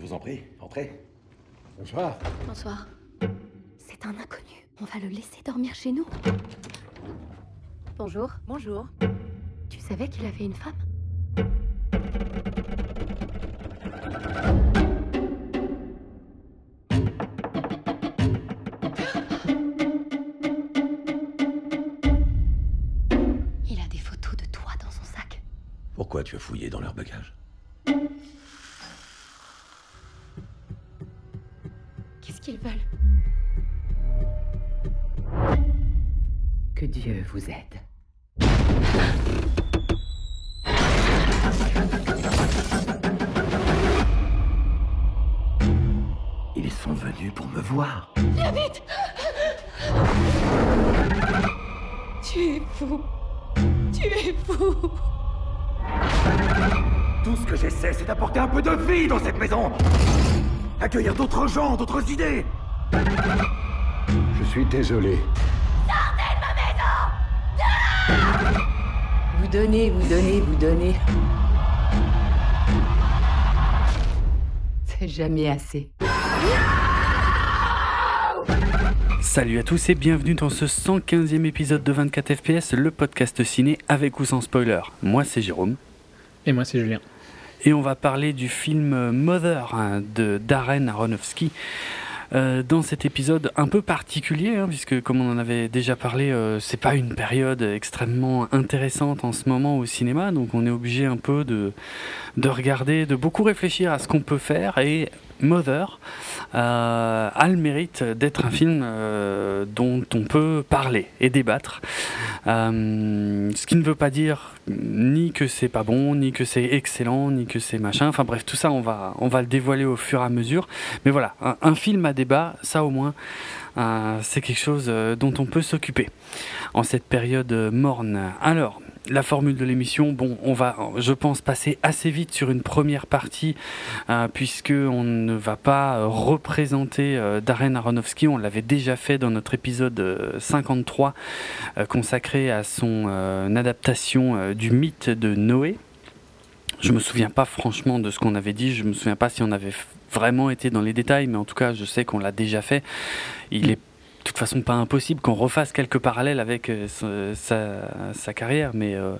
Je vous en prie, entrez. Bonsoir. Bonsoir. C'est un inconnu. On va le laisser dormir chez nous. Bonjour. Bonjour. Tu savais qu'il avait une femme? Il a des photos de toi dans son sac. Pourquoi tu as fouillé dans leur bagage? Vous aide. Ils sont venus pour me voir. Tu es fou. Tu es fou. Tout ce que j'essaie, c'est d'apporter un peu de vie dans cette maison. Accueillir d'autres gens, d'autres idées. Je suis désolé. Donnez, vous donnez, vous donnez. C'est jamais assez. Salut à tous et bienvenue dans ce 115e épisode de 24 FPS, le podcast ciné avec ou sans spoiler. Moi c'est Jérôme Et moi, c'est Julien. et on va parler du film Mother hein, de Darren Aronofsky. Euh, dans cet épisode un peu particulier, hein, puisque comme on en avait déjà parlé, euh, c'est pas une période extrêmement intéressante en ce moment au cinéma, donc on est obligé un peu de, de regarder, de beaucoup réfléchir à ce qu'on peut faire et Mother euh, a le mérite d'être un film euh, dont on peut parler et débattre. Euh, ce qui ne veut pas dire ni que c'est pas bon, ni que c'est excellent, ni que c'est machin. Enfin bref, tout ça, on va, on va le dévoiler au fur et à mesure. Mais voilà, un, film à débat, ça au moins, euh, c'est quelque chose dont on peut s'occuper en cette période morne. Alors, la formule de l'émission, bon, on va, je pense, passer assez vite sur une première partie, euh, puisque on ne va pas euh, représenter euh, Darren Aronofsky. On l'avait déjà fait dans notre épisode euh, 53, euh, consacré à son adaptation du mythe de Noé. Je me souviens pas franchement de ce qu'on avait dit. Je me souviens pas si on avait vraiment été dans les détails, mais en tout cas, je sais qu'on l'a déjà fait. Il est de toute façon pas impossible qu'on refasse quelques parallèles avec euh, sa, carrière, mais euh,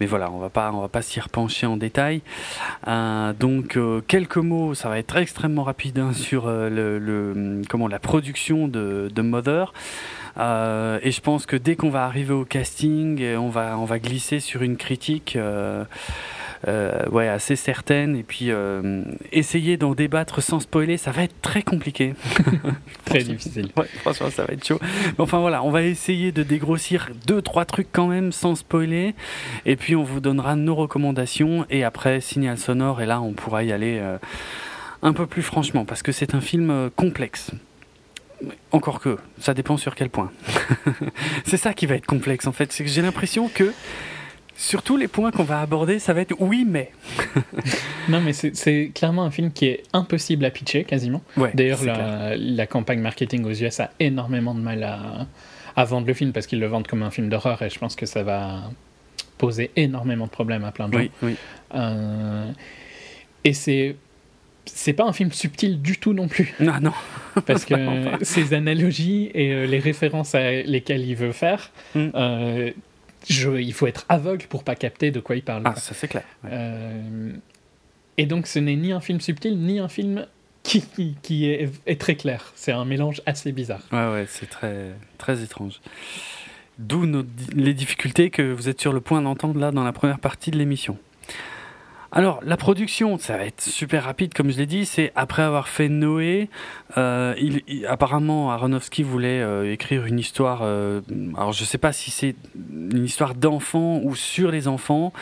mais voilà, on va pas on va pas s'y repencher en détail. Euh, donc euh, quelques mots, ça va être extrêmement rapide hein, sur le, comment la production de, de Mother. Et je pense que dès qu'on va arriver au casting, on va on va glisser sur une critique. Euh, ouais, assez certaine. Et puis, euh, essayer d'en débattre sans spoiler, ça va être très compliqué. Très difficile. Ouais, franchement, ça va être chaud. Mais enfin voilà, on va essayer de dégrossir deux, trois trucs quand même sans spoiler. Et puis, on vous donnera nos recommandations. Et après, signal sonore. Et là, on pourra y aller euh, un peu plus franchement. Parce que c'est un film complexe. Encore que, ça dépend sur quel point. c'est ça qui va être complexe en fait. C'est que j'ai l'impression que sur tous les points qu'on va aborder, ça va être oui, mais. Non, mais c'est- clairement un film qui est impossible à pitcher, quasiment. Ouais, D'ailleurs, la, la campagne marketing aux US a énormément de mal à, à vendre le film parce qu'ils le vendent comme un film d'horreur et je pense que ça va poser énormément de problèmes à plein de gens. Oui, oui. Euh, et c'est. C'est pas un film subtil du tout non plus, Non, non. parce que ses analogies et euh, les références à lesquelles il veut faire, Mm. euh, je- il faut être aveugle pour pas capter de quoi il parle. Ah, ça c'est clair. Ouais. Euh, et donc ce n'est ni un film subtil, ni un film qui, est, est très clair. C'est un mélange assez bizarre. Ouais, ouais, c'est très, très étrange. D'où les difficultés que vous êtes sur le point d'entendre là dans la première partie de l'émission. Alors, la production, ça va être super rapide, comme je l'ai dit. C'est après avoir fait Noé, euh, il, il- apparemment Aronofsky voulait euh, écrire une histoire. euh, alors, je sais pas si c'est une histoire d'enfant ou sur les enfants,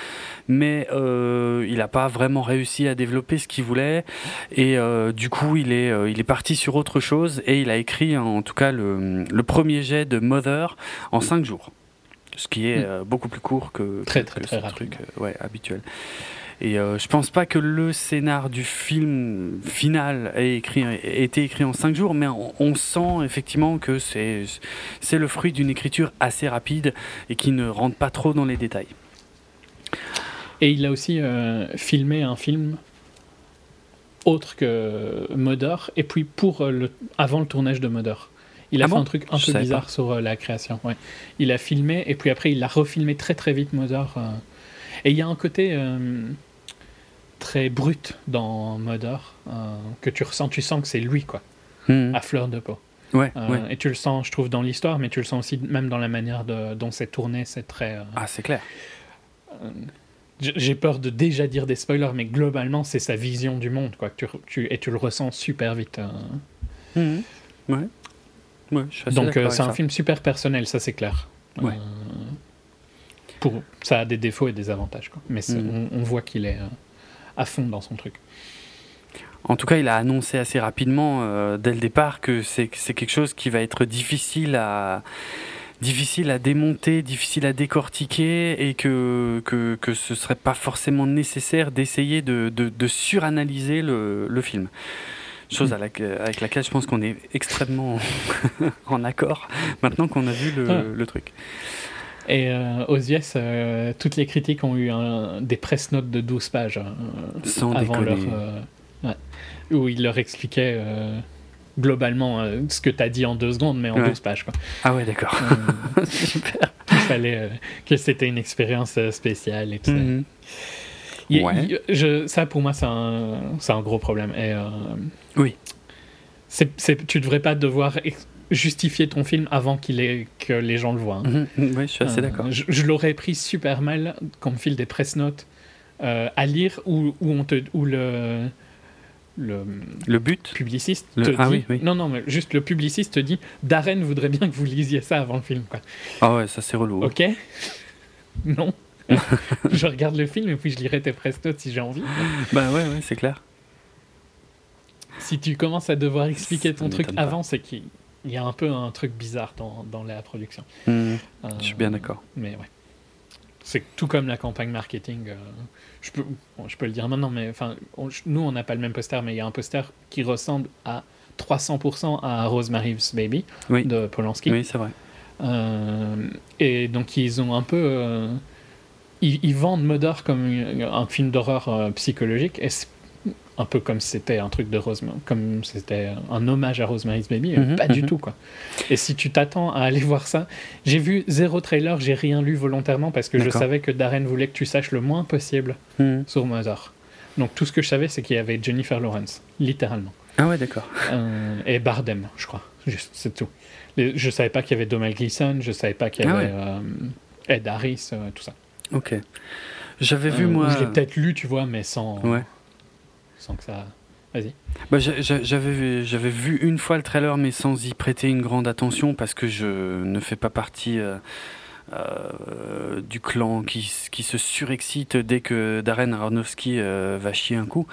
mais il n'a pas vraiment réussi à développer ce qu'il voulait. Et du coup, il est, il est parti sur autre chose et il a écrit en tout cas le, le premier jet de Mother en cinq jours. Ce qui est Mm. euh, beaucoup plus court que, Très, que- très, que très ce rapide. truc euh, ouais, habituel. Et euh, je pense pas que le scénar du film final ait, écrit, ait été écrit en cinq jours, mais on, on sent effectivement que c'est c'est le fruit d'une écriture assez rapide et qui ne rentre pas trop dans les détails. Et il a aussi euh, filmé un film autre que Mother, et puis pour euh, le, avant le tournage de Mother. Il a Ah fait bon? un truc un peu bizarre pas. sur euh, la création. Ouais. Il a filmé, et puis après il a refilmé très très vite euh. Et il y a un côté très brut dans Mother euh, que tu ressens. Tu sens que c'est lui, quoi, Mhm. à fleur de peau. Ouais, Euh, ouais. Et tu le sens, je trouve, dans l'histoire, mais tu le sens aussi même dans la manière de- dont c'est tourné. C'est très. euh, Ah, c'est clair. J'ai peur de déjà dire des spoilers, mais globalement, c'est sa vision du monde, quoi. Tu, tu- et tu le ressens super vite. Mhm. Ouais. Ouais, je suis Donc, c'est un film super personnel, ça c'est clair. Ouais. Pour, ça a des défauts et des avantages, quoi. Mais Mhm. on, on voit qu'il est à fond dans son truc. En tout cas, il a annoncé assez rapidement, euh, dès le départ, que c'est que c'est quelque chose qui va être difficile à difficile à démonter, difficile à décortiquer, et que que, que ce serait pas forcément nécessaire d'essayer de, de, de suranalyser le, le film. Chose à la- avec laquelle je pense qu'on est extrêmement en accord maintenant qu'on a vu le, Ah. le truc. Et euh, aux US, euh, toutes les critiques ont eu un- des press notes de 12 pages euh, Sans avant leur. déconner. euh, ouais. où il leur expliquait euh, globalement euh, ce que tu as dit en deux secondes, mais en Ouais. 12 pages. Quoi. Ah ouais, d'accord. Euh, Super. qu'il fallait euh, que c'était une expérience spéciale et tout ça. Mhm. Il- Ouais. il- je, ça, pour moi, c'est un, gros problème. Et, Oui. c'est, c'est- tu devrais pas devoir ex- justifier ton film avant qu'il ait, que les gens le voient. hein. Mhm. Oui, je suis assez Euh, d'accord. Je, je l'aurais pris super mal qu'on me file des press notes euh, à lire où, où, on te, où le, le Le but publiciste Le- te ah dit... oui, oui. Non, non, mais juste le publiciste te dit Darren voudrait bien que vous lisiez ça avant le film. Quoi. Ah ouais, ça c'est relou. Ok Non. je regarde le film et puis je lirai tes press notes si j'ai envie. Bah ouais, ouais, c'est clair. Si tu commences à devoir expliquer Ça ton truc avant, c'est qu'il il y a un peu un truc bizarre dans, dans la production. Mhm. Euh, Je suis bien d'accord. Mais ouais. C'est tout comme la campagne marketing. euh, je, peux, bon, je peux le dire maintenant, mais enfin, on- nous, on n'a pas le même poster, mais il y a un poster qui ressemble à 300% à Rosemary's Baby Oui. de Polanski. Oui, c'est vrai. Euh, et donc, ils ont un peu. euh, ils, ils vendent Mother comme un film d'horreur euh, psychologique, et c'est un peu comme c'était un truc de Rosemary, comme c'était un hommage à Rosemary's Baby, Mhm, pas du mhm. tout, quoi. Et si tu t'attends à aller voir ça, j'ai vu zéro trailer, j'ai rien lu volontairement parce que je savais que Darren voulait que tu saches le moins possible Mhm. sur Mother. Donc, tout ce que je savais, c'est qu'il y avait Jennifer Lawrence, littéralement. Ah ouais, d'accord. Euh, et Bardem, je crois. Juste, c'est tout. Les- je savais pas qu'il y avait Donald Gleason, je savais pas qu'il y Ah avait ouais. euh, Ed Harris, euh, tout ça. Ok. J'avais vu moi. Je l'ai peut-être lu, tu vois, mais sans, Ouais. Sans que ça. Vas-y. Bah, j'a- j'a- j'avais vu, j'avais vu une fois le trailer, mais sans y prêter une grande attention parce que je ne fais pas partie euh, euh, du clan qui, qui se surexcite dès que Darren Aronofsky euh, va chier un coup.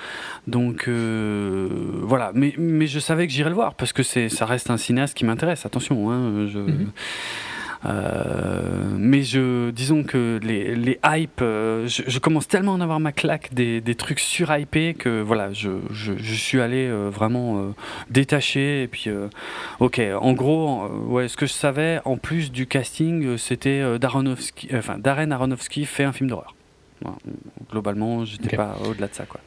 Donc euh, voilà, mais, mais je savais que j'irais le voir parce que c'est, ça reste un cinéaste qui m'intéresse. Attention, hein, je. Mhm. Euh, mais je, disons que les, les hypes, euh, je, je commence tellement à en avoir ma claque des, des trucs surhypés que voilà, je, je, je suis allé euh, vraiment détaché. Et puis, ok, en gros, ouais, ce que je savais en plus du casting, c'était Daronofsky, enfin Darren Aronofsky fait un film d'horreur. Voilà. Globalement, j'étais Ok. pas au-delà de ça, quoi.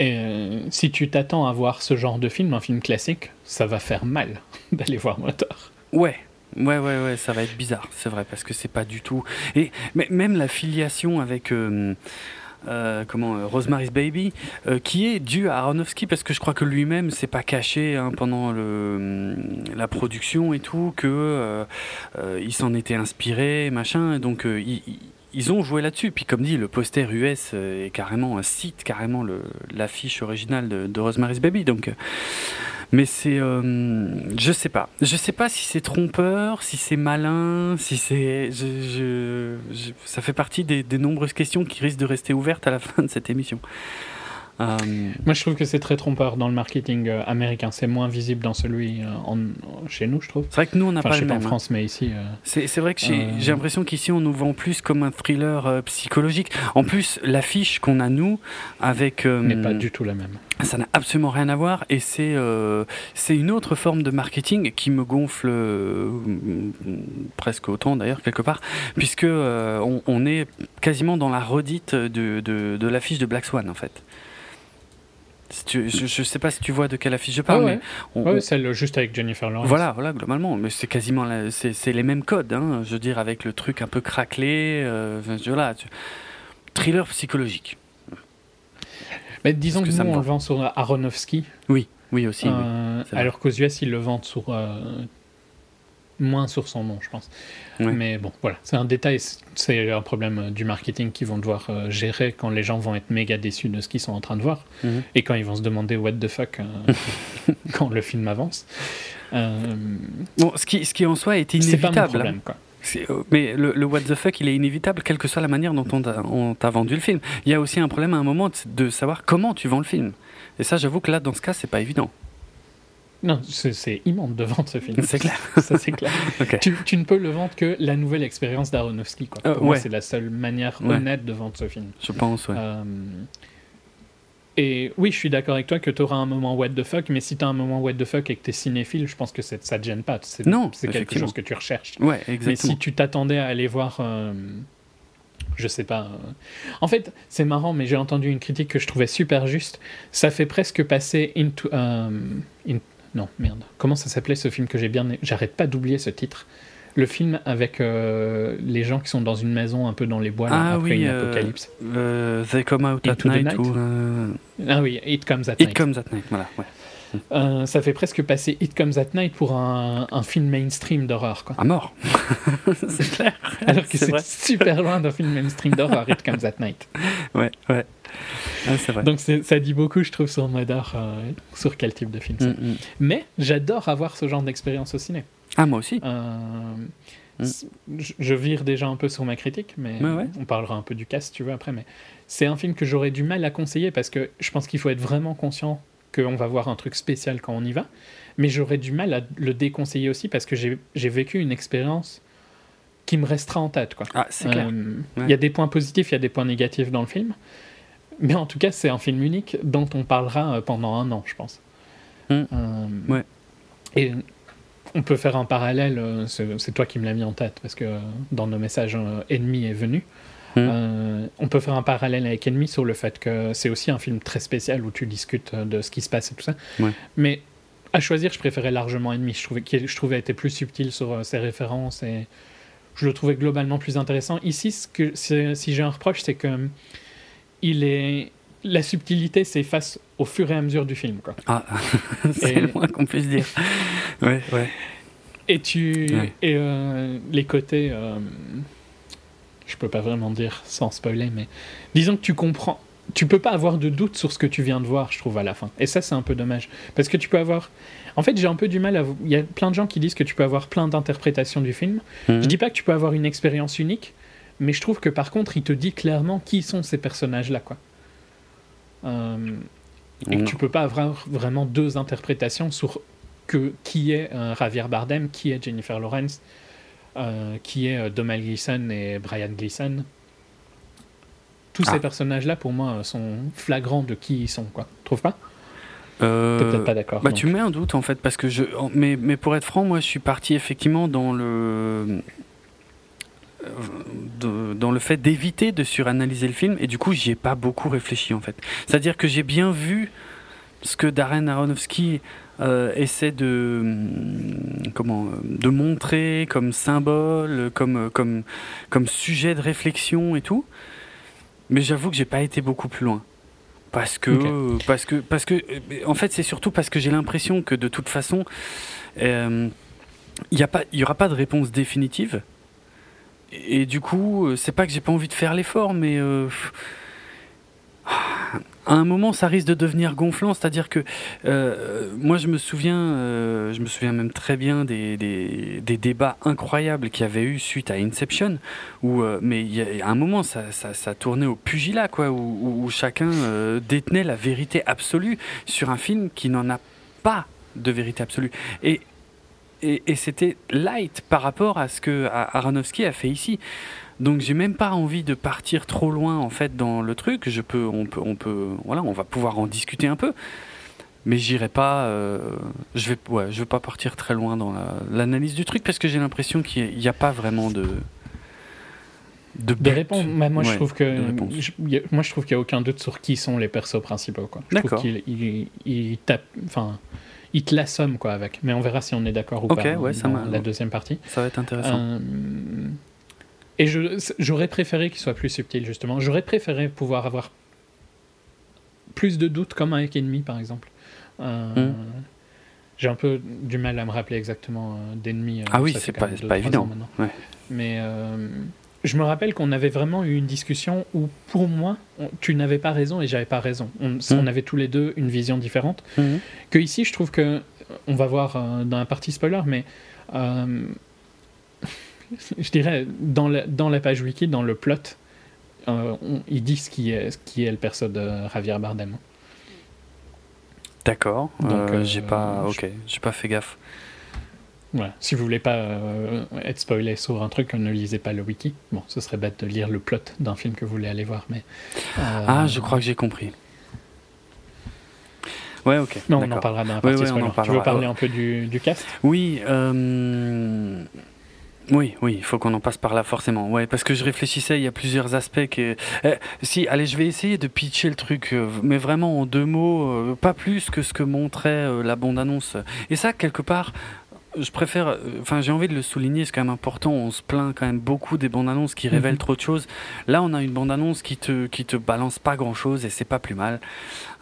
Et euh, si tu t'attends à voir ce genre de film, un film classique, ça va faire mal d'aller voir Motor. Ouais. Ouais, ouais, ouais, ça va être bizarre, c'est vrai, parce que c'est pas du tout. Et mais même la filiation avec. euh, euh, comment euh, Rosemary's Baby, qui est due à Aronofsky parce que je crois que lui-même s'est pas caché hein, pendant le, hum, la production et tout que il s'en était inspiré machin et donc ils, ont joué là-dessus puis comme dit le poster US est carrément un site carrément l'affiche originale de, de Rosemary's Baby donc mais c'est euh, je sais pas. Je sais pas si c'est trompeur si c'est malin si c'est je, je- je- ça fait partie des, des nombreuses questions qui risquent de rester ouvertes à la fin de cette émission Euh, Moi, je trouve que c'est très trompeur dans le marketing euh, américain. C'est moins visible dans celui euh, en, chez nous, je trouve. c'est vrai que nous on n'a Enfin, pas je sais le pas en même hein. France, mais ici. euh, C'est vrai que j'ai Euh. l'impression qu'ici on nous vend plus comme un thriller psychologique. En plus, l'affiche qu'on a nous avec n'est pas du tout la même. ça n'a absolument rien à voir et c'est c'est une autre forme de marketing qui me gonfle presque autant d'ailleurs quelque part puisque on, on est quasiment dans la redite de, de, de l'affiche de Black Swan en fait. Si tu- je, je sais pas si tu vois de quelle affiche je parle, Ah ouais. mais on- Ouais, on- celle juste avec Jennifer Lawrence. voilà, voilà, globalement, mais c'est quasiment, la- c'est les mêmes codes, hein, je veux dire, avec le truc un peu craquelé, euh, voilà, tu- thriller psychologique. Mais disons que, que ça nous, on le vend sur Aronofsky, Oui, oui aussi. euh, alors qu'aux US, ils le vendent sur. euh, moins sur son nom, je pense. Ouais. Mais bon, voilà, c'est un détail, c'est un problème euh, du marketing qu'ils vont devoir euh, gérer quand les gens vont être méga déçus de ce qu'ils sont en train de voir Mhm. et quand ils vont se demander what the fuck euh, quand le film avance. Euh, Bon, ce qui, ce qui en soi est c'est pas mon inévitable. hein. quoi. Mais le, le what the fuck, il est inévitable, quelle que soit la manière dont on t'a vendu le film. Il y a aussi un problème à un moment de, de savoir comment tu vends le film. Et ça, j'avoue que là, dans ce cas, c'est pas évident. Non, c'est- immense de vendre ce film. C'est clair. Ça, c'est clair. Tu, tu ne peux le vendre que la nouvelle expérience d'Aronofsky. quoi. Euh, Pour moi, c'est la seule manière Ouais. honnête de vendre ce film. Je pense, ouais. Euh, et oui, je suis d'accord avec toi que tu auras un moment what the fuck, mais si tu as un moment what the fuck et que tu es cinéphile, je pense que ça te gêne pas. C'est- Non, c'est quelque chose que tu recherches. Ouais, Mais exactement. si tu t'attendais à aller voir, euh, je sais pas. euh, En fait, c'est marrant, mais j'ai entendu une critique que je trouvais super juste. Ça fait presque passer into. in- Non, merde. Comment ça s'appelait ce film que j'ai bien. J'arrête pas d'oublier ce titre. Le film avec euh, les gens qui sont dans une maison un peu dans les bois là, Ah après oui, une euh, apocalypse. Euh, They Come Out at Night, Night? ou euh, Ah oui, It Comes at It Night. Comes at Night, voilà. Ouais. Euh, ça fait presque passer It Comes at Night pour un, un film mainstream d'horreur. quoi. À mort. c'est clair. Alors que c'est super loin d'un film mainstream d'horreur, It Comes at Night. Ouais, ouais. Ah, vrai. Donc ça dit beaucoup, je trouve, sur Modar, euh, sur quel type de film c'est. Mm, mm. Mais j'adore avoir ce genre d'expérience au ciné. Ah, moi aussi. Euh, Mm. je- vire déjà un peu sur ma critique, mais ouais. on parlera un peu du cast, si tu veux, après. Mais c'est un film que j'aurais du mal à conseiller parce que je pense qu'il faut être vraiment conscient qu'on va voir un truc spécial quand on y va. Mais j'aurais du mal à le déconseiller aussi parce que j'ai vécu une expérience qui me restera en tête. Quoi. Ah, c'est clair. Euh, Il Ouais. y a des points positifs, il y a des points négatifs dans le film. Mais en tout cas, c'est un film unique dont on parlera euh, pendant un an, je pense. Mm. Euh, Ouais. Et on peut faire un parallèle, euh, c'est toi qui me l'as mis en tête, parce que dans nos messages, Ennemi est venu. Mm. Euh, on peut faire un parallèle avec Ennemi sur le fait que c'est aussi un film très spécial où tu discutes de ce qui se passe et tout ça. Ouais. Mais à choisir, je préférais largement Ennemi. Je trouvais qu'il je trouvais était plus subtil sur ses références et je le trouvais globalement plus intéressant. Ici, ce que, c'est- si j'ai un reproche, c'est que il est la subtilité s'efface au fur et à mesure du film. Quoi. Ah, c'est le moins qu'on puisse dire. Ouais, ouais. Et tu Ouais. et euh, les côtés, euh, je peux pas vraiment dire sans spoiler, mais disons que tu comprends. Tu peux pas avoir de doute sur ce que tu viens de voir, je trouve à la fin. Et ça, c'est un peu dommage, parce que tu peux avoir. En fait, j'ai un peu du mal à. Il y a plein de gens qui disent que tu peux avoir plein d'interprétations du film. Mhm. Je dis pas que tu peux avoir une expérience unique, mais je trouve que par contre, il te dit clairement qui sont ces personnages-là, quoi. Euh, et que Non. tu peux pas avoir vraiment deux interprétations sur que qui est euh, Javier Bardem, qui est Jennifer Lawrence, euh, qui est Domhnall Gleeson et Brian Gleeson. Tous Ah. ces personnages-là, pour moi, sont flagrants de qui ils sont, quoi. Trouve pas? Peut-être pas d'accord. Bah, donc. tu mets un doute en fait, parce que je. Mais, mais pour être franc, moi je suis parti effectivement dans le. Euh, de- dans le fait d'éviter de suranalyser le film, et du coup j'y ai pas beaucoup réfléchi en fait. C'est-à-dire que j'ai bien vu ce que Darren Aronofsky euh, essaie de. hum, comment. euh, de montrer comme symbole, comme, comme, comme sujet de réflexion et tout. Mais j'avoue que j'ai pas été beaucoup plus loin. Parce que, parce que, parce que, euh, en fait, c'est surtout parce que j'ai l'impression que de toute façon, euh, il n'y a pas, il y aura pas de réponse définitive. Et, du coup, euh, c'est pas que j'ai pas envie de faire l'effort, mais euh, à un moment, ça risque de devenir gonflant. C'est-à-dire que euh, moi, je me souviens, je me souviens même très bien des, des, débats incroyables qu'il y avait eu suite à Inception, où, mais y a, à un moment, ça, ça, tournait au pugilat, quoi, où, chacun détenait la vérité absolue sur un film qui n'en a pas de vérité absolue. Et, et c'était light par rapport à ce que Aronofsky a fait ici. Donc j'ai même pas envie de partir trop loin en fait dans le truc. Je peux, on peut, on peut, voilà, on va pouvoir en discuter un peu. Mais j'irai pas, euh, je vais, ouais, je vais pas partir très loin dans la- l'analyse du truc parce que j'ai l'impression qu'il n'y a pas vraiment de, De, De but. réponse, moi, je trouve que réponse. je, y a- moi je trouve qu'il n'y a aucun doute sur qui sont les persos principaux quoi. D'accord. qu'il il, il tape, enfin, il te l'assomme quoi avec. Mais on verra si on est d'accord ou pas ouais, ça la deuxième partie. Ça va être intéressant. Euh, et j'aurais préféré qu'il soit plus subtil justement. J'aurais préféré pouvoir avoir plus de doutes comme avec Ennemi par exemple. Euh, Mm. J'ai un peu du mal à me rappeler exactement euh, d'Ennemi. ah oui, c'est pas, pas évident. Ouais. Mais je me rappelle qu'on avait vraiment eu une discussion où, pour moi, on- tu n'avais pas raison et j'avais pas raison. On, Mm. on avait tous les deux une vision différente. Mhm. Que ici, je trouve que, on va voir euh, dans la partie spoiler, mais euh, je dirais, dans la, dans la page wiki, dans le plot, euh, on- ils disent qui est, qui est le perso de Javier Bardem. D'accord. Donc, Euh, j'ai pas, ok, j'ai pas fait gaffe. Voilà. Si vous voulez pas euh, être spoilé sur un truc, ne lisez pas le wiki. Bon, ce serait bête de lire le plot d'un film que vous voulez aller voir, mais. euh, Ah, je crois que j'ai compris. Ouais, ok. Mais on en parlera dans la Oui, partie oui, Tu veux parler un peu du, du cast? Oui, euh, oui, oui, il faut qu'on en passe par là forcément. Ouais, parce que je réfléchissais, il y a plusieurs aspects que. Eh, si, allez, je vais essayer de pitcher le truc, mais vraiment en deux mots, pas plus que ce que montrait la bande-annonce. Et ça, quelque part. Je préfère, enfin j'ai envie de le souligner, c'est quand même important. On se plaint quand même beaucoup des bandes annonces qui révèlent Mhm. trop de choses. Là, on a une bande annonce qui te qui te balance pas grand chose et c'est pas plus mal.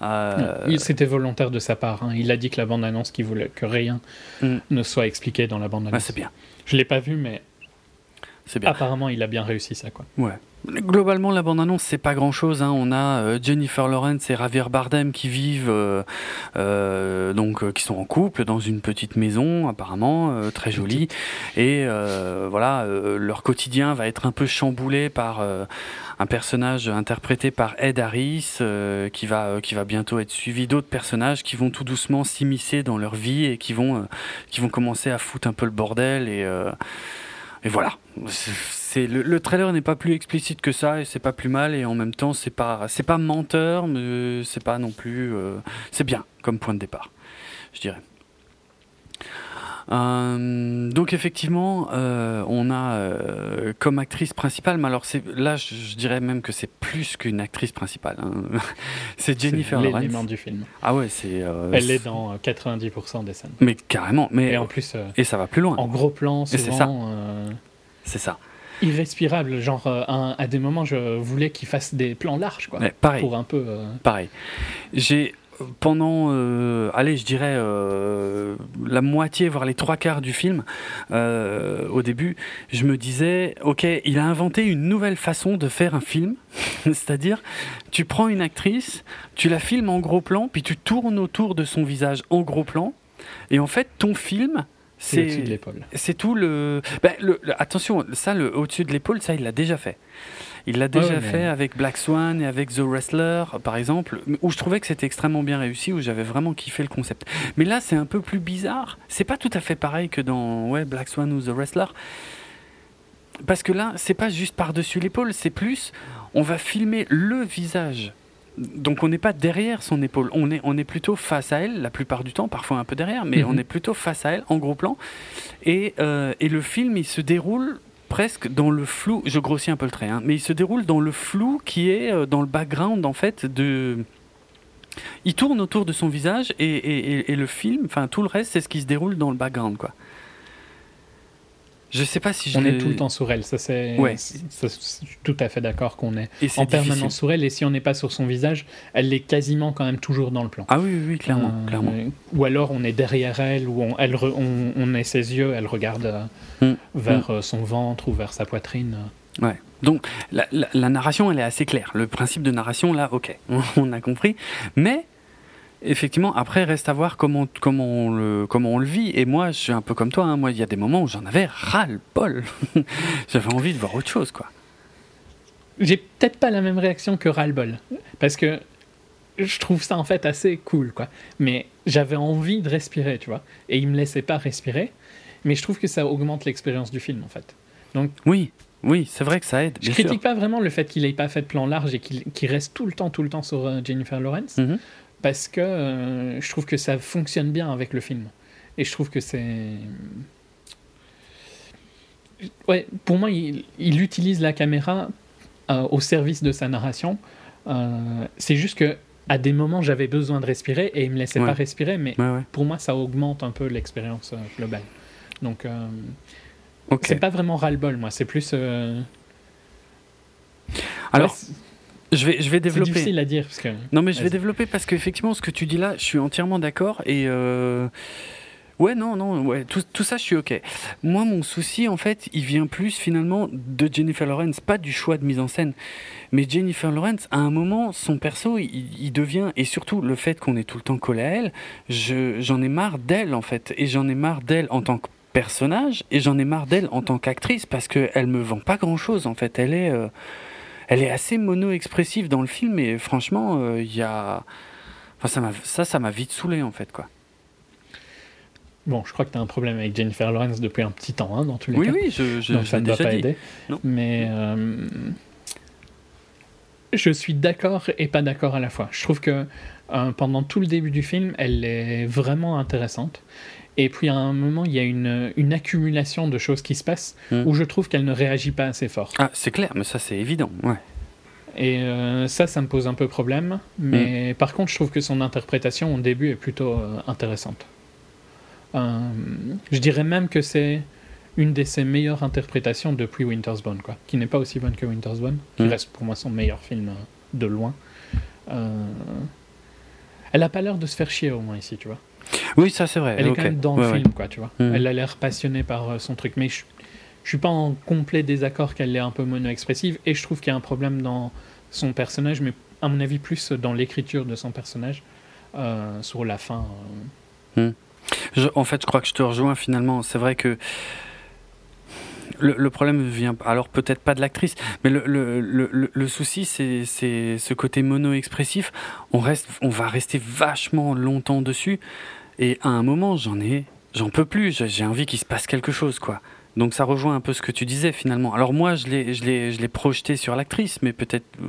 Euh, C'était volontaire de sa part. hein. Il a dit que la bande-annonce, qu'il voulait que rien Mm. ne soit expliqué dans la ah, bande-annonce. c'est bien, Je l'ai pas vu, mais c'est bien. apparemment, il a bien réussi ça. Quoi. Ouais. Globalement, la bande-annonce, c'est pas grand-chose. Hein. On a euh, Jennifer Lawrence et Javier Bardem qui vivent, euh, euh, donc, euh, qui sont en couple dans une petite maison, apparemment euh, très jolie. Et euh, voilà, euh, leur quotidien va être un peu chamboulé par euh, un personnage interprété par Ed Harris, euh, qui va, euh, qui va bientôt être suivi d'autres personnages qui vont tout doucement s'immiscer dans leur vie et qui vont, euh, qui vont commencer à foutre un peu le bordel et euh, et voilà. C'est le, le trailer n'est pas plus explicite que ça et c'est pas plus mal et en même temps c'est pas c'est pas menteur mais c'est pas non plus euh, c'est bien comme point de départ, je dirais. Euh, donc effectivement, euh, on a euh, comme actrice principale, mais alors c'est là je, je dirais même que c'est plus qu'une actrice principale. hein. c'est Jennifer C'est Lawrence. l'élément du film. Ah ouais, c'est. Elle est dans euh, 90% des scènes. Mais carrément, mais Et en plus, et ça va plus loin. en gros plan, c'est ça. C'est ça. irrespirable. Genre, euh, un- à des moments, je voulais qu'il fasse des plans larges, quoi. Ouais, pareil. Pour un peu. euh, Pareil. J'ai pendant, euh, allez, je dirais euh, la moitié, voire les trois quarts du film, euh, au début, je me disais, ok, il a inventé une nouvelle façon de faire un film, c'est-à-dire, tu prends une actrice, tu la filmes en gros plan, puis tu tournes autour de son visage en gros plan, et en fait, ton film, c'est au-dessus de c'est l'épaule. c'est tout le... Ben, le- le- Attention, ça, le au-dessus de l'épaule, ça, il l'a déjà fait. Il l'a déjà ouais, mais- fait avec Black Swan et avec The Wrestler, par exemple, où je trouvais que c'était extrêmement bien réussi, où j'avais vraiment kiffé le concept. Mais là, c'est un peu plus bizarre. C'est pas tout à fait pareil que dans ouais, Black Swan ou The Wrestler. Parce que là, c'est pas juste par-dessus l'épaule, c'est plus, on va filmer le visage. Donc on n'est pas derrière son épaule, on est, on est plutôt face à elle, la plupart du temps, parfois un peu derrière, mais Mhm. on est plutôt face à elle, en gros plan. Et, euh, et le film, il se déroule presque dans le flou, je grossis un peu le trait, hein, mais il se déroule dans le flou qui est euh, dans le background, en fait, de... Il tourne autour de son visage et, et- et- et le film, enfin tout le reste, c'est ce qui se déroule dans le background, quoi. Je sais pas si je On est tout le temps sur elle, ça c'est. Ouais. c'est- ça, je suis tout à fait d'accord qu'on est et en difficile. permanence sur elle, et si on n'est pas sur son visage, elle est quasiment quand même toujours dans le plan. Ah oui, oui, oui, clairement, Euh, clairement. Ou alors on est derrière elle, ou on, elle re- on, on est ses yeux, elle regarde euh, Mm. vers euh, son ventre ou vers sa poitrine. Ouais. Donc la, la- la narration, elle est assez claire. Le principe de narration, là, ok, on a compris. Mais effectivement, après, reste à voir comment, comment, on, le, comment on le vit. Et moi, je suis un peu comme toi. hein. Moi, il y a des moments où j'en avais ras-le-bol. J'avais envie de voir autre chose, quoi. J'ai peut-être pas la même réaction que Ralbol, parce que je trouve ça en fait assez cool, quoi. Mais j'avais envie de respirer, tu vois, et il me laissait pas respirer. Mais je trouve que ça augmente l'expérience du film, en fait. Oui, oui, c'est vrai que ça aide. Je critique sûr. pas vraiment le fait qu'il ait pas fait de plan large et qu'il qu'il reste tout le temps, tout le temps sur euh, Jennifer Lawrence, Mhm. Parce que euh, je trouve que ça fonctionne bien avec le film. Et je trouve que c'est. ouais, pour moi, il, il utilise la caméra euh, au service de sa narration. Euh, c'est juste que à des moments, j'avais besoin de respirer et il me laissait Ouais. pas respirer, mais Ouais, ouais. pour moi, ça augmente un peu l'expérience globale. Donc, euh, Ok. c'est pas vraiment ras-le-bol, moi. C'est plus. Alors, je vais, je vais c'est développer. difficile à dire parce que. Non, mais je vais développer parce qu'effectivement, ce que tu dis là, je suis entièrement d'accord. Et euh, ouais, non, non, ouais, tout, tout ça, je suis ok. Moi, mon souci, en fait, il vient plus finalement de Jennifer Lawrence, pas du choix de mise en scène. Mais Jennifer Lawrence, à un moment, son perso, il, il devient, et surtout le fait qu'on est tout le temps collé à elle, je- j'en ai marre d'elle, en fait. Et j'en ai marre d'elle en tant que personnage, et j'en ai marre d'elle en tant qu'actrice, parce qu'elle me vend pas grand-chose, en fait. Elle est... euh, elle est assez mono-expressive dans le film et franchement, euh, il y a. Enfin, ça, m'a, ça, ça m'a vite saoulé en fait, quoi. Bon, je crois que tu as un problème avec Jennifer Lawrence depuis un petit temps, hein, dans tous les Oui, cas. oui, je, je, Donc ça ne doit pas dit. aider. Non. Mais euh, je suis d'accord et pas d'accord à la fois. Je trouve que euh, pendant tout le début du film, elle est vraiment intéressante. Et puis à un moment, il y a une, une accumulation de choses qui se passent Mm. où je trouve qu'elle ne réagit pas assez fort. Ah, c'est clair, mais ça, c'est évident. Ouais. Et euh, ça, ça me pose un peu problème. Mais par contre, je trouve que son interprétation au début est plutôt euh, intéressante. Euh, je dirais même que c'est une de ses meilleures interprétations depuis Winter's Bone, quoi. Qui n'est pas aussi bonne que Winter's Bone, qui Mm. reste pour moi son meilleur film de loin. Elle a pas l'air de se faire chier au moins ici, tu vois. Oui, ça, c'est vrai. Elle est quand même dans Ouais, le ouais. film, quoi, tu vois. Mm. Elle a l'air passionnée par euh, son truc, mais je, je suis pas en complet désaccord qu'elle est un peu mono-expressive, et je trouve qu'il y a un problème dans son personnage, mais à mon avis plus dans l'écriture de son personnage, euh, sur la fin. euh. Je- en fait, je crois que je te rejoins finalement. C'est vrai que le, problème vient alors peut-être pas de l'actrice, mais le, le, le, le- souci c'est ce côté mono-expressif. On reste, on va rester vachement longtemps dessus, et à un moment j'en ai, j'en peux plus. J'ai- envie qu'il se passe quelque chose, quoi. Donc ça rejoint un peu ce que tu disais finalement. Alors moi je l'ai je l'ai je l'ai projeté sur l'actrice, mais peut-être, euh,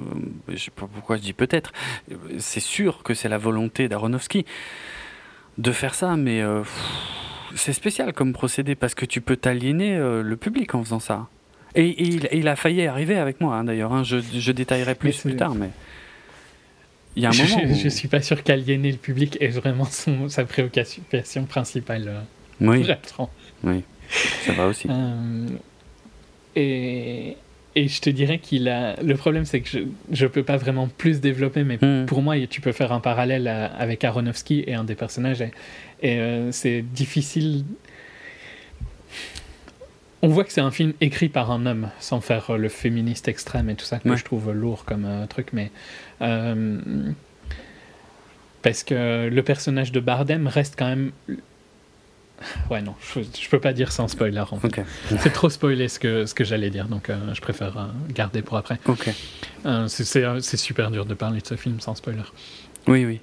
je sais pas pourquoi je dis peut-être. Euh, C'est sûr que c'est la volonté d'Aronofsky de faire ça, mais euh, c'est spécial comme procédé parce que tu peux t'aliéner euh, le public en faisant ça. Et, et il, et il a failli arriver avec moi hein, d'ailleurs. hein. Je, je détaillerai plus plus tard, mais il y a un je, moment. où- je suis pas sûr qu'aliéner le public est vraiment son, sa préoccupation principale. euh, Oui, oui, ça va aussi. Euh, et, et je te dirais qu'il a. Le problème, c'est que je, je peux pas vraiment plus développer, mais Hmm. pour moi, tu peux faire un parallèle à- avec Aronofsky et un des personnages. Et, euh, c'est difficile. On voit que c'est un film écrit par un homme, sans faire euh, le féministe extrême et tout ça, que Ouais. je trouve lourd comme euh, truc, mais. euh, parce que le personnage de Bardem reste quand même. Ouais, non, je, je peux pas dire sans spoiler en fait. C'est trop spoilé ce que, ce que j'allais dire, donc euh, je préfère euh, garder pour après. euh, c'est super dur de parler de ce film sans spoiler. Oui, oui.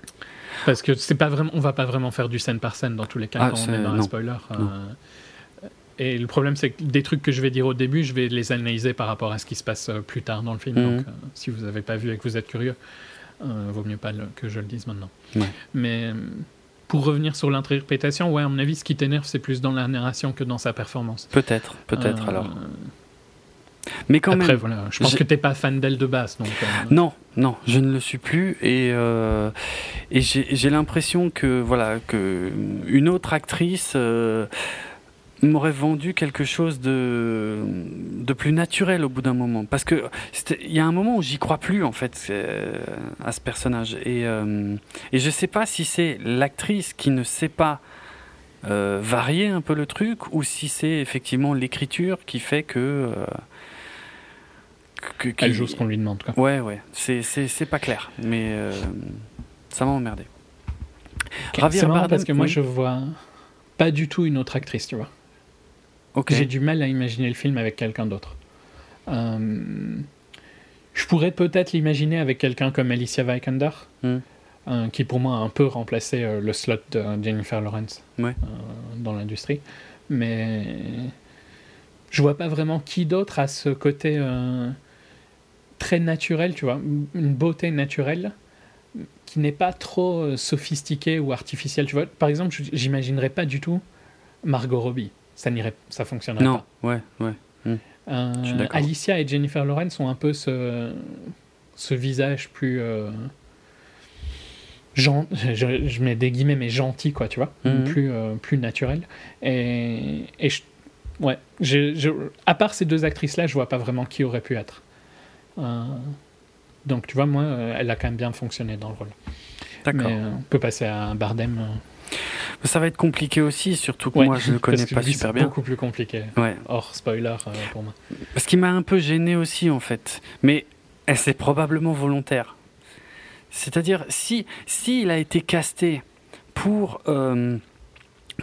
Parce que c'est pas vraiment, on va pas vraiment faire du scène par scène dans tous les cas Ah, quand on est dans un spoiler. euh, et le problème, c'est que des trucs que je vais dire au début, je vais les analyser par rapport à ce qui se passe euh, plus tard dans le film. Mhm. Donc, euh, si vous avez pas vu et que vous êtes curieux, vaut mieux pas le- que je le dise maintenant. Ouais. Mais pour revenir sur l'interprétation, ouais, à mon avis, ce qui t'énerve, c'est plus dans la narration que dans sa performance. Peut-être, peut-être Euh, alors. Mais quand Après, même. voilà, je pense que t'es pas fan d'elle de base, donc. euh, Non, non, je ne le suis plus et, euh, et j'ai l'impression que voilà que une autre actrice euh, m'aurait vendu quelque chose de de plus naturel au bout d'un moment parce que il y a un moment où j'y crois plus en fait à ce personnage et et je sais pas si c'est l'actrice qui ne sait pas varier un peu le truc ou si c'est effectivement l'écriture qui fait que que- Elle joue ce qu'on lui demande, quoi. Ouais, ouais, c'est, c'est, c'est pas clair, mais euh, ça m'a emmerdé. Ok, Javier C'est marrant parce que moi, oui. je vois pas du tout une autre actrice, tu vois. Ok. J'ai du mal à imaginer le film avec quelqu'un d'autre. Euh, je pourrais peut-être l'imaginer avec quelqu'un comme Alicia Vikander, Hmm. euh, qui pour moi a un peu remplacé euh, le slot de Jennifer Lawrence Ouais. dans l'industrie. Mais je vois pas vraiment qui d'autre a ce côté très naturel, tu vois, une beauté naturelle qui n'est pas trop euh, sophistiquée ou artificielle, tu vois. Par exemple, j'imaginerais pas du tout Margot Robbie. Ça n'irait, ça fonctionnerait Non, pas. ouais, ouais. Hmm. Euh. Alicia et Jennifer Lawrence ont un peu ce, ce visage plus. euh, je, je mets des guillemets, mais gentil, quoi, tu vois, Mhm. plus, euh, plus naturel. Et, et je- ouais, je- à part ces deux actrices-là, je vois pas vraiment qui aurait pu être. Euh, donc, tu vois, moi, euh, elle a quand même bien fonctionné dans le rôle. D'accord. Mais euh, on peut passer à Bardem. euh, Ça va être compliqué aussi, surtout que ouais, moi je le connais pas lui, super c'est bien. beaucoup plus compliqué. Ouais. Hors spoiler euh, pour moi. Ce qui m'a un peu gêné aussi en fait, mais c'est probablement volontaire. C'est-à-dire si si il a été casté pour euh,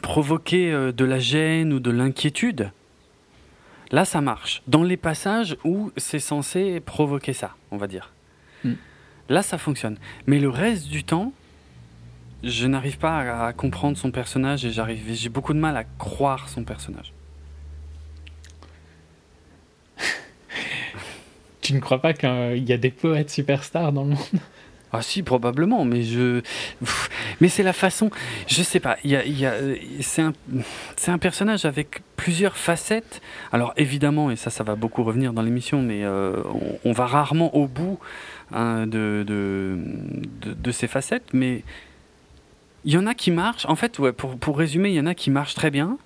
provoquer de la gêne ou de l'inquiétude, là ça marche. Dans les passages où c'est censé provoquer ça, on va dire. Mm. Là ça fonctionne. Mais le reste du temps, je n'arrive pas à, comprendre son personnage et j'arrive, j'ai beaucoup de mal à croire son personnage. Tu ne crois pas qu'il y a des poètes superstars dans le monde? Ah si, probablement, mais je... Mais c'est la façon... Je sais pas, y y a, c'est un, un personnage avec plusieurs facettes. Alors évidemment, et ça, ça va beaucoup revenir dans l'émission, mais euh, on, va rarement au bout hein, de, de, de, ces facettes, mais il y en a qui marchent. En fait, pour, pour résumer, il y en a qui marchent très bien.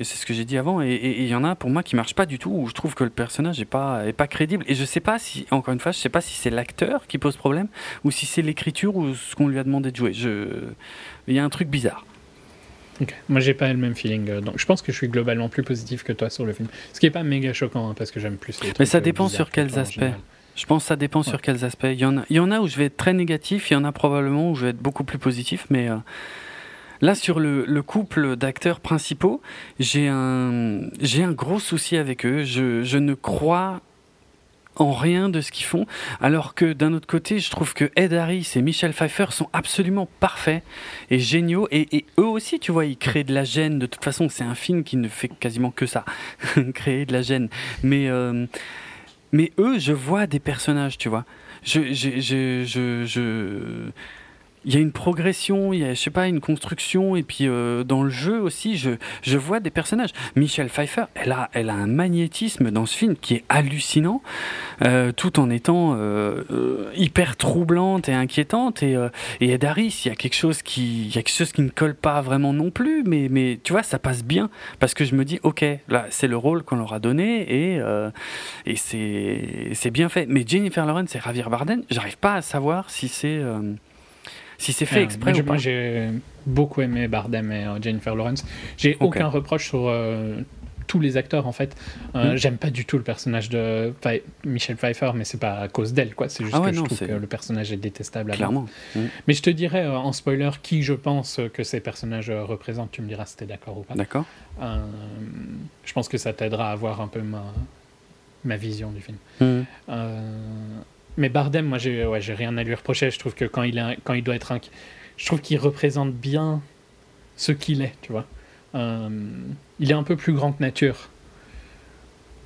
Et c'est ce que j'ai dit avant. Et il y en a pour moi qui marchent pas du tout, où je trouve que le personnage est pas, est pas crédible. Et je sais pas si, encore une fois, je sais pas si c'est l'acteur qui pose problème, ou si c'est l'écriture ou ce qu'on lui a demandé de jouer. Je... Il y a un truc bizarre. Ok. Moi, j'ai pas le même feeling. euh, Donc, je pense que je suis globalement plus positif que toi sur le film. Ce qui est pas méga choquant, hein, parce que j'aime plus les Mais trucs, ça euh, dépend sur que quels aspects. Je pense que ça dépend Ouais. sur quels aspects. Il y, en a, il y en a où je vais être très négatif, il y en a probablement où je vais être beaucoup plus positif, mais euh, là, sur le, le couple d'acteurs principaux, j'ai un, un gros souci avec eux. Je, je ne crois en rien de ce qu'ils font, alors que d'un autre côté, je trouve que Ed Harris et Michel Pfeiffer sont absolument parfaits et géniaux, et, eux aussi, tu vois, ils créent de la gêne. De toute façon, c'est un film qui ne fait quasiment que ça, créer de la gêne. Mais euh, mais eux, je vois des personnages, tu vois. Je, je, je, je- il y a une progression, il y a, je sais pas, une construction, et puis euh, dans le jeu aussi, je, je vois des personnages. Michelle Pfeiffer, elle a, elle a un magnétisme dans ce film qui est hallucinant, euh, tout en étant euh, hyper troublante et inquiétante. Et, et Ed Harris, il y a quelque chose qui, il y a quelque chose qui ne colle pas vraiment non plus, mais, mais tu vois, ça passe bien parce que je me dis, ok, là, c'est le rôle qu'on leur a donné et et c'est bien fait. Mais Jennifer Lawrence et Javier Bardem, j'arrive pas à savoir si c'est si c'est fait Ah, exprès moi, j'ai- beaucoup aimé Bardem et euh, Jennifer Lawrence. J'ai aucun reproche sur euh, tous les acteurs en fait. Euh, Mm. J'aime pas du tout le personnage de Michelle Pfeiffer, mais c'est pas à cause d'elle quoi. C'est juste Ah ouais, que non, je trouve que le personnage est détestable. Clairement. Mm. Mais je te dirais euh, en spoiler qui je pense que ces personnages représentent. Tu me diras si t'es d'accord ou pas. D'accord. Je pense que ça t'aidera à avoir un peu ma, ma vision du film. Mm. Mais Bardem, moi, j'ai ouais, rien à lui reprocher. Je trouve que quand il, est, quand il doit être je trouve qu'il représente bien ce qu'il est, tu vois. Euh, il est un peu plus grand que nature.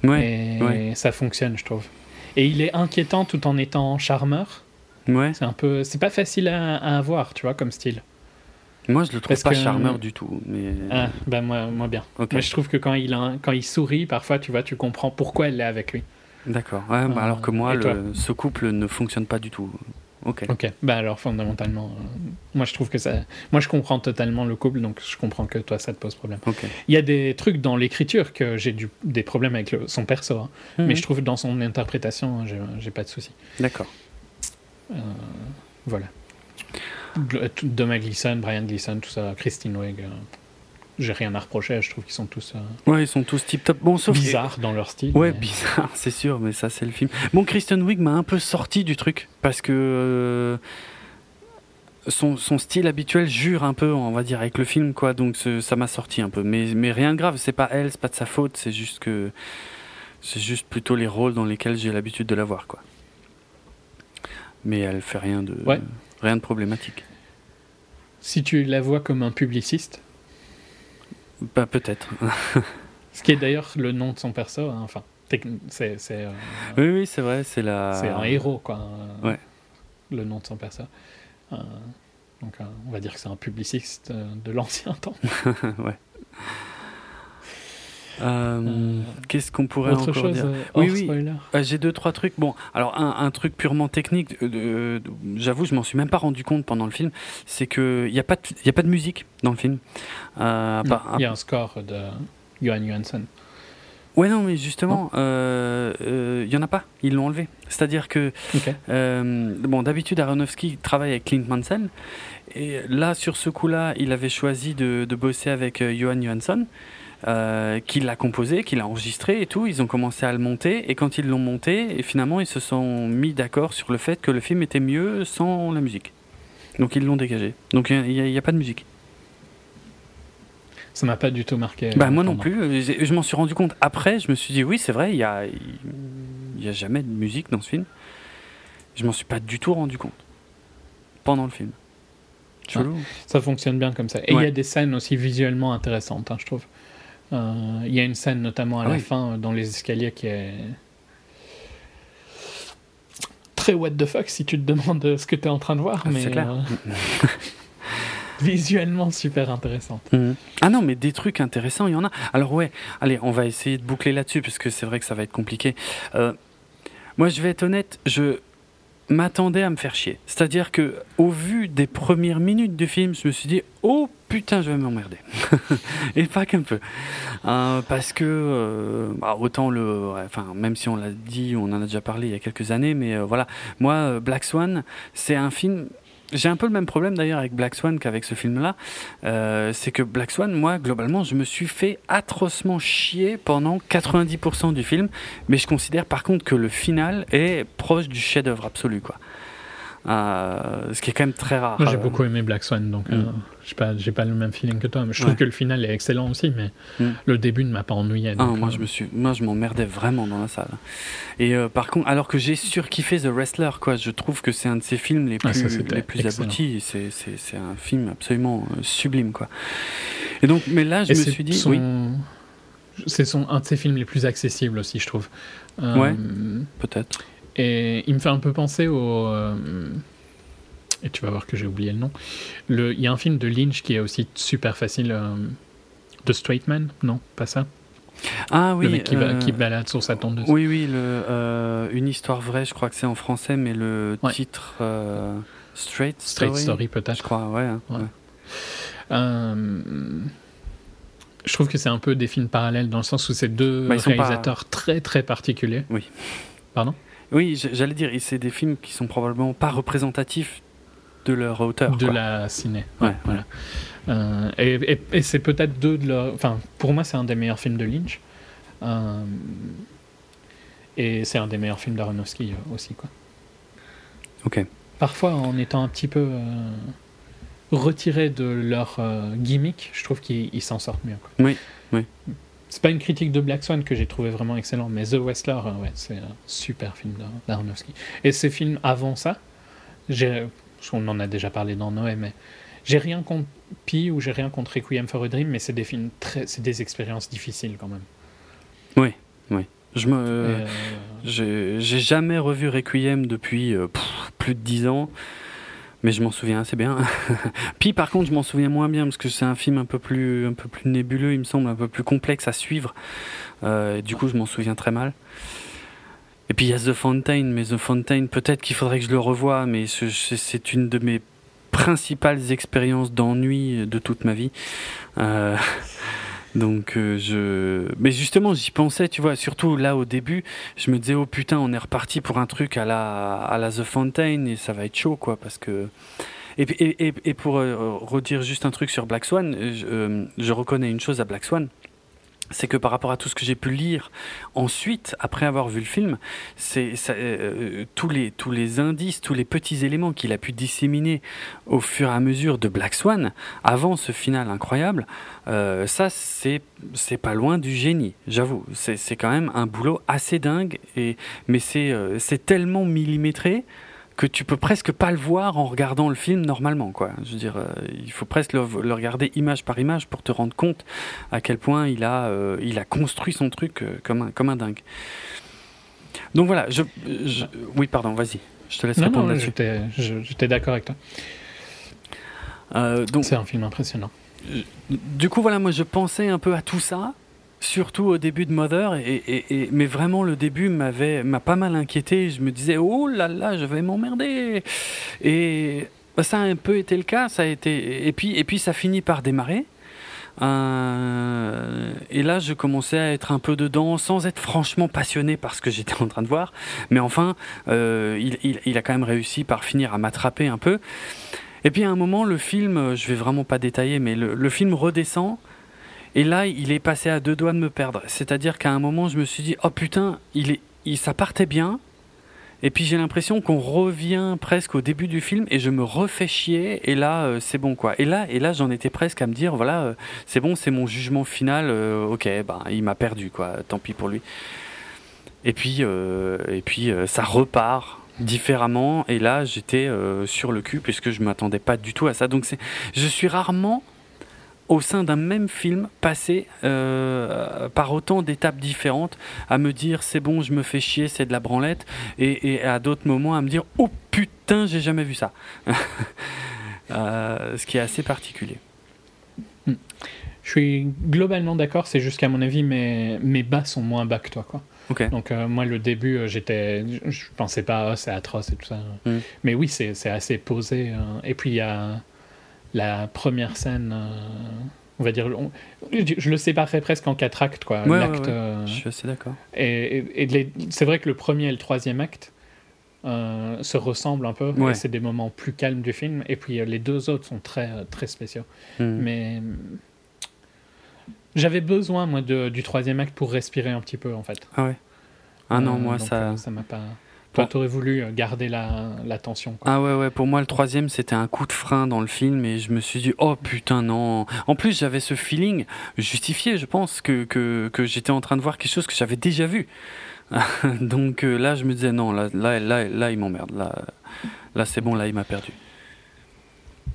Ouais. et ouais. ça fonctionne, je trouve. Et il est inquiétant tout en étant charmeur. Ouais. C'est un peu, c'est pas facile à, à avoir, tu vois, comme style. Moi, je le trouve Parce pas que- charmeur du tout. Mais Ah, ben moi, moi bien. ok. Mais je trouve que quand il, a quand il sourit, parfois, tu vois, tu comprends pourquoi elle est avec lui. D'accord. Ouais, bah, Euh, alors que moi, toi le, ce couple ne fonctionne pas du tout. Ok. Ok, bah alors fondamentalement, euh, moi je trouve que ça. Moi je comprends totalement le couple, donc je comprends que toi ça te pose problème. Ok. Il y a des trucs dans l'écriture que j'ai du- des problèmes avec le- son perso, hein. Mhm. mais je trouve que dans son interprétation, hein, j'ai- pas de souci. D'accord. Euh, voilà. Doma Gleason, Brian Gleason, tout ça, Christine euh, j'ai rien à reprocher, je trouve qu'ils sont tous euh, Ouais, ils sont tous tip top. Bon, sauf bizarres dans leur style. Ouais, mais- bizarre, c'est sûr, mais ça, c'est le film. Bon, Kristen Wiig m'a un peu sorti du truc parce que euh, son, son style habituel jure un peu, on va dire, avec le film, quoi. Donc ça m'a sorti un peu, mais, mais rien de grave. C'est pas elle, c'est pas de sa faute. C'est juste que c'est juste plutôt les rôles dans lesquels j'ai l'habitude de la voir, quoi. Mais elle fait rien de Ouais. rien de problématique. Si tu la vois comme un publiciste, Bah peut-être. ce qui est d'ailleurs le nom de son perso, hein, enfin, c'est c'est, euh, oui, oui, c'est vrai, c'est la. C'est un héros, quoi. euh, Ouais. Le nom de son perso. Euh, donc, on va dire que c'est un publiciste de l'ancien temps. ouais. Euh, Qu'est-ce qu'on pourrait Autre encore chose, dire euh, Oui, oui. Euh, J'ai deux trois trucs. Bon, alors un, un truc purement technique. euh, J'avoue, je m'en suis même pas rendu compte pendant le film. C'est que il y a pas de, il y a pas de musique dans le film. Euh, part- Il y a un score de Johan Johansson. Ouais, non, mais justement, euh, euh, il y en a pas. Ils l'ont enlevé. C'est-à-dire que. Euh, bon, d'habitude, Aronofsky travaille avec Clint Mansell. Et là, sur ce coup-là, il avait choisi de, de bosser avec euh, Johan Johansson, euh, qui l'a composé, qui l'a enregistré et tout. Ils ont commencé à le monter. Et quand ils l'ont monté, et finalement, ils se sont mis d'accord sur le fait que le film était mieux sans la musique. Donc, ils l'ont dégagé. Donc, il n'y a, pas de musique. Ça m'a pas du tout marqué. Bah, euh, moi non plus. Je, je m'en suis rendu compte après. Je me suis dit, oui, c'est vrai, il n'y a, y a jamais de musique dans ce film. Je m'en suis pas du tout rendu compte pendant le film. Chelou. Ça fonctionne bien comme ça. Et il y Ouais. a des scènes aussi visuellement intéressantes, hein, je trouve. Euh, Il y a une scène notamment à Ah la oui. fin dans les escaliers qui est très what the fuck si tu te demandes ce que tu es en train de voir, Ah, mais clair. euh, visuellement super intéressante. Mhm. Ah non, mais des trucs intéressants, il y en a. Alors ouais, allez, on va essayer de boucler là-dessus parce que c'est vrai que ça va être compliqué. Euh, moi, je vais être honnête, je m'attendais à me faire chier. C'est-à-dire que au vu des premières minutes du film, je me suis dit oh putain, je vais m'emmerder. Et pas qu'un peu, Euh, parce que euh, bah, autant le, enfin même si on l'a dit, on en a déjà parlé il y a quelques années, mais euh, voilà, moi Black Swan, c'est un film. J'ai un peu le même problème d'ailleurs avec Black Swan qu'avec ce film-là. C'est que Black Swan, moi, globalement, je me suis fait atrocement chier pendant 90% du film, mais je considère par contre que le final est proche du chef-d'œuvre absolu, quoi. Euh, ce qui est quand même très rare. Moi j'ai Euh, beaucoup aimé Black Swan, donc Mm. euh, j'ai pas, le même feeling que toi. Mais je trouve Ouais. que le final est excellent aussi, mais Mm. le début ne m'a pas ennuyé. Ah, donc, moi euh, je me suis, moi je m'emmerdais vraiment dans la salle. Et par contre, alors que j'ai surkiffé The Wrestler, quoi, je trouve que c'est un de ses films les Ah, plus, ça, les plus excellent. aboutis. C'est, c'est, c'est un film absolument sublime, quoi. Et donc, mais là, je Et me suis dit, son- oui, C'est son, un de ses films les plus accessibles aussi, je trouve. Ouais. peut-être. Et il me fait un peu penser au. euh, et tu vas voir que j'ai oublié le nom. Le- Il y a un film de Lynch qui est aussi super facile. euh, The Straight Man Non, pas ça? Ah oui. le mec qui, va, euh, qui balade sur sa tondeuse. Oui, oui, le, euh, une histoire vraie, je crois que c'est en français, mais le Ouais. titre euh, Straight Straight Story, Story, je peut-être. crois, ouais. hein, Ouais. ouais. Euh, je trouve que c'est un peu des films parallèles dans le sens où c'est deux Bah, pas- réalisateurs très très particuliers. Oui. Pardon? Oui, j'allais dire, c'est des films qui sont probablement pas représentatifs de leur auteur. de quoi. la ciné. Ouais, voilà. Euh, et et- et c'est peut-être deux de leurs. Enfin, pour moi, c'est un des meilleurs films de Lynch. Euh, et c'est un des meilleurs films d'Aronofsky euh, aussi, quoi. Ok. Parfois, en étant un petit peu euh, retiré de leur gimmick, je trouve qu'ils ils s'en sortent mieux. Quoi. Oui, oui. C'est pas une critique de Black Swan que j'ai trouvé vraiment excellent, mais The Wrestler, euh, ouais, c'est un super film d'Ar- d'Aronofsky. Et ces films avant ça, on en a déjà parlé dans Noé, mais j'ai rien contre Pi ou j'ai rien contre Requiem for a Dream, mais c'est des films très, c'est des expériences difficiles quand même. Je me, euh, j'ai jamais revu Requiem depuis euh, pff, plus de 10 ans, mais je m'en souviens assez bien. Puis par contre, je m'en souviens moins bien parce que c'est un film un peu plus, un peu plus nébuleux, il me semble, un peu plus complexe à suivre. Euh, du coup, je m'en souviens très mal. Et puis il y a The Fountain, mais The Fountain, peut-être qu'il faudrait que je le revoie, mais ce- c'est c'est une de mes principales expériences d'ennui de toute ma vie. Euh, donc euh, je, mais justement j'y pensais, tu vois, surtout là au début, je me disais oh putain, on est reparti pour un truc à la à la The Fountain et ça va être chaud quoi, parce que et, pour euh, redire juste un truc sur Black Swan, je, euh, je reconnais une chose à Black Swan, c'est que par rapport à tout ce que j'ai pu lire ensuite, après avoir vu le film, c'est ça, euh, tous les tous les indices, tous les petits éléments qu'il a pu disséminer au fur et à mesure de Black Swan, avant ce final incroyable, euh, ça c'est c'est pas loin du génie, j'avoue. C'est c'est quand même un boulot assez dingue, et mais c'est euh, c'est tellement millimétré que tu peux presque pas le voir en regardant le film normalement quoi. Je veux dire, euh, il faut presque le, le regarder image par image pour te rendre compte à quel point il a euh, il a construit son truc euh, comme un comme un dingue. Donc voilà, je, je- oui pardon, vas-y, je te laisse non, répondre là-dessus. j'étais, d'accord avec toi. Donc C'est un film impressionnant. du coup voilà, moi je pensais un peu à tout ça surtout au début de Mother, et, mais vraiment le début m'avait m'a pas mal inquiété. Je me disais oh là là, je vais m'emmerder. Et bah, ça a un peu été le cas. Ça a été et puis et puis ça finit par démarrer. Euh, et là, je commençais à être un peu dedans, sans être franchement passionné par ce que j'étais en train de voir. Mais enfin, euh, il, a quand même réussi par finir à m'attraper un peu. Et puis à un moment, le film, je vais vraiment pas détailler, mais le film redescend. Et là, il est passé à deux doigts de me perdre. C'est-à-dire qu'à un moment, je me suis dit, oh putain, il est, ça partait bien. Et puis j'ai l'impression qu'on revient presque au début du film et je me refais chier. Et là, euh, c'est bon quoi. Et là, et là, j'en étais presque à me dire, voilà, euh, c'est bon, c'est mon jugement final. euh, ok, ben il m'a perdu quoi. Tant pis pour lui. Et puis, et puis ça repart différemment. Et là, j'étais sur le cul puisque je m'attendais pas du tout à ça. Donc c'est, je suis rarement au sein d'un même film passé euh, par autant d'étapes différentes à me dire c'est bon je me fais chier c'est de la branlette et, et à d'autres moments à me dire oh putain j'ai jamais vu ça Euh, ce qui est assez particulier Je suis globalement d'accord, c'est juste qu'à mon avis, mes, mes bas sont moins bas que toi. Quoi. Donc, euh, moi, le début, euh, j'étais, je- pensais pas, Ah, c'est atroce et tout ça. Mm. Mais oui, c'est assez posé. euh, et puis, il y a la première scène, euh, on va dire, on- je, le séparerais presque en quatre actes. Quoi. Ouais, ouais. euh, je suis assez d'accord et, et- et les- c'est vrai que le premier et le troisième acte euh, se ressemblent un peu. C'est des moments plus calmes du film. Et puis, les deux autres sont très, très spéciaux. Hmm. Mais j'avais besoin, moi, de- du troisième acte pour respirer un petit peu, en fait. ah ouais ah non moi donc, ça ça m'a pas. Toi, t'aurais voulu euh, garder la, la tension. quoi. Ah ouais ouais pour moi le troisième c'était un coup de frein dans le film et je me suis dit oh putain non en plus j'avais ce feeling justifié je pense que, que, que j'étais en train de voir quelque chose que j'avais déjà vu donc euh, là je me disais non là là là, là il m'emmerde là là c'est bon là il m'a perdu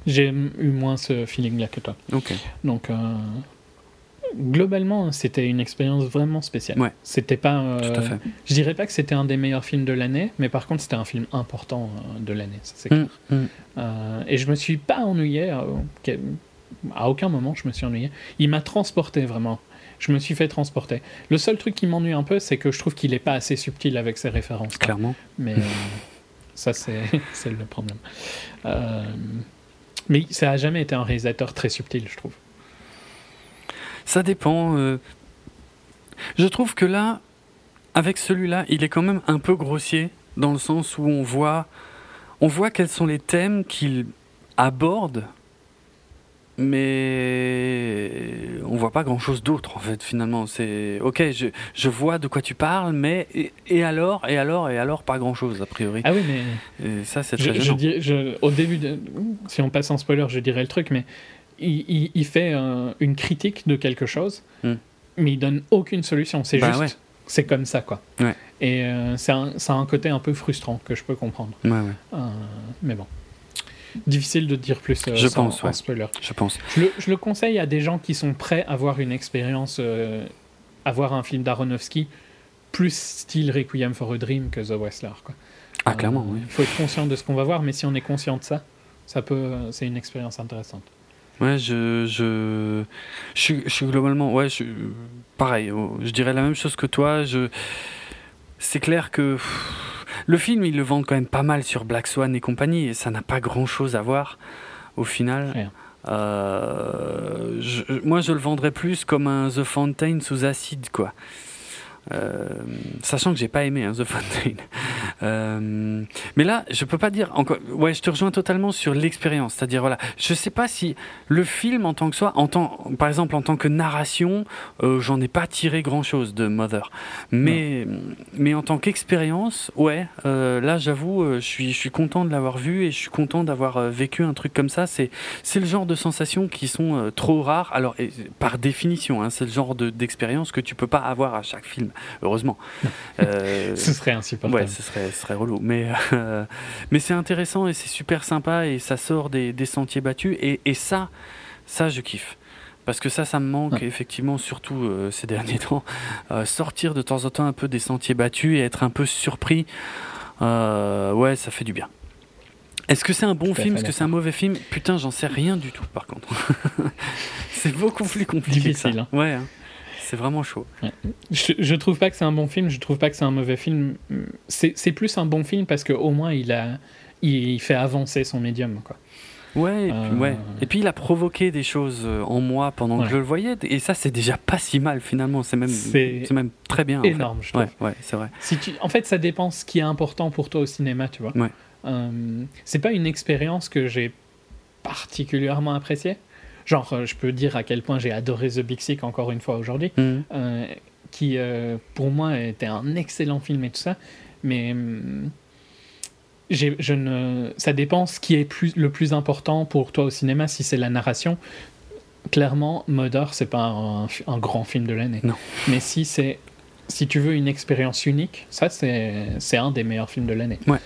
J'ai eu moins ce feeling-là que toi. ok Donc, euh, globalement, c'était une expérience vraiment spéciale. Ouais. C'était pas. euh, tout à fait Je dirais pas que c'était un des meilleurs films de l'année, mais par contre, c'était un film important euh, de l'année, c'est clair. Mm, mm. Euh, et je me suis pas ennuyé, à aucun moment je me suis ennuyé. Il m'a transporté vraiment. Je me suis fait transporter. Le seul truc qui m'ennuie un peu, c'est que je trouve qu'il est pas assez subtil avec ses références. clairement Mais ça, c'est le problème. Mais ça a jamais été un réalisateur très subtil, je trouve. Ça dépend. euh. Je trouve que là, avec celui-là, il est quand même un peu grossier, dans le sens où on voit, on voit quels sont les thèmes qu'il aborde, mais on voit pas grand-chose d'autre en fait. Finalement, c'est ok. Je, je vois de quoi tu parles, mais et, et alors, et alors, et alors, pas grand-chose a priori. Ah oui, mais Et ça, c'est très je au début, de, si on passe en spoiler, je dirais le truc, mais il, il- il fait une critique de quelque chose, Hmm. mais il donne aucune solution. C'est Bah juste, ouais. c'est comme ça, quoi. Ouais. Et euh, c'est un, ça a un côté un peu frustrant que je peux comprendre. Ouais, Euh, mais bon. Difficile de dire plus euh, Je sans, pense, sans ouais. spoiler. je pense. Je le, je le conseille à des gens qui sont prêts à voir une expérience, euh, à voir un film d'Aronofsky plus style Requiem for a Dream que The Wrestler. Quoi. Ah, clairement, oui. Il faut être conscient de ce qu'on va voir, mais si on est conscient de ça, ça peut, c'est une expérience intéressante. Ouais, je, je, je, suis, je suis globalement, ouais, je, pareil, oh, je dirais la même chose que toi. Je, c'est clair que pff, le film, ils le vendent quand même pas mal sur Black Swan et compagnie, et ça n'a pas grand chose à voir au final. Euh, je- moi, je le vendrais plus comme un The Fountain sous acide, quoi. Euh, sachant que j'ai pas aimé hein, The Fountain. Euh, mais là, je peux pas dire encore. Ouais, je te rejoins totalement sur l'expérience. C'est-à-dire, voilà, je sais pas si le film en tant que soi, en tant, par exemple, en tant que narration, euh, j'en ai pas tiré grand-chose de Mother. Mais, mais en tant qu'expérience, ouais, là, j'avoue, je suis, je suis content de l'avoir vu et je suis content d'avoir vécu un truc comme ça. C'est, c'est le genre de sensations qui sont trop rares. Alors, par définition, hein, c'est le genre de, d'expérience que tu peux pas avoir à chaque film. Heureusement. Euh, Ce serait insupportable. Ouais, ce serait, ce serait relou. Mais, euh, mais c'est intéressant et c'est super sympa et ça sort des, des sentiers battus. Et, et ça, ça, je kiffe. Parce que ça, ça me manque Ouais. effectivement, surtout euh, ces derniers temps. Sortir de temps en temps un peu des sentiers battus et être un peu surpris, ouais, ça fait du bien. Est-ce que c'est un bon film? Est-ce que c'est un mauvais film? Putain, j'en sais rien du tout par contre. c'est beaucoup plus compliqué que ça. Difficile, hein. Ouais. hein. C'est vraiment chaud. Je, je trouve pas que c'est un bon film, je trouve pas que c'est un mauvais film. C'est plus un bon film parce qu'au moins il a, il fait avancer son médium, quoi. Ouais, et puis, Euh, ouais. Et puis il a provoqué des choses euh, en moi pendant Ouais. que je le voyais, et ça c'est déjà pas si mal finalement. C'est même, C'est même très bien. en fait. Énorme, je trouve. Ouais, ouais, c'est vrai. Si tu... En fait, ça dépend ce qui est important pour toi au cinéma, tu vois. Ouais. Euh, c'est pas une expérience que j'ai particulièrement appréciée. Genre, euh, je peux dire à quel point j'ai adoré The Big Sick encore une fois aujourd'hui, Mhm. euh, qui euh, pour moi était un excellent film et tout ça, mais j'ai- je ne, ça dépend ce qui est plus, le plus important pour toi au cinéma, si c'est la narration. Clairement, Mother, c'est pas un, un grand film de l'année. Non. Mais si c'est si tu veux une expérience unique, ça c'est c'est un des meilleurs films de l'année. Ouais.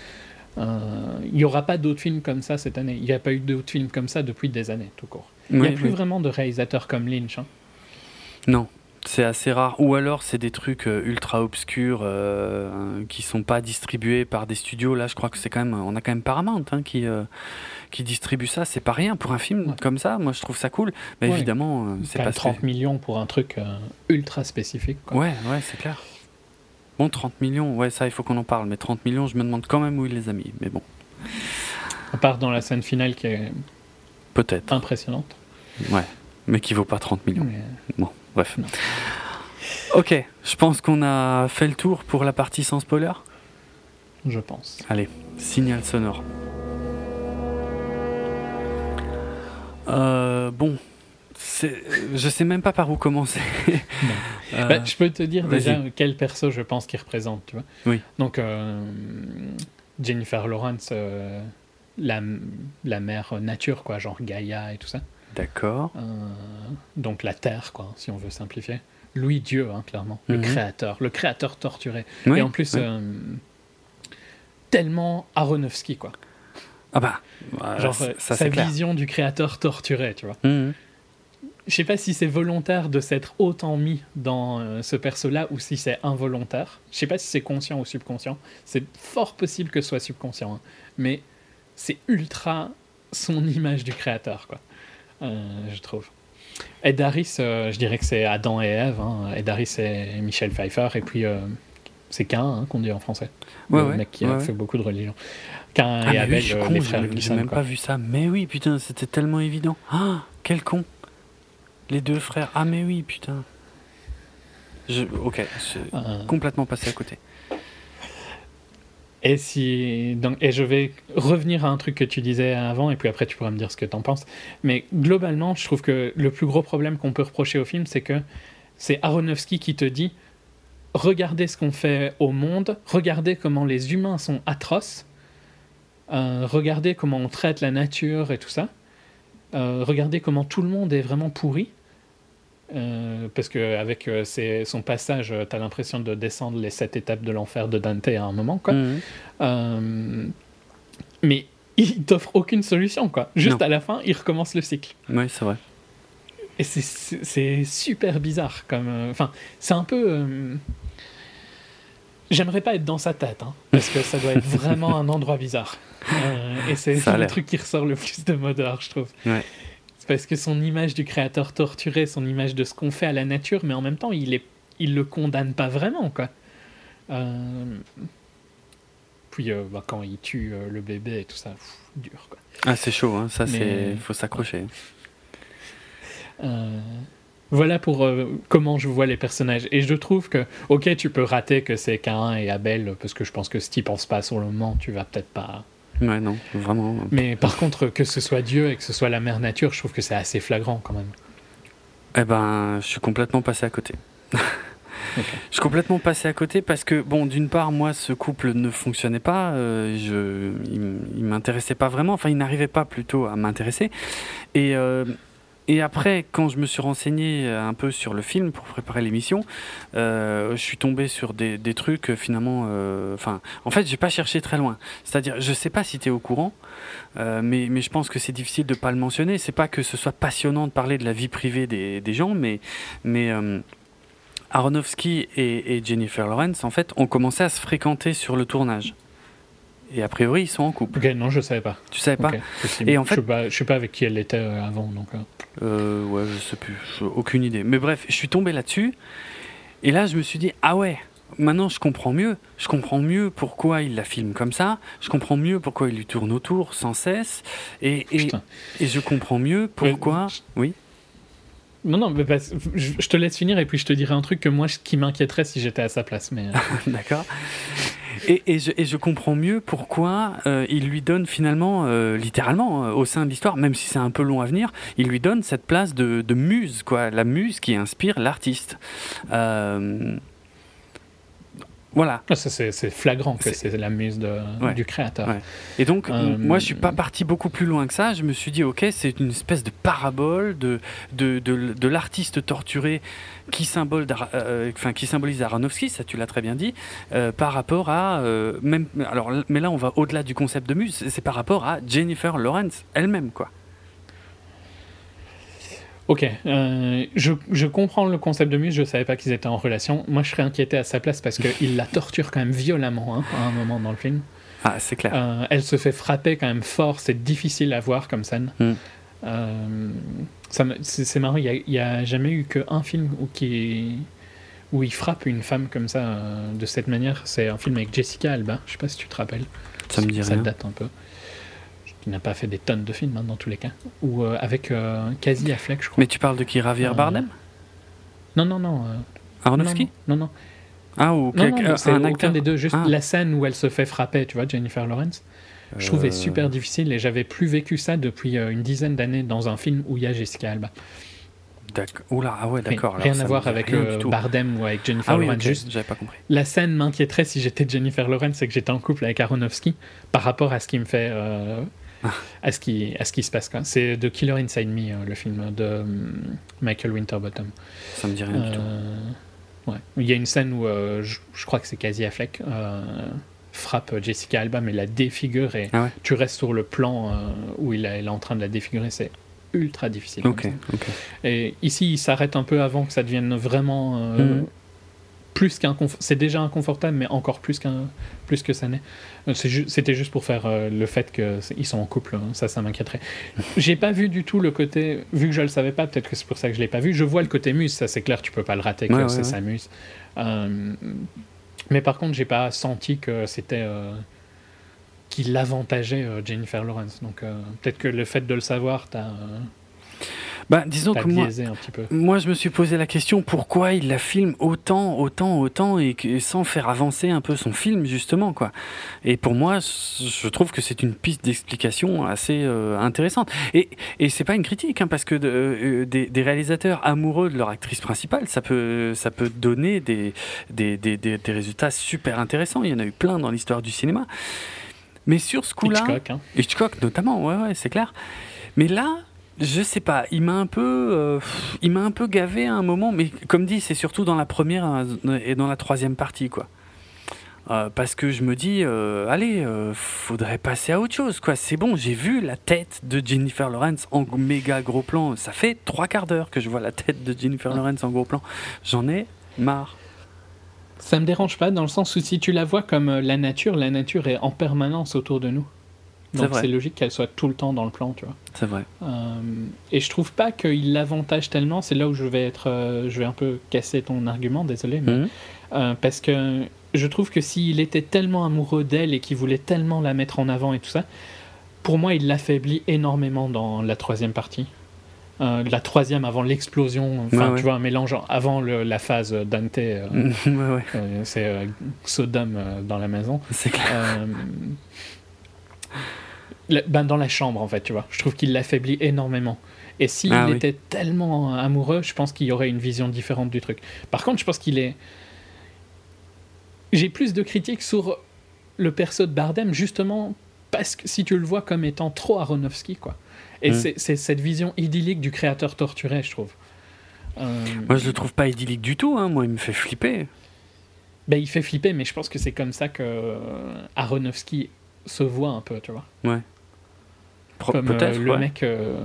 Euh, Il n'y aura pas d'autres films comme ça cette année. Il n'y a pas eu d'autres films comme ça depuis des années, tout court. Il n'y a plus vraiment de réalisateurs comme Lynch. hein. Non, c'est assez rare. Ou alors c'est des trucs euh, ultra obscurs euh, qui sont pas distribués par des studios. Là, je crois que c'est quand même, on a quand même Paramount hein, qui euh, qui distribue ça. C'est pas rien pour un film Ouais. comme ça. Moi, je trouve ça cool. Mais Ouais. évidemment, euh, c'est pas même 30 millions pour un truc ultra spécifique. quoi. Ouais, ouais, c'est clair. Bon, 30 millions, ouais, ça, il faut qu'on en parle. Mais 30 millions, je me demande quand même où il les a mis. Mais bon, À part dans la scène finale qui est peut-être. impressionnante. Ouais, mais qui vaut pas 30 millions. Mais, Bon, bref. Non. Ok, je pense qu'on a fait le tour pour la partie sans spoiler. je pense. Allez, signal sonore. Euh, bon, je sais même pas par où commencer. Euh, Bah, je peux te dire déjà quel perso je pense qu'il représente, tu vois. Oui. Donc, euh, Jennifer Lawrence, euh, la, la mère nature, quoi, genre Gaïa et tout ça. D'accord. Euh, donc la Terre, quoi, si on veut simplifier. Louis Dieu, hein, clairement. Le Mhm. créateur. Le créateur torturé. Oui, Et en plus, oui. euh, tellement Aronofsky, quoi. Ah bah, voilà, Genre, ça, euh, sa clair. vision du créateur torturé, tu vois. Mhm. Je sais pas si c'est volontaire de s'être autant mis dans euh, ce perso-là ou si c'est involontaire. Je sais pas si c'est conscient ou subconscient. C'est fort possible que ce soit subconscient. hein. Mais c'est ultra son image du créateur, quoi. Euh, je trouve. Ed Harris, euh, je dirais que c'est Adam et Ève. Hein. Ed Harris et Michel Pfeiffer. Et puis, euh, c'est Cain hein, qu'on dit en français. Ouais, le ouais, mec qui ouais, a ouais. fait beaucoup de religions. Cain Ah, et Abel, oui, con, les frères j'ai même quoi. pas vu ça. Mais oui, putain, c'était tellement évident. Ah, quel con. Les deux frères. Ah, mais oui, putain. Je, ok, complètement passé à côté. Et, si, donc, et je vais revenir à un truc que tu disais avant, et puis après tu pourras me dire ce que tu en penses. Mais globalement, je trouve que le plus gros problème qu'on peut reprocher au film, c'est que c'est Aronofsky qui te dit regardez ce qu'on fait au monde, regardez comment les humains sont atroces, euh, regardez comment on traite la nature et tout ça, euh, regardez comment tout le monde est vraiment pourri. Euh, parce qu'avec son passage, tu as l'impression de descendre les sept étapes de l'enfer de Dante à un moment. Quoi. Mhm. Euh, mais il t'offre aucune solution. quoi. Juste Non. à la fin, il recommence le cycle. Ouais, c'est vrai. Et c'est- super bizarre. comme euh, Enfin, c'est un peu. euh, J'aimerais pas être dans sa tête, hein, parce que ça doit être vraiment un endroit bizarre. Euh, et c'est le truc qui ressort le plus de Modor, je trouve. Ouais. C'est parce que son image du créateur torturé, son image de ce qu'on fait à la nature, mais en même temps, il, est, il le condamne pas vraiment, quoi. Euh, Puis euh, bah, quand il tue euh, le bébé et tout ça, pff, dur, quoi. Ah, c'est chaud, hein. ça, c'est. faut s'accrocher. Voilà pour comment je vois les personnages. Et je trouve que, ok, tu peux rater que c'est Cain et Abel, parce que je pense que si tu penses pas sur le moment, tu vas peut-être pas. Ouais, non, vraiment. Mais par contre, que ce soit Dieu et que ce soit la mère nature, je trouve que c'est assez flagrant quand même. Eh ben, je suis complètement passé à côté. Je suis complètement passé à côté parce que, bon, d'une part, moi, ce couple ne fonctionnait pas. euh, je, il, il m'intéressait pas vraiment. Enfin, il n'arrivait pas plutôt à m'intéresser. Et, euh, et après, quand je me suis renseigné euh, un peu sur le film pour préparer l'émission, euh, je suis tombé sur des, trucs euh, finalement. Enfin, en fait, j'ai pas cherché très loin. C'est-à-dire, je sais pas si tu es au courant, mais, mais je pense que c'est difficile de pas le mentionner. C'est pas que ce soit passionnant de parler de la vie privée des, gens, mais mais Aronofsky et, et Jennifer Lawrence en fait ont commencé à se fréquenter sur le tournage. Et a priori, ils sont en couple. Ok, non, je savais pas. Tu savais pas. Et en je fait- sais pas, je sais pas avec qui elle était euh, avant, donc. euh, Euh, ouais, je sais plus, je- aucune idée. Mais bref, je suis tombé là-dessus, et là je me suis dit, ah ouais, maintenant je comprends mieux. Je comprends mieux pourquoi il la filme comme ça, je comprends mieux pourquoi il lui tourne autour sans cesse, et, et je comprends mieux pourquoi... Oui Non, non, je, te laisse finir et puis je te dirai un truc que moi, qui m'inquiéterait si j'étais à sa place. Mais euh, D'accord. Et, je, comprends mieux pourquoi euh, il lui donne finalement, euh, littéralement, au sein de l'histoire, même si c'est un peu long à venir, il lui donne cette place de, de muse, quoi, la muse qui inspire l'artiste. Euh, voilà. ah, c'est flagrant que C'est- la muse de- Ouais. du créateur. Ouais. Et donc, Euh, moi, je suis pas parti beaucoup plus loin que ça. Je me suis dit, ok, c'est une espèce de parabole de, de, de, de l'artiste torturé qui, symbole euh, enfin, qui symbolise Aronofsky, ça tu l'as très bien dit, euh, par rapport à. euh, même, alors, mais là, on va au-delà du concept de muse, c'est par rapport à Jennifer Lawrence elle-même, quoi. Ok, euh, je, je comprends le concept de muse, je savais pas qu'ils étaient en relation. Moi, je serais inquiété à sa place parce qu'il la torture quand même violemment hein, à un moment dans le film. Ah, c'est clair. Euh, elle se fait frapper quand même fort, c'est difficile à voir comme scène. Mm. Euh, ça c'est marrant, il n'y a, jamais eu qu'un film où, qui, où il frappe une femme comme ça, euh, de cette manière. C'est un film avec Jessica Alba, je sais pas si tu te rappelles. Ça me dit Ça rien. date un peu. Qui n'a pas fait des tonnes de films hein, dans tous les cas. Ou euh, avec euh, Casey Affleck, je crois. Mais tu parles de qui? Javier Euh, Bardem? Non, non, non. euh, Aronofsky? Non, non. Ah, ou Non, c'est un aucun des deux. Juste Ah. la scène où elle se fait frapper, tu vois, Jennifer Lawrence. Je trouvais super difficile et j'avais plus vécu ça depuis une dizaine d'années dans un film où il y a Jessica Alba. D'accord. Oula, ah ouais, d'accord. Rien à voir avec euh. Bardem ou avec Jennifer Ah oui, Lawrence. Juste j'avais pas compris. la scène m'inquiéterait si j'étais Jennifer Lawrence et que j'étais en couple avec Aronofsky par rapport à ce qui me fait. euh. À, ce qui, à ce qui se passe. C'est The Killer Inside Me, euh, le film de euh, Michael Winterbottom. Ça me dit rien du tout. Euh, ouais. Il y a une scène où euh, je, je crois que c'est Casey Affleck frappe Jessica Alba, mais la défigure et Ah ouais tu restes sur le plan où il, est en train de la défigurer. C'est ultra difficile. Et ici, il s'arrête un peu avant que ça devienne vraiment Mhm. Plus qu'un C'est déjà inconfortable, mais encore plus qu'un plus que ça n'est. Euh, ju- C'était juste pour faire euh, le fait qu'ils sont en couple. hein. Ça, ça m'inquiéterait. J'ai pas vu du tout le côté. Vu que je le savais pas, peut-être que c'est pour ça que je l'ai pas vu. Je vois le côté muse. Ça, c'est clair. Tu peux pas le rater. que Ouais, c'est ouais. sa muse. Euh, mais par contre, j'ai pas senti que c'était. euh, qu'il avantageait Jennifer Lawrence. Donc peut-être que le fait de le savoir, t'as Bah, disons que moi, biaisé un petit peu. moi, je me suis posé la question pourquoi il la filme autant, autant, autant et sans faire avancer un peu son film, justement, quoi. Et pour moi, je trouve que c'est une piste d'explication assez euh, intéressante. Et, et c'est pas une critique, hein, parce que de- euh, des, des réalisateurs amoureux de leur actrice principale, ça peut, ça peut donner des, des, des, des- des résultats super intéressants. Il y en a eu plein dans l'histoire du cinéma. Mais sur ce coup-là. Hitchcock, hein. Hitchcock notamment, ouais, ouais, c'est clair. Mais là, je sais pas, il m'a un peu, euh, il m'a un peu gavé à un moment. Mais comme dit, c'est surtout dans la première euh, et dans la troisième partie, quoi. Euh, parce que je me dis, euh, allez, faudrait passer à autre chose, quoi. C'est bon, j'ai vu la tête de Jennifer Lawrence en méga gros plan. Ça fait trois quarts d'heure que je vois la tête de Jennifer Lawrence en gros plan. J'en ai marre. Ça me dérange pas dans le sens où si tu la vois comme la nature, la nature est en permanence autour de nous. Donc c'est logique qu'elle soit tout le temps dans le plan, tu vois. C'est vrai. Euh, et je trouve pas qu'il l'avantage tellement. C'est là où je vais être, euh, je vais un peu casser ton argument, désolé, mais Mhm. euh, parce que je trouve que s'il était tellement amoureux d'elle et qu'il voulait tellement la mettre en avant et tout ça, pour moi, il l'affaiblit énormément dans la troisième partie. Euh, la troisième avant l'explosion, enfin Ouais, ouais. tu vois un mélange avant le- la phase Dante, euh, ouais, ouais, euh, c'est Sodome dans la maison. c'est clair. Le- ben, dans la chambre, en fait, tu vois. Je trouve qu'il l'affaiblit énormément. Et s'il Ah oui. était tellement amoureux, je pense qu'il y aurait une vision différente du truc. Par contre, je pense qu'il est. J'ai plus de critiques sur le perso de Bardem, justement, parce que si tu le vois comme étant trop Aronofsky, quoi. Et Mm. c'est- c'est cette vision idyllique du créateur torturé, je trouve. Euh, Moi, je le trouve pas idyllique du tout. Hein. Moi, il me fait flipper. ben, il fait flipper, mais je pense que c'est comme ça que euh, Aronofsky se voit un peu, tu vois. Ouais. Euh, Peut-être. le ouais. mec. euh,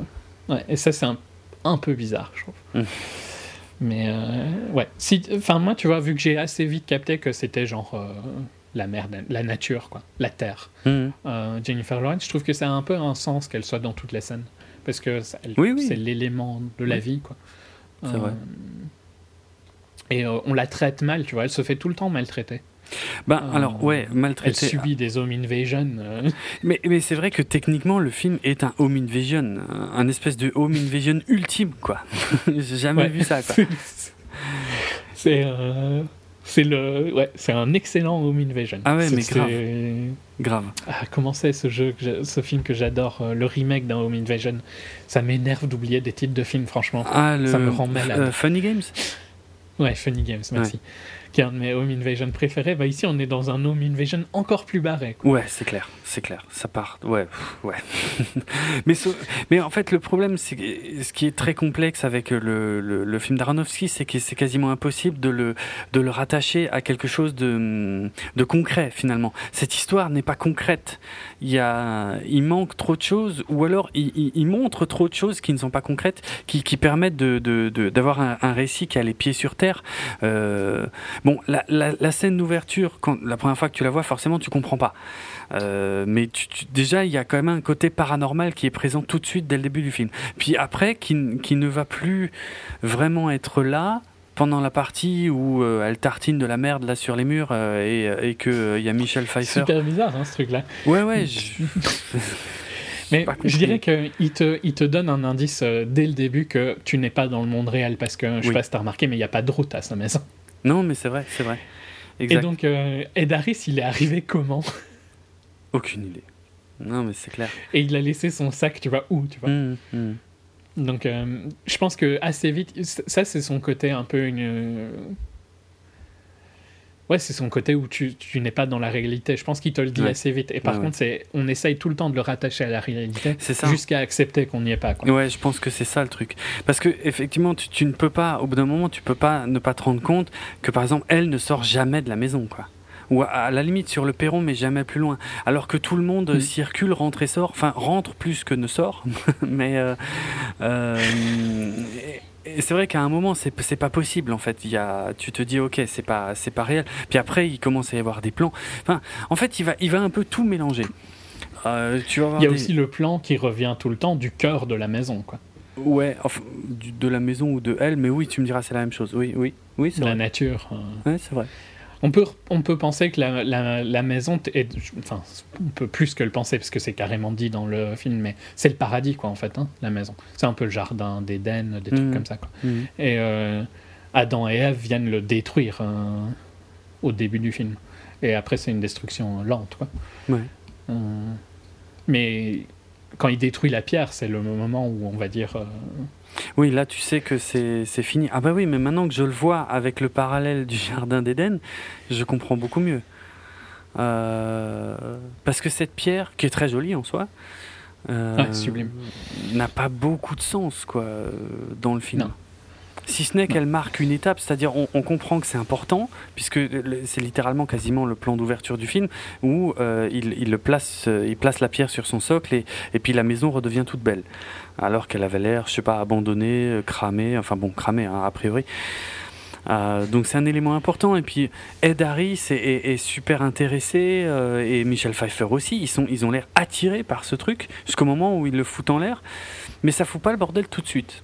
Ouais, et ça, c'est un, un peu bizarre, je trouve. Mm. Mais euh, ouais. Si, enfin, moi, tu vois, vu que j'ai assez vite capté que c'était genre. la mer, la nature, quoi, la terre. Euh, Jennifer Lawrence, je trouve que ça a un peu un sens qu'elle soit dans toutes les scènes. Parce que Oui, oui. c'est l'élément de la Oui. vie, quoi. C'est vrai. Et euh, on la traite mal, tu vois, elle se fait tout le temps maltraiter. Euh, alors, ouais, Elle maltraité. subit des home invasion. euh, Mais, mais c'est vrai que techniquement, le film est un home invasion, un, espèce de home invasion ultime, quoi. J'ai jamais Ouais. vu ça, quoi. c'est euh, c'est le ouais, c'est un excellent home invasion. Ah ouais, mais grave. Grave. Ah, comment c'est ce jeu, que ce film que j'adore, euh, le remake d'un home invasion? Ça m'énerve d'oublier des titres de films, franchement. Ah, le, Ça me rend malade. euh, Funny Games? Ouais, Funny Games, merci. Qui est un de mes home invasion préférés. Bah ici, on est dans un home invasion encore plus barré. Ouais, c'est clair, c'est clair. Ça part. Ouais, ouais. mais, en fait, le problème, c'est ce qui est très complexe avec le, le, le film d'Aronofsky, c'est que c'est quasiment impossible de le, de le rattacher à quelque chose de, de concret, finalement. Cette histoire n'est pas concrète. Il, manque trop de choses, ou alors il, il, montre trop de choses qui ne sont pas concrètes, qui, permettent d'avoir un, récit qui a les pieds sur terre. Euh, bon, la, scène d'ouverture, la première fois que tu la vois, forcément, tu comprends pas. Euh, mais déjà, il y a quand même un côté paranormal qui est présent tout de suite dès le début du film. Puis après, qui ne va plus vraiment être là pendant la partie où euh, elle tartine de la merde là sur les murs euh, et, et que euh, il y a Michel Pfeiffer. Super bizarre, hein, ce truc-là. Ouais, ouais. je- Mais je dirais qu'il te, il te donne un indice dès le début que tu n'es pas dans le monde réel. Parce que, je sais Oui. pas si t'as remarqué, mais il n'y a pas de route à sa maison. Non, mais c'est vrai, c'est vrai. Exact. Et donc, euh, Ed Harris, il est arrivé comment? Aucune idée. Non, mais c'est clair. Et il a laissé son sac, tu vois, où, tu vois? Hum, hum. Donc, euh, je pense que assez vite, ça, c'est son côté un peu une. Ouais, c'est son côté où tu, tu n'es pas dans la réalité. Je pense qu'il te le dit Ouais. assez vite. Et par Ouais, contre, c'est, on essaye tout le temps de le rattacher à la réalité jusqu'à accepter qu'on n'y est pas. Quoi. Ouais, je pense que c'est ça le truc. Parce que effectivement, tu, tu ne peux pas, au bout d'un moment, tu peux pas ne pas te rendre compte que par exemple, elle ne sort jamais de la maison, quoi. Ou à, la limite sur le perron, mais jamais plus loin. Alors que tout le monde Mm. circule, rentre et sort. Enfin, rentre plus que ne sort. mais euh, euh, c'est vrai qu'à un moment, c'est pas possible en fait. Il y a, tu te dis, ok, c'est pas, c'est pas réel. Puis après, il commence à y avoir des plans. Enfin, en fait, il va, il va un peu tout mélanger. Euh, tu Il y a des- aussi le plan qui revient tout le temps du cœur de la maison. Quoi. Ouais, enfin, de la maison ou de elle, mais oui, tu me diras, c'est la même chose. Oui, oui, oui, c'est La nature. euh. Ouais, c'est vrai. On peut, on peut penser que la, la, la maison est. Enfin, on peut plus que le penser parce que c'est carrément dit dans le film, mais c'est le paradis, quoi, en fait, hein, la maison. C'est un peu le jardin d'Éden, des trucs Mhm. comme ça, quoi. Mhm. Et euh, Adam et Ève viennent le détruire euh, au début du film. Et après, c'est une destruction lente, quoi. Ouais. Euh, mais quand il détruit la pierre, c'est le moment où on va dire. Oui, là, tu sais que c'est fini. Ah bah oui, mais maintenant que je le vois avec le parallèle du jardin d'Éden, je comprends beaucoup mieux. Euh, parce que cette pierre, qui est très jolie en soi, euh, n'a pas beaucoup de sens quoi dans le film. Non. Si ce n'est qu'elle marque une étape, c'est-à-dire on, comprend que c'est important, puisque c'est littéralement quasiment le plan d'ouverture du film, où euh, il, le place, euh, place la pierre sur son socle et, et puis la maison redevient toute belle, alors qu'elle avait l'air, je sais pas, abandonnée, euh, cramée, enfin bon, cramée hein, a priori. Euh, donc c'est un élément important et puis Ed Harris est, super intéressé et Michel Pfeiffer aussi. Ils sont ils ont l'air attirés par ce truc jusqu'au moment où ils le foutent en l'air. Mais ça fout pas le bordel tout de suite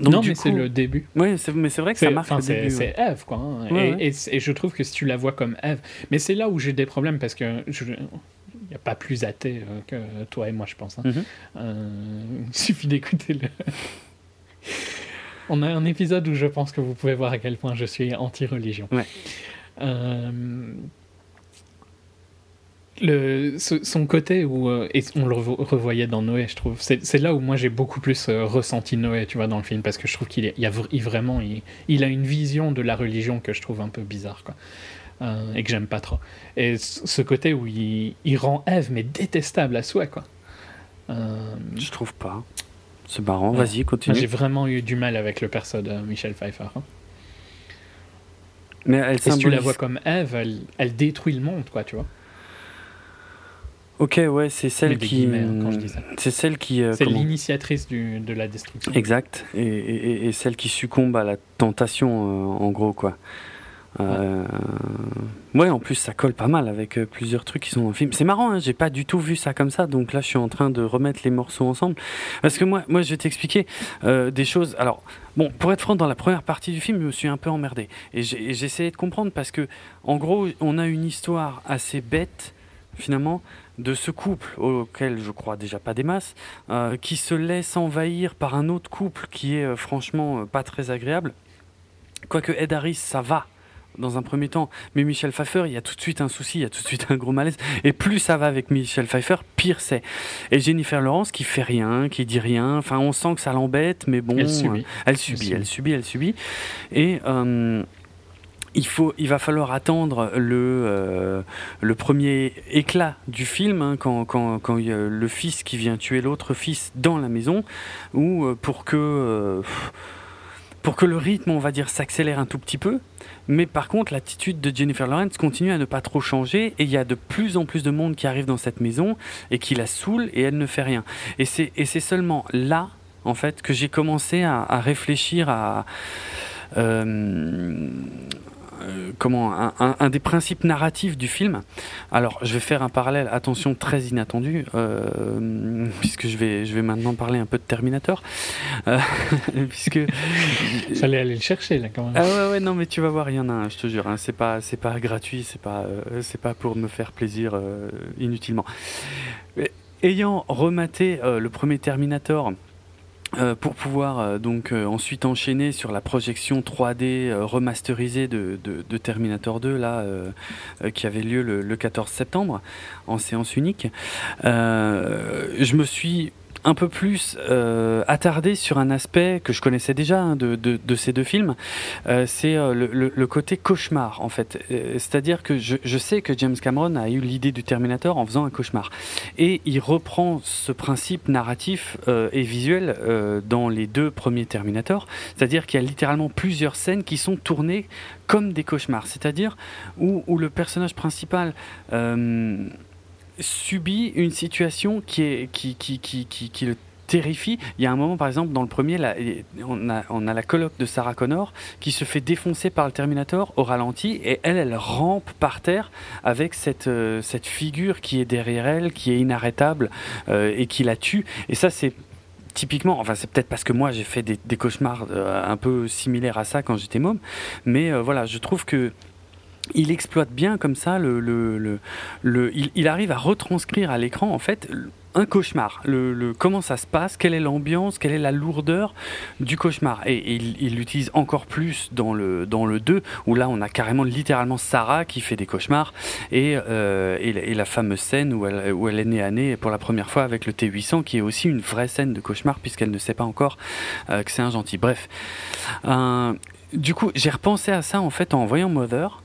Donc, non, mais c'est le début. Ouais, c'est- mais c'est vrai que ça marque le c'est- début. ouais. c'est Ève, quoi. hein. Ouais, et, ouais. et c- et je trouve que si tu la vois comme Ève, mais c'est là où j'ai des problèmes parce que je- il n'y a pas plus athée euh, que toi et moi, je pense. hein. Mhm. Euh, il suffit d'écouter le. On a un épisode où je pense que vous pouvez voir à quel point je suis anti-religion. Ouais. Euh, le, son côté où euh, et on le revo- revoyait dans Noé, je trouve. C'est là où moi j'ai beaucoup plus euh, ressenti Noé, tu vois, dans le film, parce que je trouve qu'il il y a vr- il vraiment, il, il a une vision de la religion que je trouve un peu bizarre, quoi, Euh, et que j'aime pas trop. Et ce côté où il, il rend Ève mais détestable à souhait, quoi. Je trouve pas. C'est marrant, Ouais. vas-y, continue. j'ai vraiment eu du mal avec le perso de Michel Pfeiffer. hein. Mais elle Et si tu la vois comme Ève, elle, elle détruit le monde, quoi, tu vois. Ok, ouais, c'est celle qui. hein. C'est celle qui. euh, C'est comment- l'initiatrice de la destruction. Exact. Et, et- et celle qui succombe à la tentation, euh, en gros, quoi. Euh, ouais, en plus ça colle pas mal avec euh, plusieurs trucs qui sont dans le film. C'est marrant, hein, j'ai pas du tout vu ça comme ça, donc là je suis en train de remettre les morceaux ensemble. Parce que moi, moi je vais t'expliquer euh, des choses. Alors, bon, pour être franc, dans la première partie du film, je me suis un peu emmerdé. Et j'ai j'ai essayé de comprendre parce que, en gros, on a une histoire assez bête, finalement, de ce couple auquel je crois déjà pas des masses, euh, qui se laisse envahir par un autre couple qui est euh, franchement euh, pas très agréable. Quoique Ed Harris, ça va dans un premier temps, mais Michel Pfeiffer, il y a tout de suite un souci, il y a tout de suite un gros malaise. Et plus ça va avec Michel Pfeiffer, pire c'est. Et Jennifer Lawrence qui fait rien, qui dit rien. Enfin, on sent que ça l'embête, mais bon, Elle subit. elle subit, elle subit, elle subit. Et euh, il, faut, il va falloir attendre le, euh, le premier éclat du film, hein, quand, quand, quand le fils qui vient tuer l'autre fils dans la maison, ou euh, pour que, euh, pour que le rythme, on va dire, s'accélère un tout petit peu. Mais par contre, l'attitude de Jennifer Lawrence continue à ne pas trop changer, et il y a de plus en plus de monde qui arrive dans cette maison et qui la saoule, et elle ne fait rien. Et c'est et c'est seulement là, en fait, que j'ai commencé à, réfléchir à comment un, un- un des principes narratifs du film. Alors, je vais faire un parallèle, attention, très inattendu, euh, puisque je vais, je vais maintenant parler un peu de Terminator, Euh, puisque Fallait aller le chercher là quand même. ah ouais ouais non mais tu vas voir il y en a un je te jure hein, c'est pas c'est pas gratuit c'est pas euh, c'est pas pour me faire plaisir euh, inutilement Mais ayant rematé euh, le premier Terminator euh, pour pouvoir euh, donc euh, ensuite enchaîner sur la projection 3D euh, remasterisée de, Terminator 2 là euh, euh, qui avait lieu le, le 14 septembre en séance unique. Je me suis un peu plus euh, attardé sur un aspect que je connaissais déjà hein, de, ces deux films, euh, c'est euh, le, côté cauchemar en fait. C'est-à-dire que je, sais que James Cameron a eu l'idée du Terminator en faisant un cauchemar. Et il reprend ce principe narratif et visuel dans les deux premiers Terminator. C'est-à-dire qu'il y a littéralement plusieurs scènes qui sont tournées comme des cauchemars. C'est-à-dire où, où le personnage principal... subit une situation qui, est, qui, qui, qui, qui, le terrifie. Il y a un moment, par exemple, dans le premier, on, a, la colloque de Sarah Connor qui se fait défoncer par le Terminator au ralenti et elle, elle rampe par terre avec cette, euh, cette figure qui est derrière elle, qui est inarrêtable euh, et qui la tue. Et ça, c'est typiquement, enfin c'est peut-être parce que moi j'ai fait des, cauchemars euh, un peu similaires à ça quand j'étais môme, mais voilà, je trouve que il exploite bien comme ça le, le, le, il, arrive à retranscrire à l'écran en fait un cauchemar, le, comment ça se passe, quelle est l'ambiance, quelle est la lourdeur du cauchemar. Et, il il l'utilise encore plus dans le, dans le 2, où là on a carrément littéralement Sarah qui fait des cauchemars, et, euh, et la fameuse scène où elle, où elle est née à nez pour la première fois avec le T800, qui est aussi une vraie scène de cauchemar, puisqu'elle ne sait pas encore euh, que c'est un gentil. Bref. Euh, du coup, j'ai repensé à ça en fait en voyant Mother.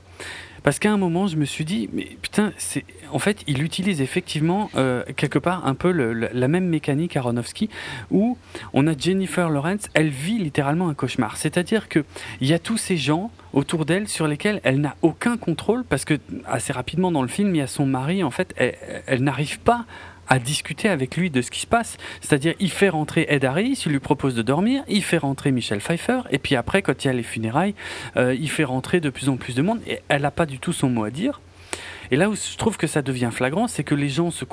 Parce qu'à un moment, je me suis dit, mais putain, c'est en fait, il utilise effectivement euh, quelque part un peu la même mécanique Aronofsky, où on a Jennifer Lawrence, elle vit littéralement un cauchemar. C'est-à-dire que il y a tous ces gens autour d'elle sur lesquels elle n'a aucun contrôle, parce que assez rapidement dans le film, il y a son mari, en fait, elle n'arrive pas à discuter avec lui de ce qui se passe. C'est-à-dire, il fait rentrer Ed Harris, il lui propose de dormir, il fait rentrer Michel Pfeiffer, et puis après, quand il y a les funérailles, euh, il fait rentrer de plus en plus de monde, et elle n'a pas du tout son mot à dire. Et là où je trouve que ça devient flagrant, c'est que les gens se,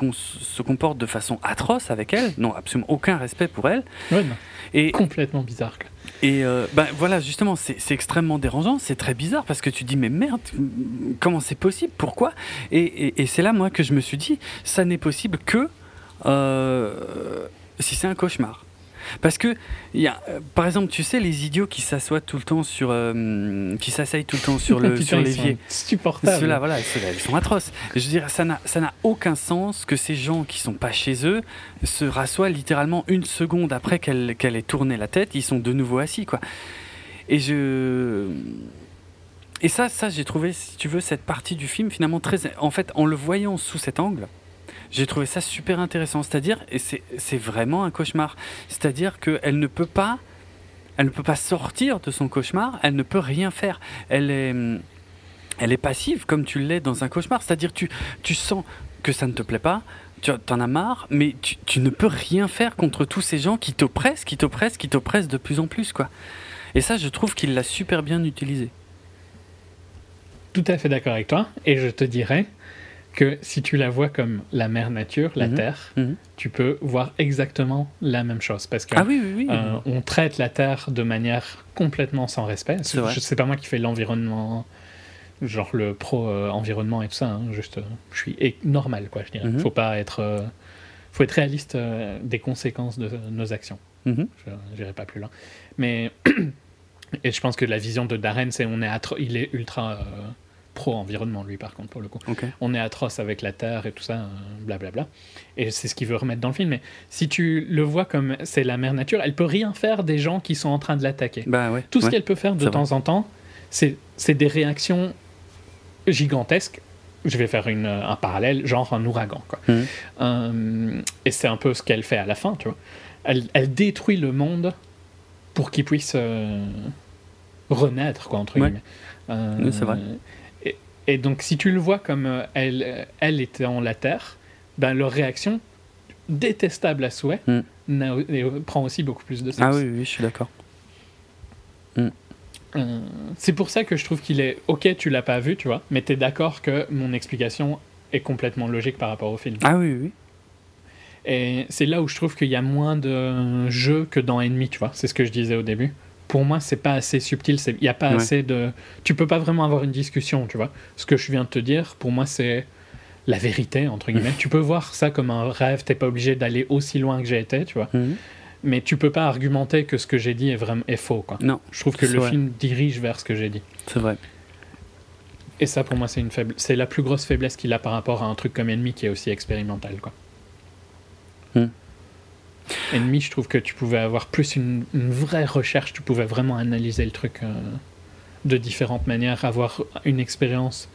comportent de façon atroce avec elle, n'ont absolument aucun respect pour elle. Ouais, non. Et, Complètement bizarre. Et euh, ben voilà, justement, c'est extrêmement dérangeant, c'est très bizarre parce que tu dis, mais merde, comment c'est possible Pourquoi? Et, et- et c'est là, moi, que je me suis dit, ça n'est possible que euh, si c'est un cauchemar. Parce que, y a, euh, par exemple, tu sais, les idiots qui s'assoient tout le temps sur. euh, qui s'asseyent tout le temps sur le- l'évier. Supportable. Ceux-là, voilà, ceux-là, ils sont atroces. Je veux dire, ça n'a, aucun sens que ces gens qui sont pas chez eux se rassoient littéralement une seconde après qu'elle, qu'elle ait tourné la tête, ils sont de nouveau assis, quoi. Et je. Et ça, ça, j'ai trouvé, si tu veux, cette partie du film finalement très. En fait, en le voyant sous cet angle, j'ai trouvé ça super intéressant. C'est-à-dire, et c'est, vraiment un cauchemar. C'est-à-dire qu'elle ne peut pas. Elle ne peut pas sortir de son cauchemar, elle ne peut rien faire. Elle est elle est passive comme tu l'es dans un cauchemar. C'est-à-dire tu, tu sens que ça ne te plaît pas, tu en as marre, mais tu, tu ne peux rien faire contre tous ces gens qui t'oppressent, qui t'oppressent, qui t'oppressent de plus en plus. quoi. Et ça, je trouve qu'il l'a super bien utilisé. tout à fait d'accord avec toi, et je te dirais que si tu la vois comme la mère nature, la Mhm. Terre, Mhm. tu peux voir exactement la même chose. Parce que Ah oui, oui, oui. euh, on traite la Terre de manière complètement sans respect. Je sais pas moi qui fais l'environnement, genre le pro-environnement et tout ça. hein, juste, euh, je suis normal, quoi, je dirais. Mhm. Faut pas être, euh, faut être réaliste des conséquences de nos actions. Je n'irai pas plus loin. Mais et je pense que la vision de Darren, c'est on est il est ultra pro-environnement lui par contre pour le coup. On est atroce avec la terre et tout ça, euh, blablabla. Et c'est ce qu'il veut remettre dans le film. Mais si tu le vois comme c'est la mère nature, elle peut rien faire des gens qui sont en train de l'attaquer. Bah ouais. Tout ce ouais. qu'elle peut faire de temps en temps, c'est des réactions gigantesques. Je vais faire une, un parallèle, genre un ouragan. Quoi. Mhm. Euh, et c'est un peu ce qu'elle fait à la fin, tu vois. Elle, elle détruit le monde pour qu'il puisse euh, renaître, quoi, entre Ouais. guillemets. Euh, Oui, c'est vrai. Et, donc, si tu le vois comme euh, elle, elle était en la Terre, ben, leur réaction, détestable à souhait, n'a- et prend aussi beaucoup plus de sens. Ah oui, oui, je suis d'accord. Euh, c'est pour ça que je trouve qu'il est ok, tu l'as pas vu, tu vois, mais t'es d'accord que mon explication est complètement logique par rapport au film. Ah oui, oui. Et c'est là où je trouve qu'il y a moins de jeu que dans Enemy, tu vois. C'est ce que je disais au début. Pour moi, c'est pas assez subtil. Il y a pas Ouais. assez de. Tu peux pas vraiment avoir une discussion, tu vois. Ce que je viens de te dire, pour moi, c'est la vérité entre guillemets. tu peux voir ça comme un rêve. T'es pas obligé d'aller aussi loin que j'ai été, tu vois. Mhm. Mais tu peux pas argumenter que ce que j'ai dit est vraiment est faux, quoi. Non, Je trouve que le vrai. film dirige vers ce que j'ai dit. c'est vrai. Et ça, pour moi, c'est une faible... c'est la plus grosse faiblesse qu'il a par rapport à un truc comme Enemy qui est aussi expérimental, quoi. Hmm. Enemy, je trouve que tu pouvais avoir plus une, une vraie recherche, tu pouvais vraiment analyser le truc euh, de différentes manières, avoir une expérience,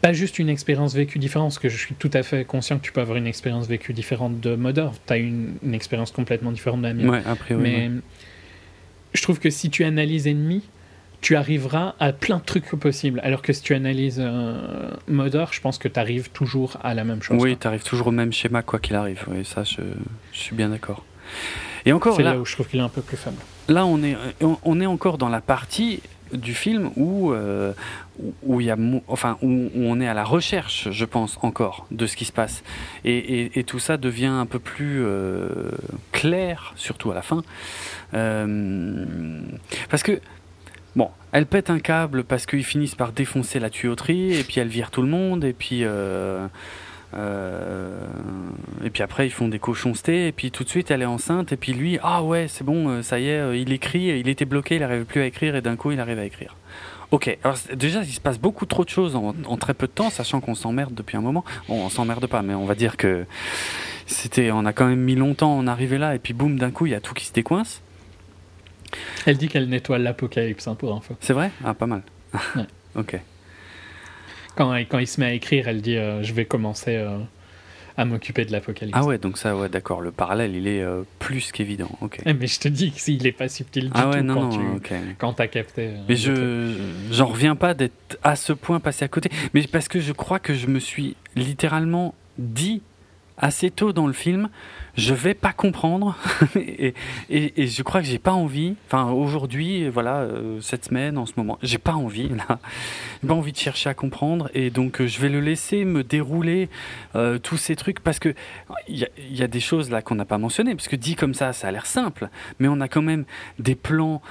pas juste une expérience vécue différente, parce que je suis tout à fait conscient que tu peux avoir une expérience vécue différente de Mother, tu as une, une expérience complètement différente de la mienne. Ouais, a priori. Mais ouais. je trouve que si tu analyses Enemy, tu arriveras à plein de trucs possibles. Alors que si tu analyses euh, je pense que tu arrives toujours à la même chose. Oui, quoi. tu arrives toujours au même schéma quoi qu'il arrive. Oui, ça, je, je suis bien d'accord. Et encore, C'est là, là où je trouve qu'il est un peu plus faible. là on, est, on, on est encore dans la partie du film où, euh, où- y a, enfin, où, où on est à la recherche, je pense, encore, de ce qui se passe. Et, et- et tout ça devient un peu plus euh, clair, surtout à la fin. Euh, parce que, bon, elle pète un câble parce qu'ils finissent par défoncer la tuyauterie, et puis elle vire tout le monde, et puis... euh, euh, et puis après ils font des cochoncetés et puis tout de suite elle est enceinte et puis lui ah ouais c'est bon euh, ça y est il écrit il était bloqué il n'arrivait plus à écrire et d'un coup il arrive à écrire ok alors déjà il se passe beaucoup trop de choses en, en très peu de temps sachant qu'on s'emmerde depuis un moment. Bon on s'emmerde pas mais on va dire que c'était on a quand même mis longtemps à en arriver là et puis boum d'un coup il y a tout qui se décoince Elle dit qu'elle nettoie l'apocalypse, hein, pour info. c'est vrai? Ah pas mal Ouais. ok Quand, quand il se met à écrire, elle dit euh, Je vais commencer euh, à m'occuper de l'apocalypse. ah ouais donc ça ouais d'accord le parallèle il est euh, plus qu'évident ok Eh, mais je te dis que s'il est pas subtil du ah ouais tout non quand non tu quand t'as capté. Mais je j'en reviens pas d'être à ce point passé à côté. Mais parce que je crois que je me suis littéralement dit assez tôt dans le film, je vais pas comprendre. Et, je crois que j'ai pas envie. Enfin aujourd'hui, voilà, euh, cette semaine, en ce moment, j'ai pas envie pas envie de chercher à comprendre. Et donc euh, je vais le laisser me dérouler euh, tous ces trucs parce que il y, a- des choses là qu'on n'a pas mentionnées. Parce que dit comme ça, ça a l'air simple, mais on a quand même des plans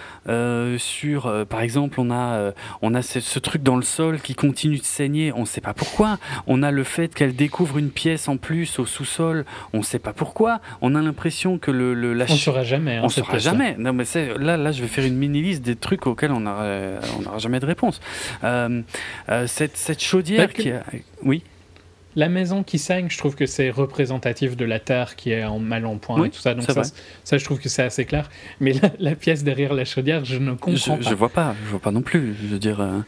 sur, par exemple, on a on a ce, truc dans le sol qui continue de saigner, on sait pas pourquoi. On a le fait qu'elle découvre une pièce en plus au sous-sol, on sait pas pourquoi. On a l'impression que le, le la On saura jamais. hein, on cette saura jamais. Non, mais c'est là, là, je vais faire une mini liste des trucs auxquels on n'aura on n'aura jamais de réponse. Euh, euh, cette, cette chaudière que- qui a... oui, La maison qui saigne, je trouve que c'est représentatif de la terre qui est en mal en point Oui, et tout ça. Donc ça, je trouve que c'est assez clair. Mais la, la pièce derrière la chaudière, je ne comprends je, pas. je vois pas, je vois pas non plus. Je veux dire. euh,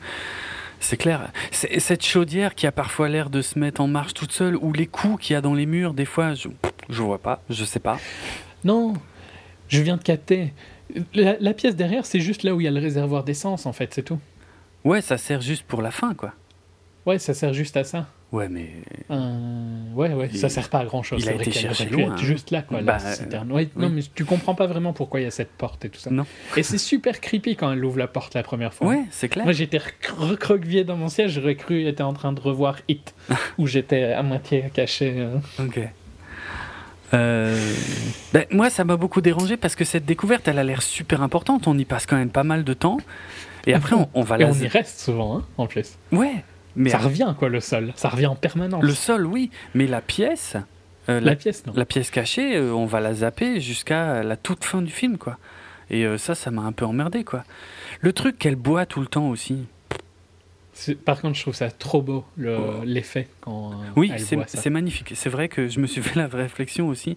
c'est clair. C'est- Cette chaudière qui a parfois l'air de se mettre en marche toute seule, ou les coups qu'il y a dans les murs, des fois, je, je vois pas, je sais pas. Non, je viens de capter. La, la pièce derrière, c'est juste là où il y a le réservoir d'essence, en fait, c'est tout. Ouais, ça sert juste pour la fin, quoi. Ouais, ça sert juste à ça. Ouais, mais. Euh, ouais, ouais, Il- ça sert pas à grand chose. il a été cherché loin, hein. juste là, quoi. Bah. Ouais, oui. Non, mais tu comprends pas vraiment pourquoi il y a cette porte et tout ça. Non. Et c'est super creepy quand elle ouvre la porte la première fois. Ouais, c'est clair. Moi, j'étais rec- recroquevillé dans mon siège, j'aurais cru était en train de revoir Hit, où j'étais à moitié caché. euh. Ok. Euh, ben, moi, ça m'a beaucoup dérangé parce que cette découverte, elle a l'air super importante. On y passe quand même pas mal de temps. Et après, on, on va Et la. on y reste souvent, hein, en plus. Ouais. Mais ça revient, quoi, le sol. Ça revient en permanence. le sol, oui. Mais la pièce, euh, La la, pièce, non. la pièce cachée, euh, on va la zapper jusqu'à la toute fin du film, quoi. Et euh, ça, ça m'a un peu emmerdé, quoi. Le truc qu'elle boit tout le temps aussi. Par contre, je trouve ça trop beau, le- Oh. l'effet quand euh, Oui, c'est magnifique. C'est vrai que je me suis fait la réflexion aussi.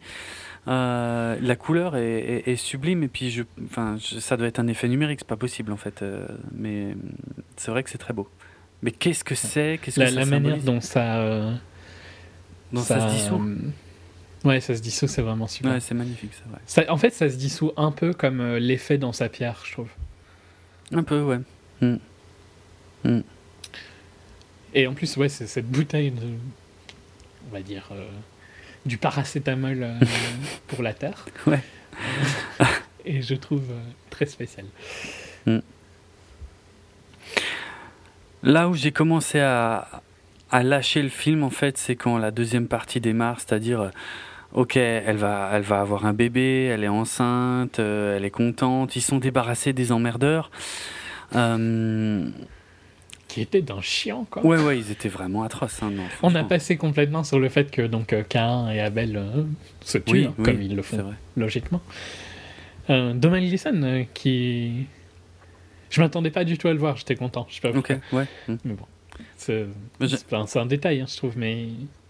Euh, la couleur est, est- est sublime et puis je, enfin, je- ça doit être un effet numérique, c'est pas possible en fait. euh, mais c'est vrai que c'est très beau. Mais qu'est-ce que c'est? La, ça la manière dont ça... euh, dont ça, se dissout euh, Ouais, ça se dissout, c'est vraiment super. Ouais, c'est magnifique, c'est vrai. Ça- en fait, ça se dissout un peu comme euh, l'effet dans sa pierre, je trouve. Un peu, ouais. Mm. Et en plus, ouais, c'est cette bouteille de, on va dire, euh, du paracétamol euh, pour la terre. Ouais. Et je trouve euh, très spécial. Là où j'ai commencé à, à lâcher le film, en fait, c'est quand la deuxième partie démarre, c'est-à-dire, euh, ok, elle va, elle va avoir un bébé, elle est enceinte, euh, elle est contente, ils sont débarrassés des emmerdeurs. Euh, Qui était d'un chiant, quoi. ouais, ouais, ils étaient vraiment atroces. hein, non, On a passé complètement sur le fait que donc Cain et Abel euh, se tuent, Oui, hein, oui, comme ils le font logiquement. Domhnall Gleeson, euh, qui... Je m'attendais pas du tout à le voir, j'étais content. Je sais pas ouais. mm. Mais bon, c'est un, détail, hein, je trouve, mais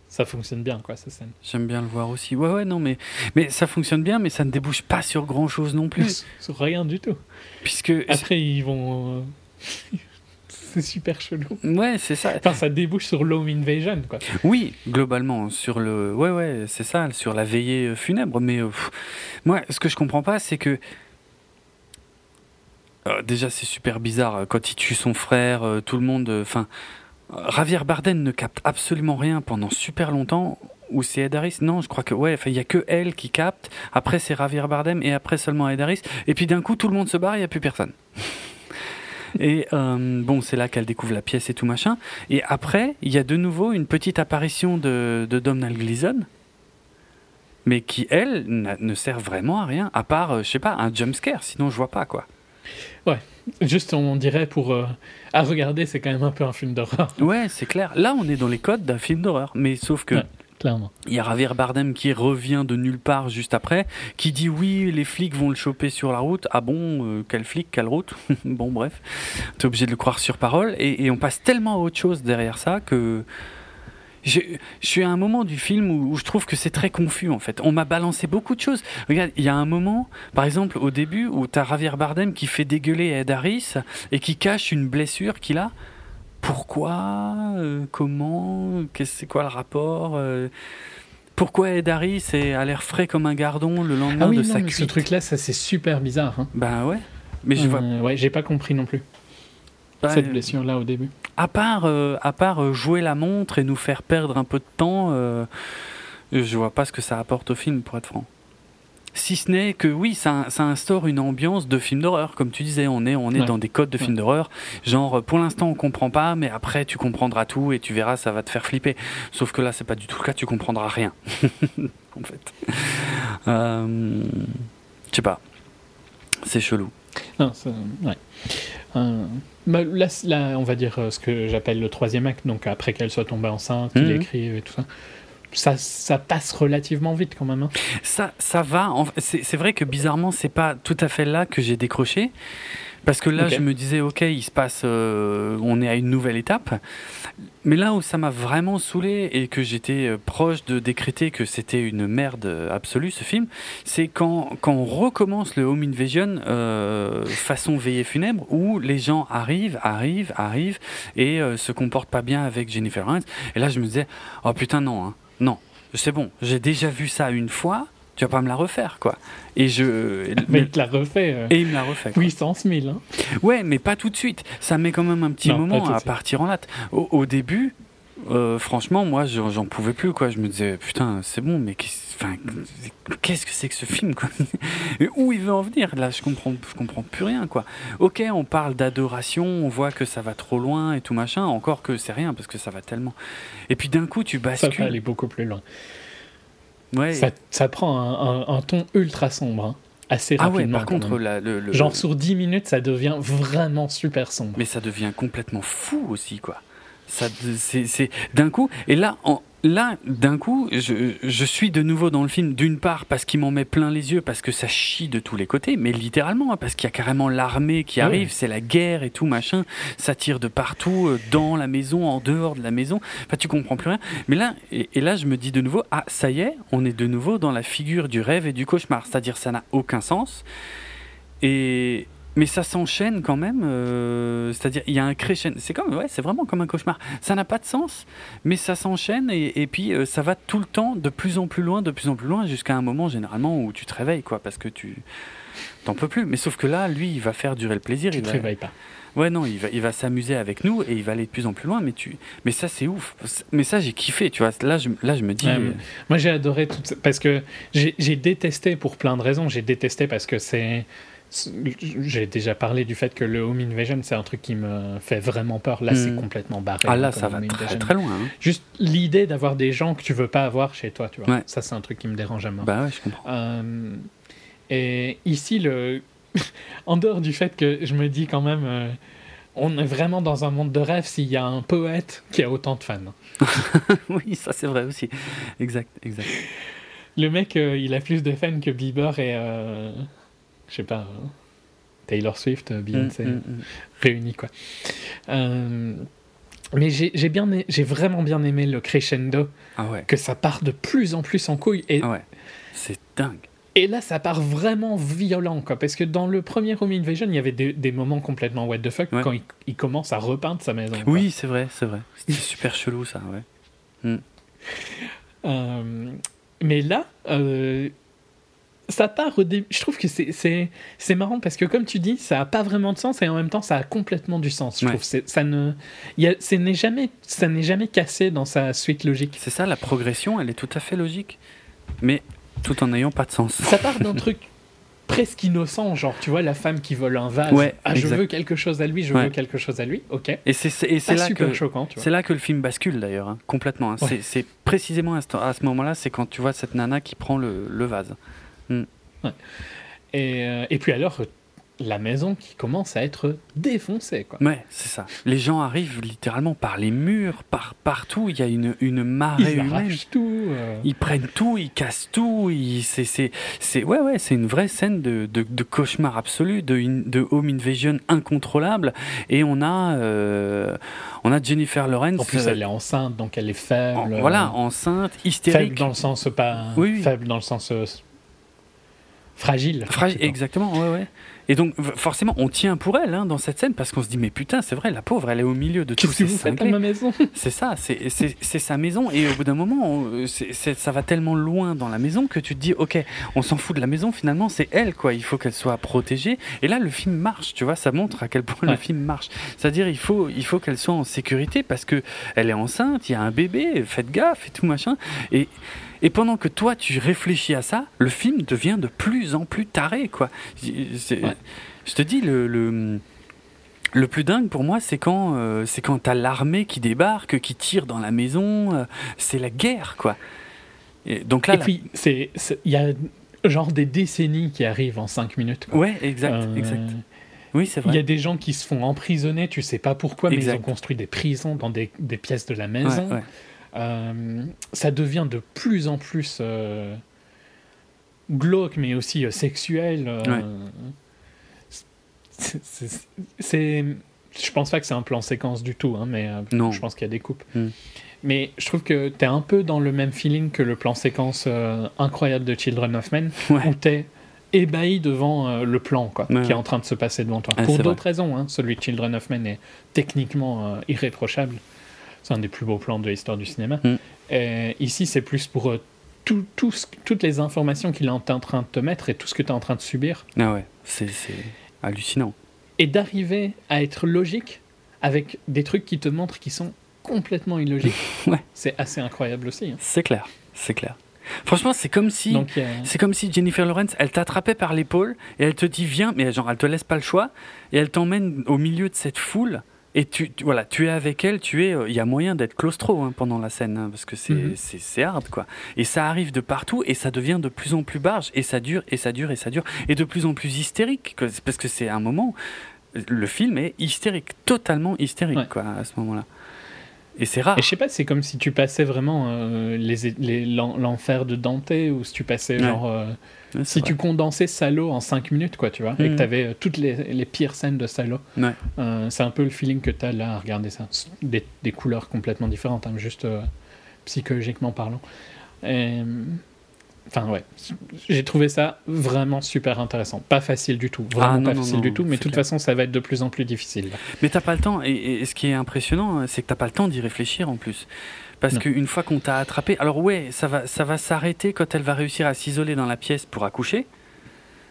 ça fonctionne bien, quoi, cette scène. J'aime bien le voir aussi. Ouais, ouais, non, mais, mais ça fonctionne bien, mais ça ne débouche pas sur grand-chose non plus. Sur rien du tout. Puisque. Après, ils vont... euh, c'est super chelou. Ouais, c'est ça. Enfin, ça débouche sur l'home invasion, quoi. Oui, globalement, sur le. Ouais, ouais, c'est ça, sur la veillée euh, funèbre. Mais euh, pff, moi, ce que je comprends pas, c'est que. Euh, déjà, c'est super bizarre. euh, Quand il tue son frère, euh, tout le monde. Enfin. Javier Bardem ne capte absolument rien pendant super longtemps. Ou c'est Ed Harris? Non, je crois que. Ouais, il y a que elle qui capte. Après, c'est Javier Bardem. Et après, seulement Ed Harris. Et puis d'un coup, tout le monde se barre, il n'y a plus personne. Et bon, c'est là qu'elle découvre la pièce et tout machin. Et après, il y a de nouveau une petite apparition de, de Gleeson, mais qui, elle, ne sert vraiment à rien, à part, euh, je sais pas, un jumpscare, sinon je vois pas, quoi. Juste, on dirait pour... euh, À regarder, c'est quand même un peu un film d'horreur, Ouais, c'est clair. Là, on est dans les codes d'un film d'horreur, mais sauf que Ouais. clairement. il y a Javier Bardem qui revient de nulle part juste après, qui dit oui, les flics vont le choper sur la route. Ah bon, euh, quel flic, quelle route? Bon, bref, t'es obligé de le croire sur parole, et, et on passe tellement à autre chose derrière ça que je, je suis à un moment du film où, où je trouve que c'est très confus en fait. On m'a balancé beaucoup de choses. Regarde, il y a un moment, par exemple au début, où t'as Javier Bardem qui fait dégueuler Ed Harris et qui cache une blessure qu'il a. Pourquoi Euh, Comment Qu'est-ce c'est quoi le rapport Euh, Pourquoi Ed Harris a l'air frais comme un gardon le lendemain Ah oui, de non, sa mais ce cuite truc-là, ça c'est super bizarre. Hein. Ben ouais. Mais je vois Euh, ouais, j'ai pas compris non plus, pas. cette blessure-là au début. À part, euh, à part euh, jouer la montre et nous faire perdre un peu de temps, euh, je vois pas ce que ça apporte au film, pour être franc. Si ce n'est que oui, ça, ça instaure une ambiance de film d'horreur, comme tu disais, on est, on est Ouais. dans des codes de film d'horreur. Genre, pour l'instant, on comprend pas, mais après, tu comprendras tout et tu verras, ça va te faire flipper. Sauf que là, c'est pas du tout le cas, tu comprendras rien. en fait. Euh, Je sais pas. C'est chelou. Non, ouais. Bah, là, on va dire euh, ce que j'appelle le troisième acte, donc après qu'elle soit tombée enceinte, qu'il Mhm. écrive et tout ça. Ça, ça passe relativement vite quand même. hein. Ça, ça va. C'est vrai que bizarrement, c'est pas tout à fait là que j'ai décroché. Parce que là, je me disais, ok, il se passe, euh, on est à une nouvelle étape. Mais là où ça m'a vraiment saoulé et que j'étais euh, proche de décréter que c'était une merde absolue, ce film, c'est quand, quand on recommence le Home Invasion euh, façon veillée funèbre, où les gens arrivent, arrivent, arrivent et euh, se comportent pas bien avec Jennifer Lawrence. Et là, je me disais, oh putain, non, hein, non, c'est bon, j'ai déjà vu ça une fois, tu vas pas me la refaire, quoi. Et je. Mais il te l'a refait euh, et il me l'a refait. quoi. puissance 1000. Hein. Ouais, mais pas tout de suite. Ça met quand même un petit Non, moment à partir en latte. Au, au début, euh, franchement, moi, j'en pouvais plus, quoi. Je me disais, putain, c'est bon, mais qu'est-ce enfin, que c'est que ce film, quoi? Et Où il veut en venir? Là, je comprends, je comprends plus rien, quoi. Ok, on parle d'adoration, on voit que ça va trop loin et tout machin. Encore que c'est rien, parce que ça va tellement. Et puis d'un coup, tu Ça va bascules. aller beaucoup plus loin. Ouais. Ça, ça prend un, un- un ton ultra sombre, hein, assez ah rapidement. ouais, par contre, même. la- le, le- Genre sur 10 minutes, ça devient vraiment super sombre. mais ça devient complètement fou aussi quoi ça c'est d'un coup et là en là d'un coup je, je suis de nouveau dans le film d'une part parce qu'il m'en met plein les yeux parce que ça chie de tous les côtés mais littéralement hein, parce qu'il y a carrément l'armée qui arrive c'est la guerre et tout machin ça tire de partout euh, dans la maison en dehors de la maison. Enfin tu comprends plus rien. Mais là et, et là je me dis de nouveau ah ça y est on est de nouveau dans la figure du rêve et du cauchemar. C'est-à-dire ça n'a aucun sens. Et mais ça s'enchaîne quand même, euh, c'est-à-dire il y a un crescendo. C'est comme, ouais, c'est vraiment comme un cauchemar. Ça n'a pas de sens, mais ça s'enchaîne et, et puis euh, ça va tout le temps de plus en plus loin, de plus en plus loin, jusqu'à un moment généralement où tu te réveilles, quoi, parce que tu t'en peux plus. Mais sauf que là, lui, il va faire durer le plaisir. Tu il te va... réveilles pas. Ouais, non, il va, il va s'amuser avec nous et il va aller de plus en plus loin. Mais tu, mais ça c'est ouf. Mais ça j'ai kiffé, tu vois. Là, je, là, je me dis. Ouais, euh, Moi, j'ai adoré tout ça, parce que j'ai j'ai détesté pour plein de raisons. J'ai détesté parce que c'est. J'ai déjà parlé du fait que le home invasion, c'est un truc qui me fait vraiment peur. Là, c'est Hmm. complètement barré. ah là, ça va très loin. hein. Juste l'idée d'avoir des gens que tu veux pas avoir chez toi, tu vois. Ouais. Ça, c'est un truc qui me dérange à mort. Bah ouais, je comprends. Euh, et ici, le... en dehors du fait que je me dis quand même, euh, on est vraiment dans un monde de rêve s'il y a un poète qui a autant de fans. oui, ça c'est vrai aussi. Exact, exact. Le mec, euh, il a plus de fans que Bieber et, je sais pas, euh, Taylor Swift, euh, Beyoncé, Mm, mm, mm. réunis quoi. Euh, mais j'ai j'ai bien, ai- j'ai vraiment bien aimé le crescendo, Ah ouais. que ça part de plus en plus en couille. Et Ah ouais. C'est dingue. Et là, ça part vraiment violent, quoi. Parce que dans le premier Home Invasion, il y avait des, des moments complètement what the fuck Ouais. quand il, il commence à repeindre sa maison. quoi. Oui, c'est vrai, c'est vrai. C'était super chelou ça, ouais. Euh, mais là, euh, ça part au début. Je trouve que c'est- c'est c'est marrant parce que, comme tu dis, ça a pas vraiment de sens et en même temps, ça a complètement du sens. Je Ouais. trouve ça ne, y a- n'est jamais, ça n'est jamais cassé dans sa suite logique. C'est ça, la progression, elle est tout à fait logique. Mais tout en n'ayant pas de sens. Ça part d'un truc presque innocent, genre tu vois la femme qui vole un vase. Ouais, ah, je veux quelque chose à lui, je Ouais. veux quelque chose à lui. Ok. Et c'est c'est- et c'est Pas là super que choquant, c'est là que le film bascule d'ailleurs, hein, complètement. hein. Ouais. C'est- C'est précisément à ce, à ce moment-là, c'est quand tu vois cette nana qui prend le, le vase. Et, euh, et puis alors, la maison qui commence à être défoncée, quoi. Ouais, c'est ça. Les gens arrivent littéralement par les murs, par partout. Il y a une, une marée Ils humaine. arrachent tout. euh. Ils prennent tout, ils cassent tout. Ils, c'est, c'est, c'est, ouais, ouais, c'est une vraie scène de, de, de cauchemar absolu, de, de home invasion incontrôlable. Et on a, euh, on a Jennifer Lawrence. En plus, elle est enceinte, donc elle est faible. en- voilà, enceinte, faible hystérique. dans le sens pas. Oui, oui. Faible dans le sens fragile. Fragile, exactement, ouais, ouais. Et donc, forcément, on tient pour elle hein, dans cette scène parce qu'on se dit, mais putain, c'est vrai, la pauvre, elle est au milieu de tous Qu'est-ce que ma maison? C'est ça, c'est sa maison. Et au bout d'un moment, on- c'est- ça va tellement loin dans la maison que tu te dis, ok, on s'en fout de la maison, finalement, c'est elle, quoi. Il faut qu'elle soit protégée. Et là, le film marche, tu vois, ça montre à quel point Ouais. le film marche. C'est-à-dire, il faut, il faut qu'elle soit en sécurité parce que elle est enceinte, il y a un bébé, faites gaffe et tout machin. Et, et pendant que toi, tu réfléchis à ça, le film devient de plus en plus taré, quoi. Ouais. Je te dis, le- le le plus dingue pour moi, c'est quand, euh, c'est quand t'as l'armée qui débarque, qui tire dans la maison. euh, c'est la guerre, quoi. Et donc là, Et puis, c'est- il y a genre des décennies qui arrivent en 5 minutes. quoi. ouais, exact, Euh, exact. Oui, c'est Il y vrai. a des gens qui se font emprisonner, tu sais pas pourquoi, mais Exact. ils ont construit des prisons dans des, des pièces de la maison. ouais. Ça devient de plus en plus euh, glauque, mais aussi euh, sexuel. euh, Ouais. c'est- je pense pas que c'est un plan séquence du tout, hein, mais euh, Non. je pense qu'il y a des coupes. Mm. Mais je trouve que t'es un peu dans le même feeling que le plan séquence euh, incroyable de Children of Men, Ouais. où t'es ébahi devant euh, le plan quoi, Ouais, qui est en train de se passer devant toi. Ah, Pour d'autres raisons, hein. celui de Children of Men est techniquement euh, irréprochable. C'est un des plus beaux plans de l'histoire du cinéma. Mm. Et ici, c'est plus pour euh, tout, tout ce- toutes les informations qu'il est en train de te mettre et tout ce que tu es en train de subir. Ah ouais, c'est hallucinant. Et d'arriver à être logique avec des trucs qui te montrent qui sont complètement illogique, Ouais. c'est assez incroyable aussi. hein. C'est clair, c'est clair. Franchement, c'est comme si. C'est comme si Jennifer Lawrence, elle t'attrapait par l'épaule et elle te dit viens, mais genre elle te laisse pas le choix et elle t'emmène au milieu de cette foule et tu, tu- voilà, tu es avec elle, tu es, euh, il y a moyen d'être claustro hein, pendant la scène hein, parce que c'est c'est c'est hard quoi. Et ça arrive de partout et ça devient de plus en plus barge et ça dure et ça dure et ça dure et de plus en plus hystérique parce que c'est un moment le film est hystérique, totalement hystérique Ouais. quoi à ce moment-là. Et c'est rare. Et je sais pas, c'est comme si tu passais vraiment euh, les, les- l'en- l'enfer de Dante ou si tu passais Ouais. genre. euh, Ouais, si tu condensais Salo en 5 minutes, quoi, tu vois, et que Mhm. tu avais toutes les, les pires scènes de Salo. Ouais. Euh, c'est un peu le feeling que tu as là à regarder ça. Des, des couleurs complètement différentes, hein, juste euh, psychologiquement parlant. Et, Enfin, ouais. J'ai trouvé ça vraiment super intéressant. Pas facile du tout. Vraiment Ah, non, pas non, facile non, du tout, mais de toute clair. façon, ça va être de plus en plus difficile. Mais t'as pas le temps, et, et ce qui est impressionnant, c'est que t'as pas le temps d'y réfléchir en plus. Parce qu'une fois qu'on t'a attrapé, alors ouais, ça va, ça va s'arrêter quand elle va réussir à s'isoler dans la pièce pour accoucher.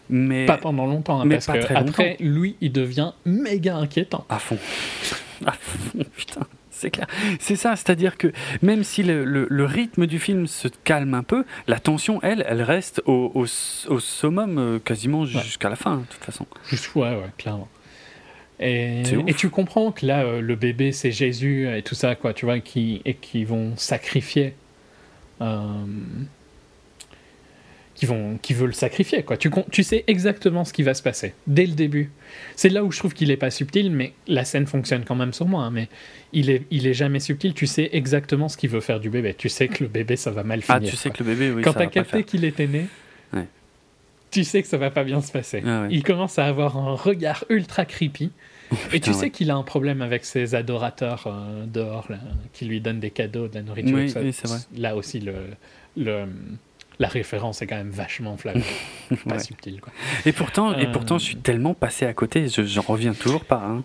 Mais Pas pendant longtemps, hein, mais parce pas que très après, lui, il devient méga inquiétant. à fond. à fond, putain. C'est clair. C'est ça, c'est-à-dire que même si le, le- le rythme du film se calme un peu, la tension, elle, elle reste au, au, au summum euh, quasiment jusqu'à la fin, de toute façon. Juste, ouais, ouais, clairement. Et tu comprends que là, euh, le bébé, c'est Jésus et tout ça, quoi, tu vois, qui, et qui vont sacrifier. euh, qui, vont, qui veut le sacrifier, quoi. Tu, tu sais exactement ce qui va se passer, dès le début. C'est là où je trouve qu'il est pas subtil, mais la scène fonctionne quand même sur moi. hein, mais il est, il est jamais subtil, tu sais exactement ce qu'il veut faire du bébé. Tu sais que le bébé, ça va mal finir. Ah, tu sais quoi. que le bébé, oui, Quand t'as capté qu'il était né, Ouais. tu sais que ça va pas bien se passer. Ah ouais. Il commence à avoir un regard ultra creepy. et putain, tu sais ouais. qu'il a un problème avec ses adorateurs euh, dehors, là, qui lui donnent des cadeaux, de la nourriture. Oui, oui, c'est vrai. Là aussi, le, le, la référence est quand même vachement flagrante. pas Ouais. subtile, quoi. Et pourtant, et Euh. pourtant, je suis tellement passé à côté, je- j'en reviens toujours pas. hein.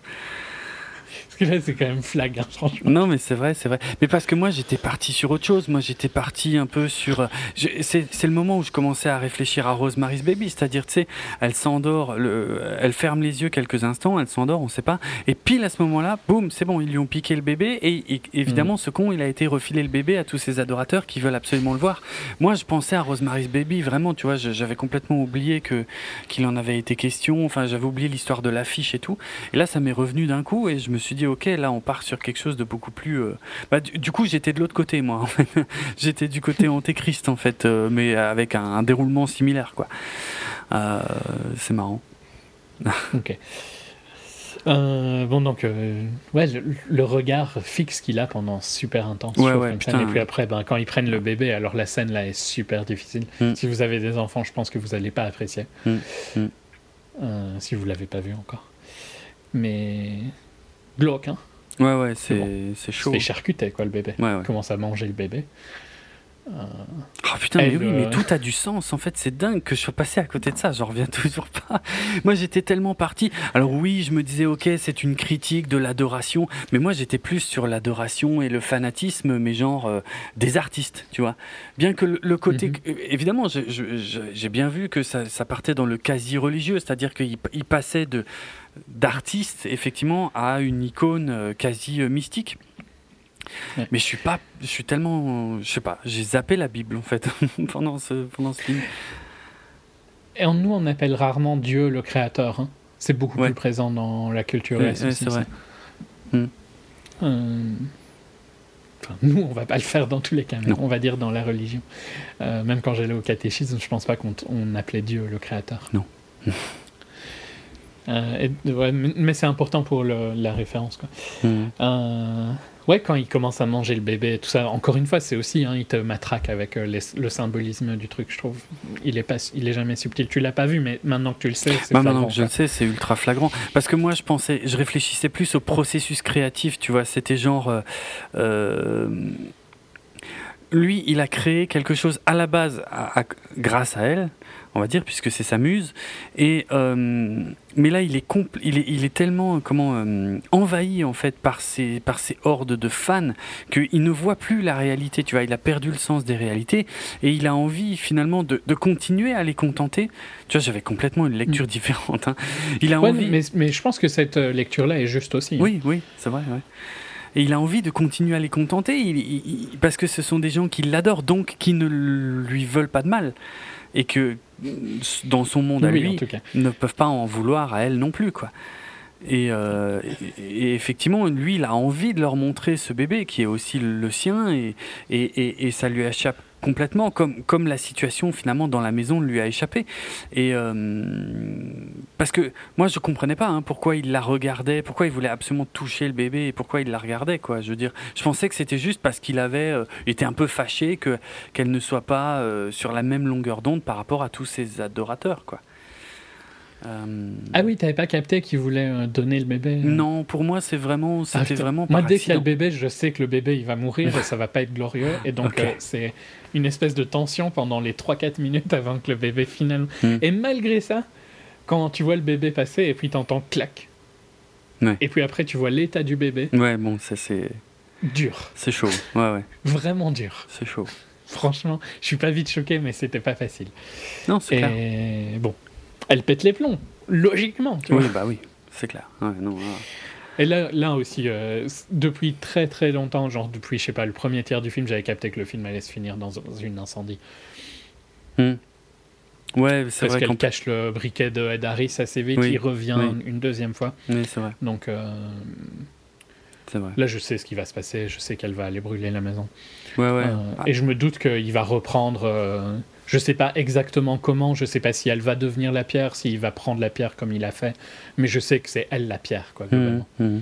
Que là, c'est quand même flagrant, franchement. Non, mais c'est vrai, c'est vrai. Mais parce que moi, j'étais parti sur autre chose. Moi, j'étais parti un peu sur. C'est le moment où je commençais à réfléchir à Rosemary's Baby, c'est-à-dire, tu sais, elle s'endort, le- elle ferme les yeux quelques instants, elle s'endort, on sait pas. Et pile à ce moment-là, boum, c'est bon, ils lui ont piqué le bébé. Et, et évidemment, ce con, il a été refilé le bébé à tous ses adorateurs qui veulent absolument le voir. Moi, je pensais à Rosemary's Baby, vraiment, tu vois, j'avais complètement oublié que qu'il en avait été question. Enfin, j'avais oublié l'histoire de l'affiche et tout. Et là, ça m'est revenu d'un coup et je me suis dit, ok, là, on part sur quelque chose de beaucoup plus. euh, Bah, du, du coup, j'étais de l'autre côté, moi. en fait. j'étais du côté antéchrist, en fait, euh, mais avec un, un déroulement similaire, quoi. Euh, c'est marrant. Ok. Euh, bon, donc, euh, ouais, le, le regard fixe qu'il a pendant super intense. Ouais, ouais, scène. Et puis après, ben, quand ils prennent le bébé, alors la scène là est super difficile. Mm. Si vous avez des enfants, je pense que vous n'allez pas apprécier. Mm, mm. Euh, si vous l'avez pas vu encore. Mais glauque, hein. Ouais, ouais, C'est c'est c'est se chaud. fait charcuter, quoi, le bébé. Ouais, ouais. Commence à manger le bébé. Oh putain, mais oui, mais euh, tout a du sens. En fait, c'est dingue que je sois passé à côté de ça. J'en reviens toujours pas. Moi, j'étais tellement parti. Alors oui, je me disais, ok, c'est une critique de l'adoration, mais moi, j'étais plus sur l'adoration et le fanatisme, mais genre euh, des artistes, tu vois. Bien que le, le côté, Mhm. euh, évidemment, j'ai bien vu que ça, ça partait dans le quasi religieux, c'est-à-dire qu'il il passait de d'artiste effectivement à une icône euh, quasi euh, mystique. Ouais. Mais je suis pas, je suis tellement, je sais pas, j'ai zappé la Bible en fait pendant ce pendant ce film. Et en nous, on appelle rarement Dieu le créateur. hein. C'est beaucoup Ouais. plus présent dans la culture. Ouais, c'est vrai. Hmm. Euh, enfin, nous, on va pas le faire dans tous les cas, mais on va dire dans la religion. Euh, même quand j'allais au catéchisme, je pense pas qu'on on appelait Dieu le créateur. Non. Euh, et- ouais, mais c'est important pour le- la référence. Quoi. Hmm. Euh, ouais, quand il commence à manger le bébé, tout ça, encore une fois, c'est aussi, hein, il te matraque avec euh, les- le symbolisme du truc, je trouve. Il est, pas, il est jamais subtil. Tu l'as pas vu, mais maintenant que tu le sais, c'est Bah, maintenant que je le sais, c'est ultra flagrant. Parce que moi, je pensais, je réfléchissais plus au processus créatif, tu vois. C'était genre. euh, lui, il a créé quelque chose à la base à- à- grâce à elle, on va dire, puisque c'est sa muse. Et, euh, mais là, il est, compl- il est, il est tellement comment, euh, envahi en fait par ces, par hordes de fans qu'il ne voit plus la réalité. Tu vois, il a perdu le sens des réalités et il a envie finalement de, de continuer à les contenter. Tu vois, j'avais complètement une lecture différente. hein. Il a Ouais, envie. mais, mais je pense que cette euh, lecture-là est juste aussi. hein. Oui, oui, c'est vrai. ouais. Et il a envie de continuer à les contenter il- il- il- parce que ce sont des gens qui l'adorent, donc qui ne lui veulent pas de mal. Et que dans son monde à Oui, lui, en tout cas. ne peuvent pas en vouloir à elle non plus, quoi. Et, euh, et- et effectivement, lui, il a envie de leur montrer ce bébé qui est aussi le sien, et, et, et- et ça lui échappe complètement, comme, comme la situation finalement dans la maison lui a échappé. Et euh, parce que moi, je comprenais pas hein, pourquoi il la regardait, pourquoi il voulait absolument toucher le bébé, et pourquoi il la regardait, quoi. Je veux dire, je pensais que c'était juste parce qu'il avait euh, été un peu fâché que qu'elle ne soit pas euh, sur la même longueur d'onde par rapport à tous ses adorateurs, quoi. Euh, Ah oui, t'avais pas capté qu'il voulait euh, donner le bébé euh non, pour moi, c'est vraiment, Ah, c'était vraiment. Moi, dès qu'il y a le bébé, je sais que le bébé il va mourir et ça va pas être glorieux. Et donc, euh, c'est une espèce de tension pendant les 3-4 minutes avant que le bébé finalement. Hmm. Et malgré ça, quand tu vois le bébé passer et puis t'entends clac. Ouais. Et puis après, tu vois l'état du bébé. Ouais, bon, ça c'est, Dur. c'est chaud. Ouais, ouais, Vraiment dur. c'est chaud. Franchement, je suis pas vite choqué, mais c'était pas facile. Non, c'est clair. Et bon, elle pète les plombs. Logiquement, tu Oui, bah oui, c'est clair. Ouais, non, ouais. Et là, là aussi, euh, depuis très très longtemps, genre depuis, je sais pas, le premier tiers du film, j'avais capté que le film allait se finir dans un incendie. Ouais, c'est Parce vrai qu'elle cache le briquet de Ed Harris assez vite, Oui, il revient oui. une- une deuxième fois. Oui, c'est vrai, Donc euh, vrai. là, je sais ce qui va se passer, je sais qu'elle va aller brûler la maison. Ouais, ouais. Euh, Ah, Et je me doute qu'il va reprendre. Je sais pas exactement comment, je sais pas si elle va devenir la pierre, s'il va prendre la pierre comme il a fait, mais je sais que c'est elle la pierre, quoi, globalement. mhm.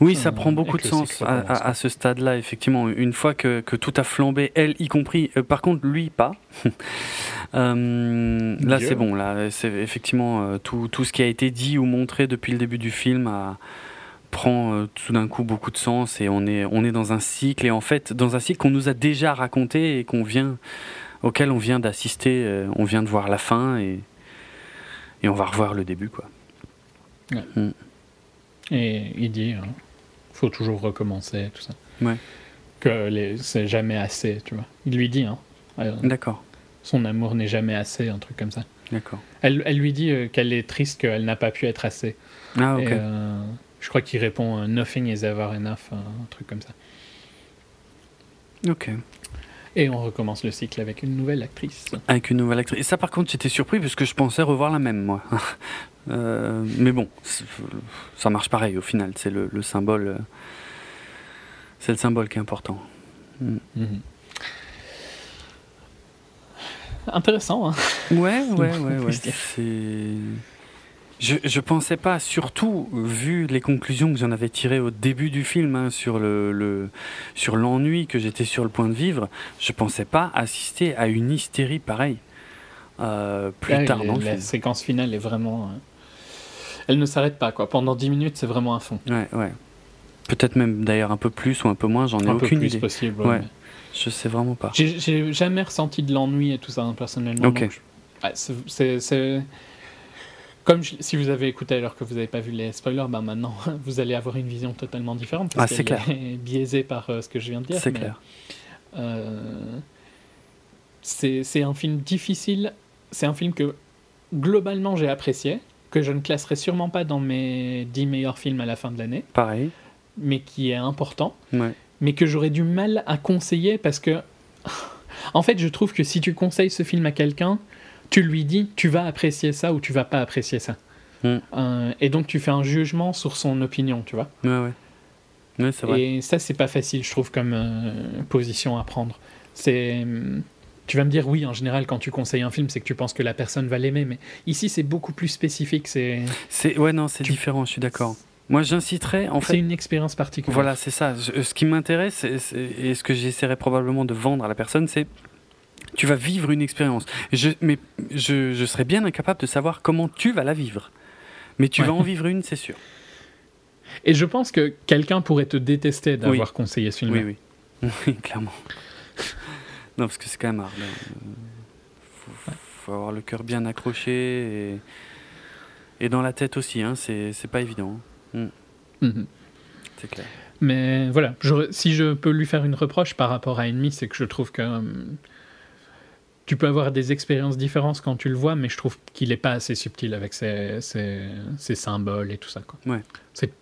Oui, ça Euh, prend beaucoup de sens à, recommence, à- à ce stade-là, effectivement. Une fois que, que tout a flambé, elle y compris. Euh, par contre, lui, pas. Euh, là, c'est bon. Là, c'est effectivement euh, tout, tout ce qui a été dit ou montré depuis le début du film a- prend tout d'un coup beaucoup de sens et on est, on est dans un cycle et en fait dans un cycle qu'on nous a déjà raconté et qu'on vient, auquel on vient d'assister. euh, on vient de voir la fin et, et on va revoir le début, quoi. Et il dit, euh, faut toujours recommencer, tout ça. Ouais. Que c'est jamais assez, tu vois. Il lui dit, hein, euh, D'accord, son amour n'est jamais assez, un truc comme ça. d'accord. Elle, elle lui dit euh, qu'elle est triste qu'elle n'a pas pu être assez. Ah, ok. Et, je crois qu'il répond Nothing is ever enough, un truc comme ça. Ok. Et on recommence le cycle avec une nouvelle actrice. Avec une nouvelle actrice. Et ça, par contre, j'étais surpris parce que je pensais revoir la même, moi. Euh, mais bon, ça marche pareil au final. C'est le, le symbole. euh, C'est le symbole qui est important. Mhm. Intéressant, hein Ouais, ouais, ouais, ouais. Je, je pensais pas, surtout vu les conclusions que j'en avais tirées au début du film hein, sur le, le- sur l'ennui que j'étais sur le point de vivre, je pensais pas assister à une hystérie pareille euh, plus Là, tard la- dans le la film. séquence finale est vraiment. euh, Elle ne s'arrête pas, quoi. Pendant 10 minutes, c'est vraiment un fond. Ouais, ouais. Peut-être même d'ailleurs un peu plus ou un peu moins, j'en ai un peu plus idée. possible. Ouais. Je sais vraiment pas. J'ai- jamais ressenti de l'ennui et tout ça, hein, personnellement. Ok. c'est- Comme je- si vous avez écouté alors que vous n'avez pas vu les spoilers, bah maintenant vous allez avoir une vision totalement différente. Parce Ah, qu'elle clair. est biaisée par euh, ce que je viens de dire. C'est mais, clair. euh, c'est c'est un film difficile. C'est un film que globalement j'ai apprécié, que je ne classerai sûrement pas dans mes 10 meilleurs films à la fin de l'année, Pareil. mais qui est important Ouais. mais que j'aurais du mal à conseiller parce que, en fait, je trouve que si tu conseilles ce film à quelqu'un, tu lui dis tu vas apprécier ça ou tu vas pas apprécier ça. Mm. Euh, et donc tu fais un jugement sur son opinion, tu vois. Ouais, ouais. Ouais, c'est vrai. Et ça, c'est pas facile, je trouve, comme euh, position à prendre. C'est. hum, Tu vas me dire, oui, en général, quand tu conseilles un film, c'est que tu penses que la personne va l'aimer, mais ici, c'est beaucoup plus spécifique. C'est C'est ouais, non, c'est Tu- différent. Je suis d'accord. Moi, j'inciterais en c'est fait. une expérience particulière. Voilà, c'est ça. Je- ce qui m'intéresse c'est- c'est- et ce que j'essaierai probablement de vendre à la personne, c'est tu vas vivre une expérience. Je, mais je, je serais bien incapable de savoir comment tu vas la vivre. Mais tu Ouais. vas en vivre une, c'est sûr. Et je pense que quelqu'un pourrait te détester d'avoir conseillé ce film. Oui, oui. Oui, clairement. non, parce que c'est quand même hard. Euh, Faut, avoir le cœur bien accroché et, et dans la tête aussi. Hein. C'est pas évident. hein. Mhm. C'est clair. Mais voilà, si je peux lui faire une reproche par rapport à Ennemi, c'est que je trouve que hum, tu peux avoir des expériences différentes quand tu le vois, mais je trouve qu'il n'est pas assez subtil avec ses, ses- ses symboles et tout ça. Quoi. Ouais. C'est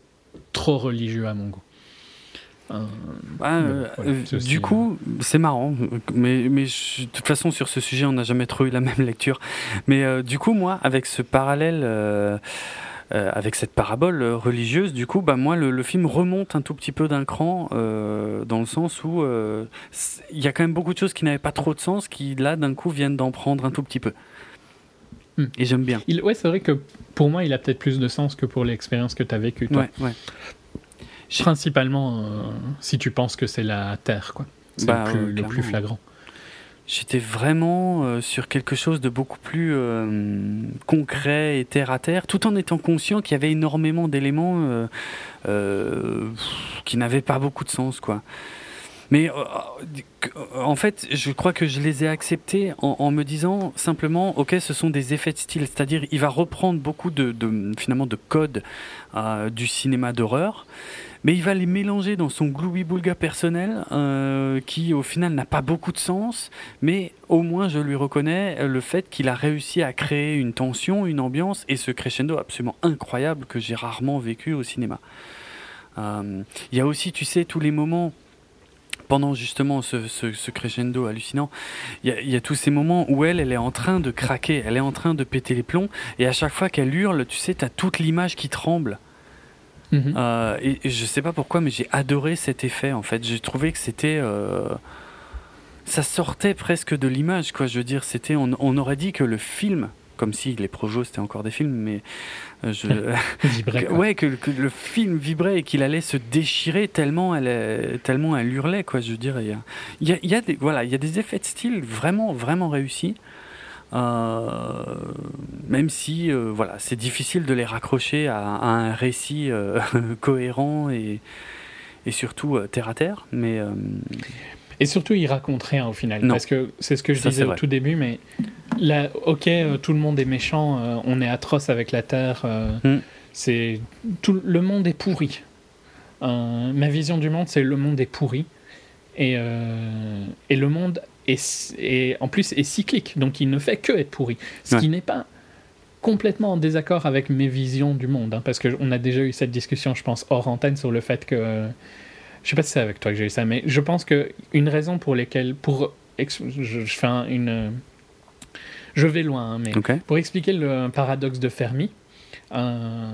trop religieux à mon goût. Euh, Ah, euh, voilà, euh, du coup, c'est marrant, mais, mais je- de toute façon, sur ce sujet, on n'a jamais trop eu la même lecture. Mais euh, du coup, moi, avec ce parallèle, euh, avec cette parabole euh, religieuse, du coup, bah, moi, le, le film remonte un tout petit peu d'un cran, euh, dans le sens où il y a quand même beaucoup de choses qui n'avaient pas trop de sens, qui, là, d'un coup, viennent d'en prendre un tout petit peu. Hmm. Et j'aime bien. il, ouais, c'est vrai que pour moi, il a peut-être plus de sens que pour l'expérience que tu as vécue. toi. Ouais, ouais. Principalement si tu penses que c'est la Terre, quoi. C'est Bah, le, plus flagrant. J'étais vraiment euh, sur quelque chose de beaucoup plus euh, concret et terre à terre, tout en étant conscient qu'il y avait énormément d'éléments euh, qui n'avaient pas beaucoup de sens, quoi. Mais en fait, je crois que je les ai acceptés en, me disant simplement, ok, ce sont des effets de style, c'est-à-dire il va reprendre beaucoup de, de- finalement de codes du cinéma d'horreur, mais il va les mélanger dans son gloubi-boulga personnel, euh, qui au final n'a pas beaucoup de sens, mais au moins je lui reconnais le fait qu'il a réussi à créer une tension, une ambiance et ce crescendo absolument incroyable que j'ai rarement vécu au cinéma. Euh, Il y a aussi, tu sais, tous les moments pendant justement ce, ce- ce crescendo hallucinant, il y, y a tous ces moments où elle, elle est en train de craquer, elle est en train de péter les plombs, et à chaque fois qu'elle hurle, tu sais, tu as toute l'image qui tremble. Mhm. Euh, et, et je sais pas pourquoi, mais j'ai adoré cet effet en fait. J'ai trouvé que c'était. euh, ça sortait presque de l'image, quoi. Je veux dire, c'était. On, on aurait dit que le film, comme si les projos c'était encore des films, mais. euh, je, Vibrait, que- ouais, que, que le film vibrait et qu'il allait se déchirer tellement elle, tellement elle hurlait, quoi. Je veux dire, il y a, il y a, il y a des, voilà, il y a des effets de style vraiment, vraiment réussis. Euh, même si euh, voilà, c'est difficile de les raccrocher à, à un récit euh, cohérent et, et surtout terre à terre, mais Et surtout, il raconte rien au final. Non. Parce que c'est ce que je Ça, disais au vrai. tout début, mais là, ok, euh, tout le monde est méchant, euh, on est atroce avec la Terre, euh, Mm. c'est tout le monde est pourri. Ma vision du monde, c'est le monde est pourri. Et, et le monde est, est- en plus est cyclique, donc il ne fait que être pourri. Ce Ouais. qui n'est pas complètement en désaccord avec mes visions du monde, hein, parce qu'on a déjà eu cette discussion, je pense, hors antenne sur le fait que je sais pas si c'est avec toi que j'ai eu ça, mais je pense que une raison pour lesquelles, pour je, je fais un- une, je vais loin, hein, mais pour expliquer le paradoxe de Fermi, euh,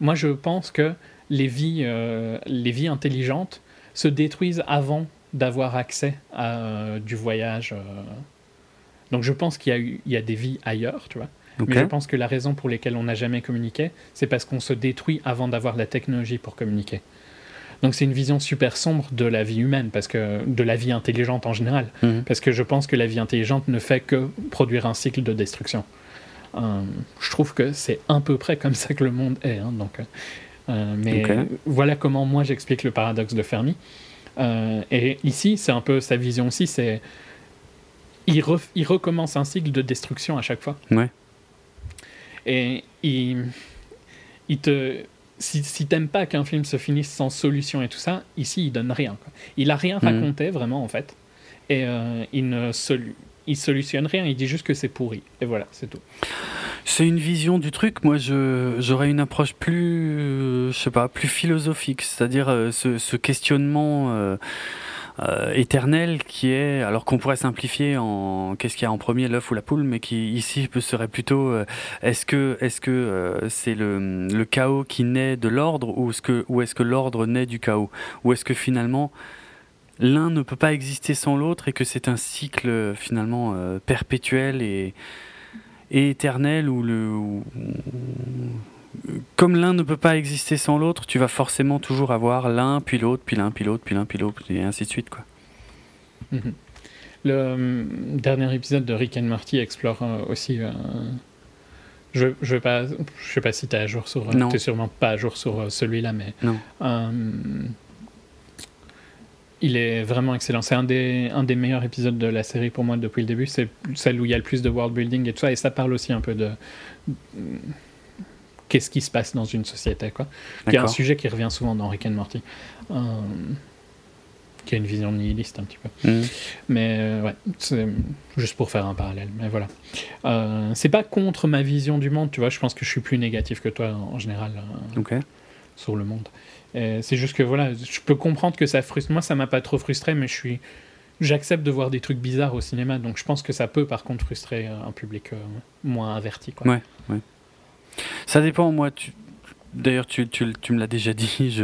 moi je pense que les vies, euh, les vies intelligentes se détruisent avant d'avoir accès à euh, du voyage. euh. Donc je pense qu'il y a eu, il y a des vies ailleurs, tu vois. ok. Mais je pense que la raison pour laquelle on n'a jamais communiqué, c'est parce qu'on se détruit avant d'avoir la technologie pour communiquer. Donc c'est une vision super sombre de la vie humaine, parce que de la vie intelligente en général, Mhm. parce que je pense que la vie intelligente ne fait que produire un cycle de destruction. Euh, je trouve que c'est à peu près comme ça que le monde est. hein, donc, euh, mais Ok. voilà comment moi j'explique le paradoxe de Fermi. Euh, et ici, c'est un peu sa vision aussi, c'est il, recommence un cycle de destruction à chaque fois. Ouais. Et il, il te, si, si t'aimes pas qu'un film se finisse sans solution et tout ça, ici il donne rien. quoi. Il a rien Mhm. raconté vraiment en fait, et euh, il ne solu- il solutionne rien. Il dit juste que c'est pourri. Et voilà, c'est tout. C'est une vision du truc. Moi, j'aurais une approche plus, je sais pas, plus philosophique, c'est-à-dire euh, ce, ce questionnement euh, euh, éternel qui est, alors qu'on pourrait simplifier en qu'est-ce qu'il y a en premier, l'œuf ou la poule, mais qui ici serait plutôt est-ce que est-ce que c'est le, le chaos qui naît de l'ordre ou est-ce que ou est-ce que l'ordre naît du chaos? Ou est-ce que finalement l'un ne peut pas exister sans l'autre et que c'est un cycle euh, finalement euh, perpétuel et et éternel où le où- comme l'un ne peut pas exister sans l'autre, tu vas forcément toujours avoir l'un puis l'autre puis l'un puis l'autre puis l'un puis l'autre et ainsi de suite quoi. Mhm. Le euh, dernier épisode de Rick and Morty explore euh, aussi. je je vais pas, je sais pas si t'es à jour sur. Non. T'es sûrement pas à jour sur celui-là, mais. Non. Il est vraiment excellent. C'est un des, un des meilleurs épisodes de la série pour moi depuis le début. C'est celle où il y a le plus de world building et tout ça. Et ça parle aussi un peu de. Qu'est-ce qui se passe dans une société, quoi. Qui est un sujet qui revient souvent dans Rick and Morty. Euh, qui a une vision nihiliste un petit peu. Mhm. Mais euh, ouais, c'est juste pour faire un parallèle. Mais voilà. Euh, c'est pas contre ma vision du monde, tu vois. Je pense que je suis plus négatif que toi en, en général. euh. Sur le monde. Et C'est juste que voilà, je peux comprendre que ça frustre. Moi, ça m'a pas trop frustré, mais je suis, j'accepte de voir des trucs bizarres au cinéma, donc je pense que ça peut par contre frustrer euh, un public euh, moins averti. Quoi. Ouais. Ça dépend, moi. D'ailleurs, tu, tu, tu me l'as déjà dit,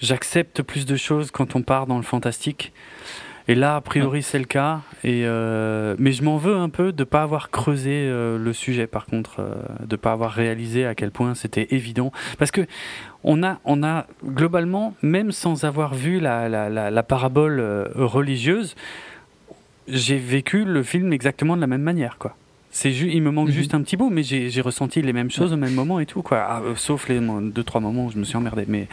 j'accepte plus de choses quand on part dans le fantastique. Et là, a priori, c'est le cas. Et euh, mais je m'en veux un peu de ne pas avoir creusé euh, le sujet, par contre, euh, de ne pas avoir réalisé à quel point c'était évident. Parce que on a, on a globalement, même sans avoir vu la, la, la, la parabole religieuse, j'ai vécu le film exactement de la même manière, quoi. C'est il me manque Mhm. juste un petit bout, mais j'ai ressenti les mêmes choses au même moment et tout, quoi. Ah, euh, sauf les deux trois moments où je me suis emmerdé, mais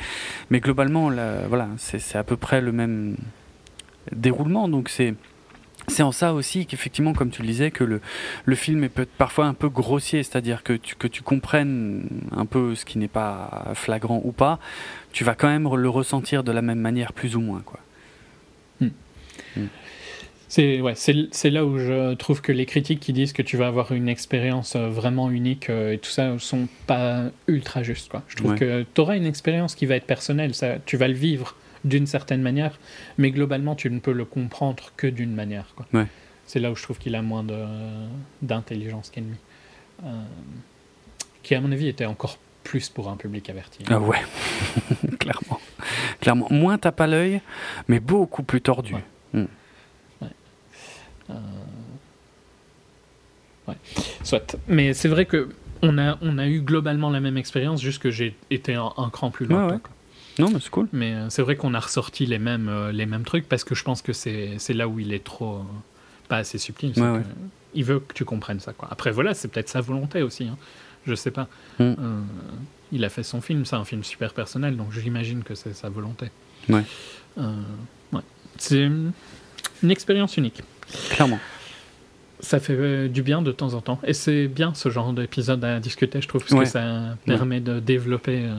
mais globalement, là, voilà, c'est à peu près le même déroulement, donc c'est c'est en ça aussi qu'effectivement, comme tu le disais, que le, le film est peut parfois un peu grossier, c'est-à-dire que tu, que tu comprennes un peu ce qui n'est pas flagrant ou pas, tu vas quand même le ressentir de la même manière, plus ou moins. Quoi. C'est ouais, c'est là où je trouve que les critiques qui disent que tu vas avoir une expérience euh, vraiment unique euh, et tout ça sont pas ultra justes. Quoi. Je trouve Ouais. que tu auras une expérience qui va être personnelle, ça, tu vas le vivre d'une certaine manière, mais globalement tu ne peux le comprendre que d'une manière. Quoi. Ouais. C'est là où je trouve qu'il a moins de- d'intelligence qu'ennemi. Euh, qui à mon avis était encore plus pour un public averti. Ah ouais, clairement. clairement. Moins t'as pas l'œil, mais beaucoup plus tordu. Ouais. Soit. Mais c'est vrai que on a, on a eu globalement la même expérience, juste que j'ai été un, un cran plus loin. Ouais. Non, mais c'est cool. Mais euh, c'est vrai qu'on a ressorti les mêmes, euh, les mêmes trucs parce que je pense que c'est là où il est trop. euh, pas assez subtil. Ouais, ouais. Il veut que tu comprennes ça. Quoi. Après, voilà, c'est peut-être sa volonté aussi. Hein. Je sais pas. Mm. Euh, il a fait son film, c'est un film super personnel, donc j'imagine que c'est sa volonté. Ouais. Euh, ouais. C'est une expérience unique. Clairement. Ça fait du bien de temps en temps. Et c'est bien ce genre d'épisode à discuter, je trouve, parce Ouais. que ça permet de développer euh,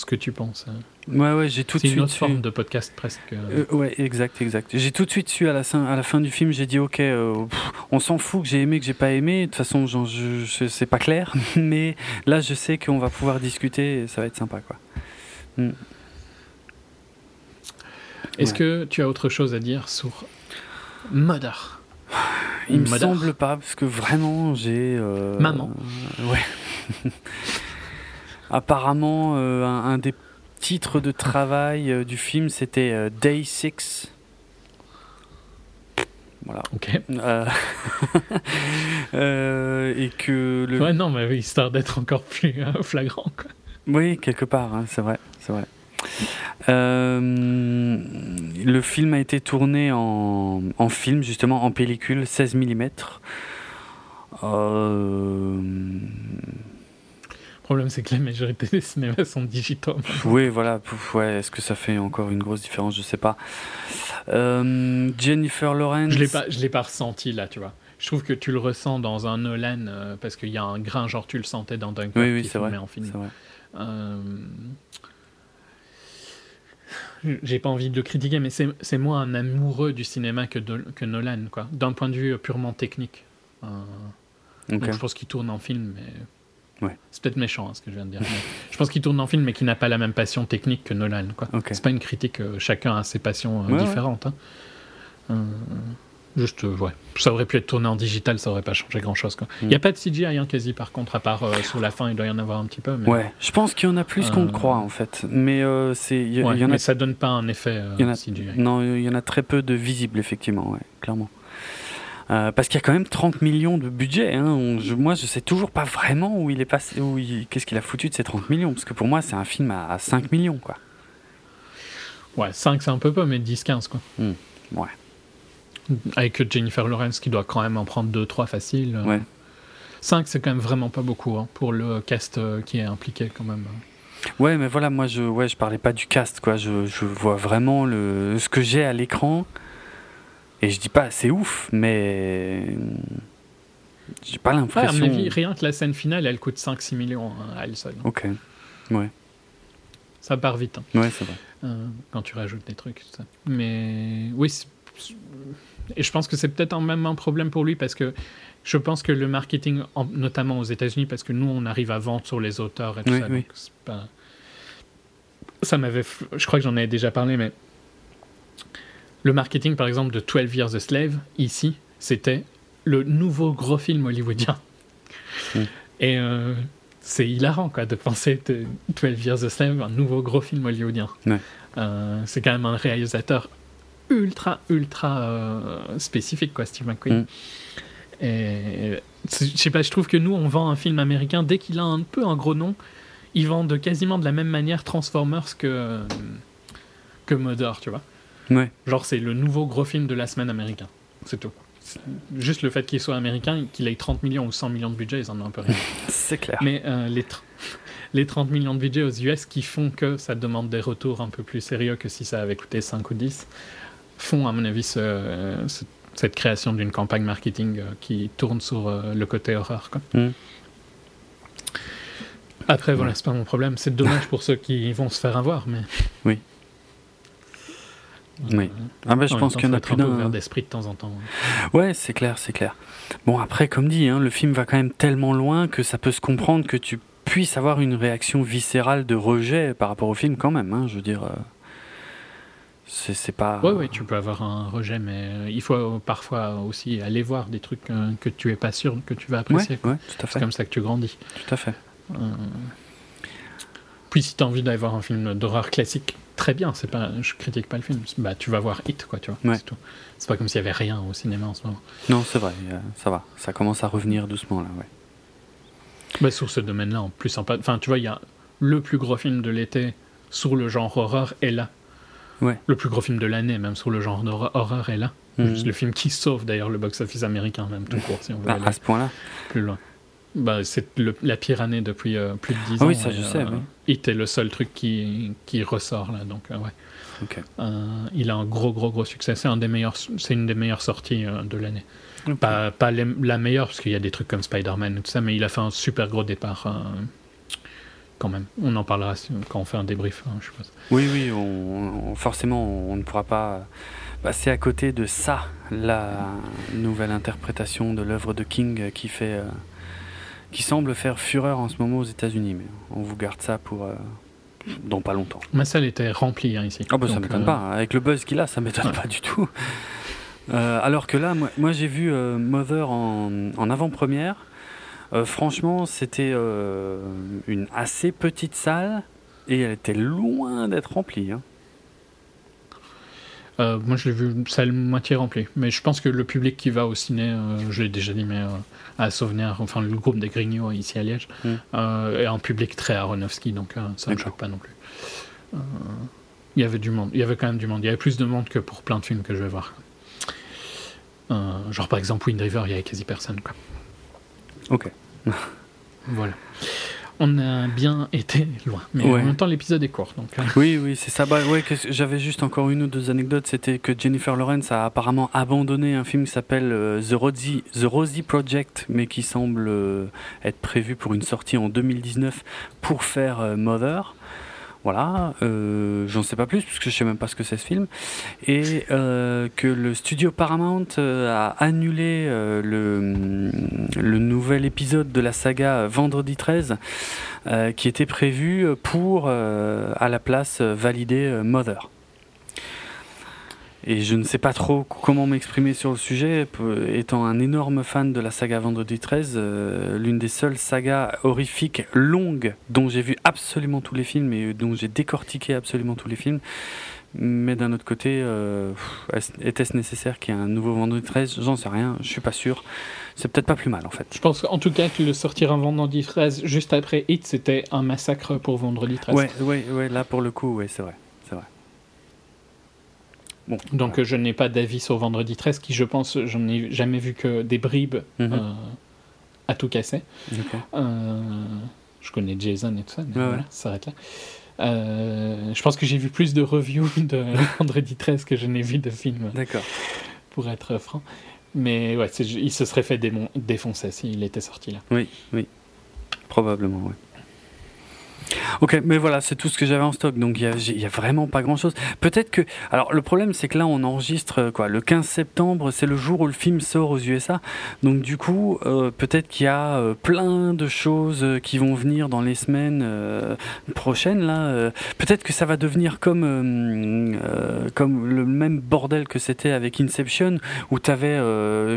ce que tu penses. Ouais, ouais, j'ai tout de C'est une suite autre su. forme de podcast presque. euh, Euh, ouais, exact, exact. J'ai tout de suite su à la, fin- à la fin du film, j'ai dit ok, euh, pff, on s'en fout que j'ai aimé, que j'ai pas aimé. De toute façon, genre, je, je- c'est pas clair, mais là, je sais qu'on va pouvoir discuter et ça va être sympa, quoi. Est-ce ouais. que tu as autre chose à dire sur Mother? Il me semble pas, parce que vraiment, j'ai. euh, Maman. ouais. Apparemment, euh, un, un des titres de travail euh, du film, c'était euh, Day 6. Voilà. Ok. Et que le. Ouais, non, mais histoire d'être encore plus flagrant. Quoi. Oui, quelque part, hein, c'est vrai, c'est vrai. Le film a été tourné en, en film, justement, en pellicule 16 mm. Euh, problème, c'est que la majorité des cinémas sont digitaux. oui, voilà. Ouais, Est-ce que ça fait encore une grosse différence Je sais pas. Euh, Jennifer Lawrence. Je l'ai pas, je l'ai pas ressenti là, tu vois. Je trouve que tu le ressens dans un Nolan euh, parce qu'il y a un grain, genre tu le sentais dans Dunkirk Oui, oui, qui c'est vrai. filmait en film. Vrai. Euh, J'ai pas envie de le critiquer, mais c'est c'est moi un amoureux du cinéma que, de- que Nolan, quoi. D'un point de vue purement technique. Euh, Ok. Donc je pense qu'il tourne en film, mais. Ouais. C'est peut-être méchant hein, ce que je viens de dire. je pense qu'il tourne en film, mais qu'il n'a pas la même passion technique que Nolan. Quoi. Ok. C'est pas une critique, euh, chacun a ses passions euh, Ouais, différentes. hein. Euh, juste, ouais. Ça aurait pu être tourné en digital, ça aurait pas changé grand chose. Il Mm. n'y a pas de CGI hein, quasi, par contre, à part sur la fin, il doit y en avoir un petit peu. Mais, Ouais, je pense qu'il y en a plus qu'on ne croit en fait. Mais c'est, y, Ouais, il y en mais a ça donne pas un effet y en a- CGI. Non, il y en a très peu de visibles, effectivement, ouais, clairement. Euh, parce qu'il y a quand même 30 millions de budget. Hein. On- je- moi, je sais toujours pas vraiment où il est passé, où qu'est-ce qu'il a foutu de ces 30 millions. Parce que pour moi, c'est un film à, à 5 millions, quoi. Ouais, 5 c'est un peu peu, mais 10-15 quoi. Hmm, ouais. Avec Jennifer Lawrence qui doit quand même en prendre 2-3 faciles. euh. Ouais. 5 c'est quand même vraiment pas beaucoup hein, pour le cast euh, qui est impliqué quand même. Ouais, mais voilà, moi, je, ouais, je parlais pas du cast, quoi. Je, je vois vraiment le, ce que j'ai à l'écran. Et je dis pas, c'est ouf, mais j'ai pas Ouais, à l'impression. mon avis, rien que la scène finale, elle coûte 5-6 millions hein, à elle seule. Ok. Ouais, Ça part vite hein, ouais, c'est vrai. euh, quand tu rajoutes des trucs. Tout ça. Mais oui, et je pense que c'est peut-être même un problème pour lui parce que je pense que le marketing, en- notamment aux États-Unis, parce que nous, on arrive à vendre sur les auteurs et tout Oui, ça. oui. donc pas- ça m'avait. Je crois que j'en avais déjà parlé, mais. Le marketing, par exemple, de 12 Years a Slave, ici, c'était le nouveau gros film hollywoodien. Mm. Et euh, c'est hilarant, quoi, de penser de 12 Years a Slave, un nouveau gros film hollywoodien. Ouais. Euh, c'est quand même un réalisateur ultra, ultra euh, spécifique, quoi, Steve McQueen. Mm. Et c'est- je sais pas, je trouve que nous, on vend un film américain dès qu'il a un peu un gros nom. Ils vendent quasiment de la même manière Transformers que, que Mother, tu vois. Ouais. Genre, c'est le nouveau gros film de la semaine américain. C'est tout. Juste le fait qu'il soit américain, qu'il ait 30 millions ou 100 millions de budget, ils en ont un peu rien. C'est clair. Mais euh, les, les 30 millions de budget aux US qui font que ça demande des retours un peu plus sérieux que si ça avait coûté 5 ou 10, font, à mon avis, ce- ce- cette création d'une campagne marketing euh, qui tourne sur euh, le côté horreur. Quoi. Mm. Après, voilà, c'est pas mon problème. C'est dommage pour ceux qui vont se faire avoir, mais. Oui. Oui. Ah bah, je pense qu'il y en a plus d'un. ouvert d'esprit de temps en temps. Ouais, c'est clair, c'est clair. Bon, après, comme dit, hein, le film va quand même tellement loin que ça peut se comprendre que tu puisses avoir une réaction viscérale de rejet par rapport au film quand même. Hein, je veux dire, euh, c'est pas. Ouais, ouais, tu peux avoir un rejet, mais euh, il faut parfois aussi aller voir des trucs euh, que tu es pas sûr que tu vas Ouais, apprécier. ouais, à C'est comme ça que tu grandis. tout à fait. Euh, Puis si tu as envie d'aller voir un film d'horreur classique, très bien, c'est pas, je critique pas le film, bah tu vas voir Hit, quoi, tu vois. Ouais. C'est tout. C'est pas comme s'il y avait rien au cinéma en ce moment. Non, c'est vrai, euh, ça va, ça commence à revenir doucement là, ouais. Bah, sur ce domaine-là, en plus, sympa. Enfin, tu vois, il y a le plus gros film de l'été sur le genre horreur est là. Ouais. Le plus gros film de l'année, même sur le genre horreur est là. Mhm. Le film qui sauve d'ailleurs le box-office américain, même tout court, si on veut Ah, aller à ce point-là. plus loin. Bah, c'est le- la pire année depuis euh, plus de 10 Ah ans. oui, ça, je sais, oui. Hit est le seul truc qui, qui ressort là, donc euh, ouais. Euh, il a un gros, gros, gros succès. C'est un des meilleurs, c'est une des meilleures sorties euh, de l'année. Pas, pas les- la meilleure parce qu'il y a des trucs comme Spider-Man et tout ça, mais il a fait un super gros départ euh, quand même. On en parlera quand on fait un débrief, hein, je suppose. Oui, oui, on, on- forcément, on ne pourra pas passer à côté de ça, la nouvelle interprétation de l'œuvre de King qui fait, euh, qui semble faire fureur en ce moment aux États-Unis. Mais on vous garde ça pour euh, dans pas longtemps. Ma salle était remplie hein, ici. Ah bah ça Donc, m'étonne euh, pas. Avec le buzz qu'il a, ça m'étonne Ouais. pas du tout. Euh, alors que là, moi, moi, j'ai vu Mother en, en avant-première. Franchement, c'était une assez petite salle et elle était loin d'être remplie. hein. euh, moi, je l'ai vu salle moitié remplie. Mais je pense que le public qui va au ciné, euh, je l'ai déjà dit, mais euh, à Sauvenaire, enfin le groupe des Grignots ici à Liège, Mm. euh, est un public très Aronofsky, donc euh, ça ne choque pas non plus. Euh, Il y avait du monde, il y avait quand même du monde. Il y avait plus de monde que pour plein de films que je vais voir. Euh, genre par exemple Wind River, il y avait quasi personne. Quoi. Ok. Voilà. On a bien été loin, mais Ouais. en même temps l'épisode est court, donc. euh, Oui, oui, c'est ça. Bah, ouais, j'avais juste encore une ou deux anecdotes. C'était que Jennifer Lawrence a apparemment abandonné un film qui s'appelle euh, The, Rosie, The Rosie Project, mais qui semble euh, être prévu pour une sortie en 2019 pour faire euh, Mother. Voilà, euh, j'en sais pas plus puisque je sais même pas ce que c'est ce film. Et euh, que le studio Paramount euh, a annulé euh, le, le nouvel épisode de la saga Vendredi 13 euh, qui était prévu pour euh, à la place euh, valider euh, Mother. Et je ne sais pas trop comment m'exprimer sur le sujet, étant un énorme fan de la saga Vendredi 13, euh, l'une des seules sagas horrifiques longues dont j'ai vu absolument tous les films et dont j'ai décortiqué absolument tous les films. Mais d'un autre côté, euh, était-ce nécessaire qu'il y ait un nouveau Vendredi 13 J'en sais rien, je suis pas sûr. C'est peut-être pas plus mal en fait. Je pense qu'en tout cas que le sortir un vendredi 13 juste après Hit, c'était un massacre pour vendredi 13. Ouais, ouais, ouais, là pour le coup, ouais, c'est vrai. Bon, Donc je n'ai pas d'avis sur vendredi 13, qui je pense, j'en ai jamais vu que des bribes Mhm. euh, à tout casser. ok. Euh, je connais Jason et tout ça, mais Ouais, voilà, ouais. ça s'arrête là. Euh, je pense que j'ai vu plus de reviews de vendredi 13 que je n'ai vu de films, D'accord. pour être franc. Mais ouais, il se serait fait démon- défoncer s'il était sorti là. Oui, oui. Probablement, oui. Ok, mais voilà, c'est tout ce que j'avais en stock, donc il y a, vraiment pas grand-chose. Peut-être que, alors le problème c'est que là on enregistre euh, quoi, le 15 septembre, c'est le jour où le film sort aux USA, donc du coup euh, peut-être qu'il y a euh, plein de choses qui vont venir dans les semaines euh, prochaines là. peut-être que ça va devenir comme comme le même bordel que c'était avec Inception, où t'avais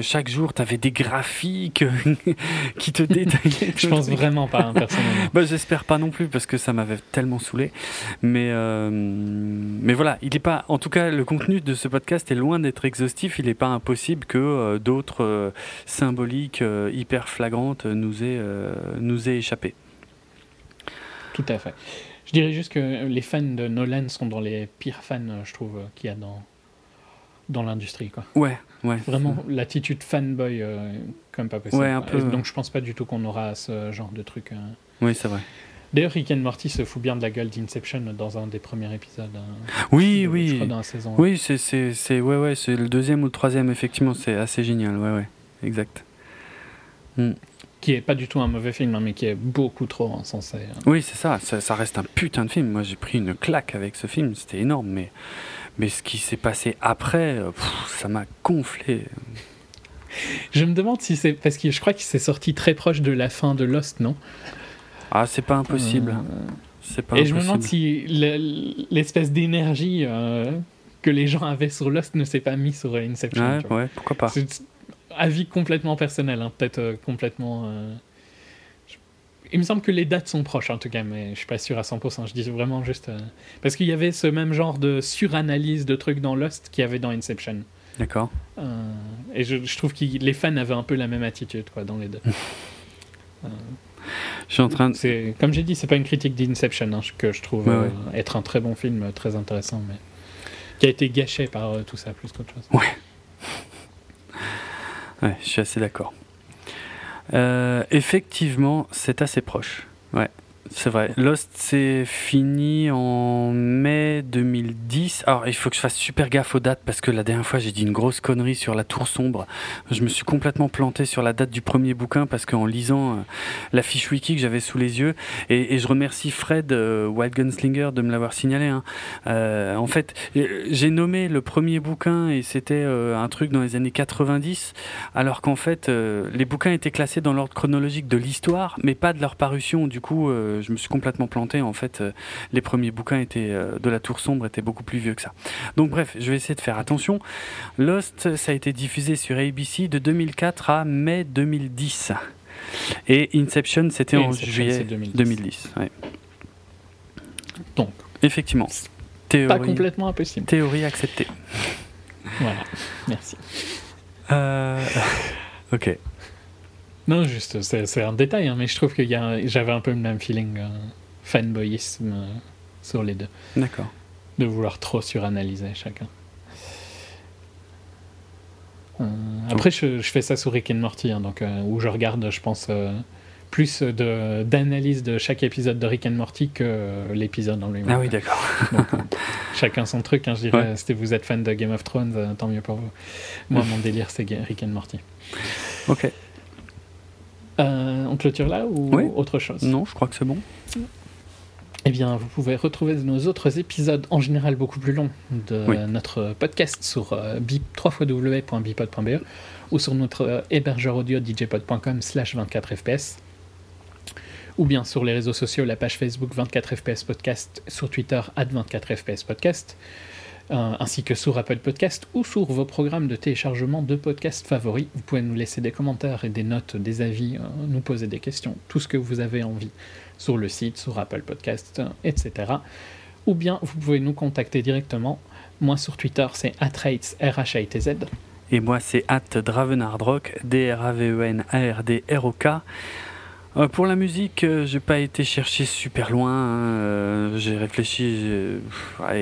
chaque jour t'avais des graphiques qui te détaillaient. Je pense vraiment pas, hein, personnellement. Bah, j'espère pas non plus parce que ça m'avait tellement saoulé. Mais, euh, mais voilà, il est pas. En tout cas, le contenu de ce podcast est loin d'être exhaustif. Il n'est pas impossible que euh, d'autres euh, symboliques hyper flagrantes nous aient, nous aient échappé. Tout à fait. Je dirais juste que les fans de Nolan sont dans les pires fans, je trouve, qu'il y a dans, dans l'industrie. quoi. Ouais, ouais. Vraiment, l'attitude fanboy, euh, comme pas possible. Ouais, un peu. Donc je pense pas du tout qu'on aura ce genre de truc. euh. Oui, c'est vrai. D'ailleurs, Rick and Morty se fout bien de la gueule d'Inception dans un des premiers épisodes. hein, Oui, de- oui. Je crois dans la saison. Oui, c'est, c'est, c'est, ouais, ouais, c'est le deuxième ou le troisième, effectivement, c'est assez génial, ouais, ouais, exact. Qui est pas du tout un mauvais film, hein, mais qui est beaucoup trop encensé. hein. Oui, c'est ça, ça, ça reste un putain de film. Moi, j'ai pris une claque avec ce film, c'était énorme, mais, mais ce qui s'est passé après, euh, pff, ça m'a gonflé. Je me demande si c'est. Parce que je crois qu'il s'est sorti très proche de la fin de Lost, non? Ah, c'est pas impossible. C'est pas Et je impossible. me demande si le- l'espèce d'énergie euh, que les gens avaient sur Lost ne s'est pas mis sur Inception. Ouais, tu vois. ouais, pourquoi pas. C'est avis complètement personnel, hein, peut-être euh, complètement. euh, je- Il me semble que les dates sont proches en tout cas, mais je suis pas sûr à 100%. Je dis vraiment juste. euh, Parce qu'il y avait ce même genre de suranalyse de trucs dans Lost qu'il y avait dans Inception. D'accord. Et je, je trouve que les fans avaient un peu la même attitude quoi, dans les deux. Je suis en train de. comme j'ai dit, c'est pas une critique d'Inception hein, que je trouve Ouais, euh, ouais. être un très bon film, euh, très intéressant, mais qui a été gâché par euh, tout ça plus qu'autre chose. Ouais, je suis assez d'accord. Euh, effectivement, c'est assez proche. Ouais, c'est vrai. Lost, c'est fini en mai 2010. Alors, il faut que je fasse super gaffe aux dates parce que la dernière fois, j'ai dit une grosse connerie sur la tour sombre. Je me suis complètement planté sur la date du premier bouquin parce qu'en lisant euh, la fiche wiki que j'avais sous les yeux, et, je remercie Fred euh, Wild Gunslinger de me l'avoir signalé. hein. Euh, en fait, euh, j'ai nommé le premier bouquin et c'était euh, un truc dans les années 90, alors qu'en fait, les bouquins étaient classés dans l'ordre chronologique de l'histoire, mais pas de leur parution. Du coup, je me suis complètement planté. En fait, euh, les premiers bouquins étaient euh, de la Tour Sombre étaient beaucoup plus vieux que ça. Donc, bref, je vais essayer de faire attention. Lost, ça a été diffusé sur ABC de 2004 à mai 2010. Et Inception, c'était en juillet c'est 2010. 2010. ouais. Donc, Effectivement. pas Théorie, complètement impossible. théorie acceptée. Voilà, merci. Euh, ok. Non, juste, c'est un détail, hein, mais je trouve que j'avais un peu le même feeling euh, fanboyisme euh, sur les deux, D'accord. de vouloir trop suranalyser chacun. Euh, après, je, je fais ça sur Rick and Morty, hein, donc, où je regarde, je pense, plus d'analyse de, chaque épisode de Rick and Morty que l'épisode en lui-même. Ah oui, d'accord. Chacun son truc, hein, je dirais. Ouais. Si vous êtes fan de Game of Thrones, tant mieux pour vous. Moi, mon délire, c'est Rick and Morty. Ok. Euh, on clôture là ou Oui. autre chose? Non, je crois que c'est bon. Eh bien, vous pouvez retrouver nos autres épisodes, en général beaucoup plus longs, de Oui. notre podcast sur euh, bip- www.bipod.be ou sur notre euh, hébergeur audio djpod.com slash 24fps ou bien sur les réseaux sociaux, la page Facebook 24fps podcast, sur Twitter at 24fps podcast, ainsi que sur Apple Podcast ou sur vos programmes de téléchargement de podcasts favoris. Vous pouvez nous laisser des commentaires et des notes, des avis, euh, nous poser des questions, tout ce que vous avez envie sur le site, sur Apple Podcast, euh, etc. Ou bien vous pouvez nous contacter directement. Moi sur Twitter, c'est atrates, R-H-A-T-Z. Et moi, c'est at Dravenardrock, D-R-A-V-E-N-A-R-D-R-O-K. Euh, pour la musique, euh, j'ai pas été chercher super loin. hein, euh, j'ai réfléchi.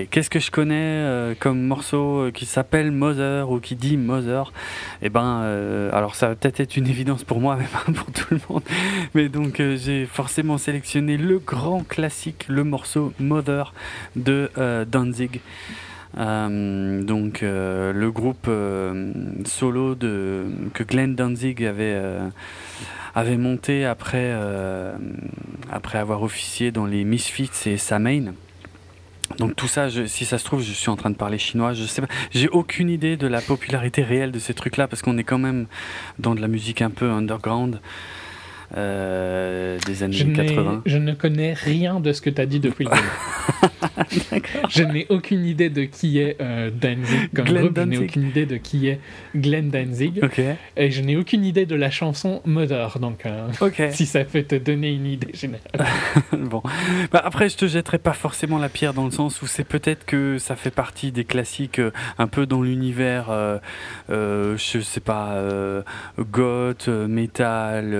Qu'est-ce que je connais euh, comme morceau qui s'appelle Mother ou qui dit Mother? Eh ben, alors ça va peut-être être une évidence pour moi, mais pas pour tout le monde. Mais donc, j'ai forcément sélectionné le grand classique, le morceau Mother de Danzig. Euh, donc euh, le groupe euh, solo que Glenn Danzig avait, avait monté après, après avoir officié dans les Misfits et Samain. Donc tout ça, si ça se trouve, je suis en train de parler chinois. Je sais pas. J'ai aucune idée de la popularité réelle de ces trucs-là parce qu'on est quand même dans de la musique un peu underground euh, des années Je, n'ai- 80. je ne connais rien de ce que tu as dit depuis le début. je n'ai aucune idée de qui est euh, Danzig comme Glenn groupe, je n'ai Danzig. aucune idée de qui est Glenn Danzig, et je n'ai aucune idée de la chanson Mother, donc euh, si ça peut te donner une idée générale. bon. Bah, après, je te jetterai pas forcément la pierre dans le sens où c'est peut-être que ça fait partie des classiques un peu dans l'univers, je sais pas, goth, metal,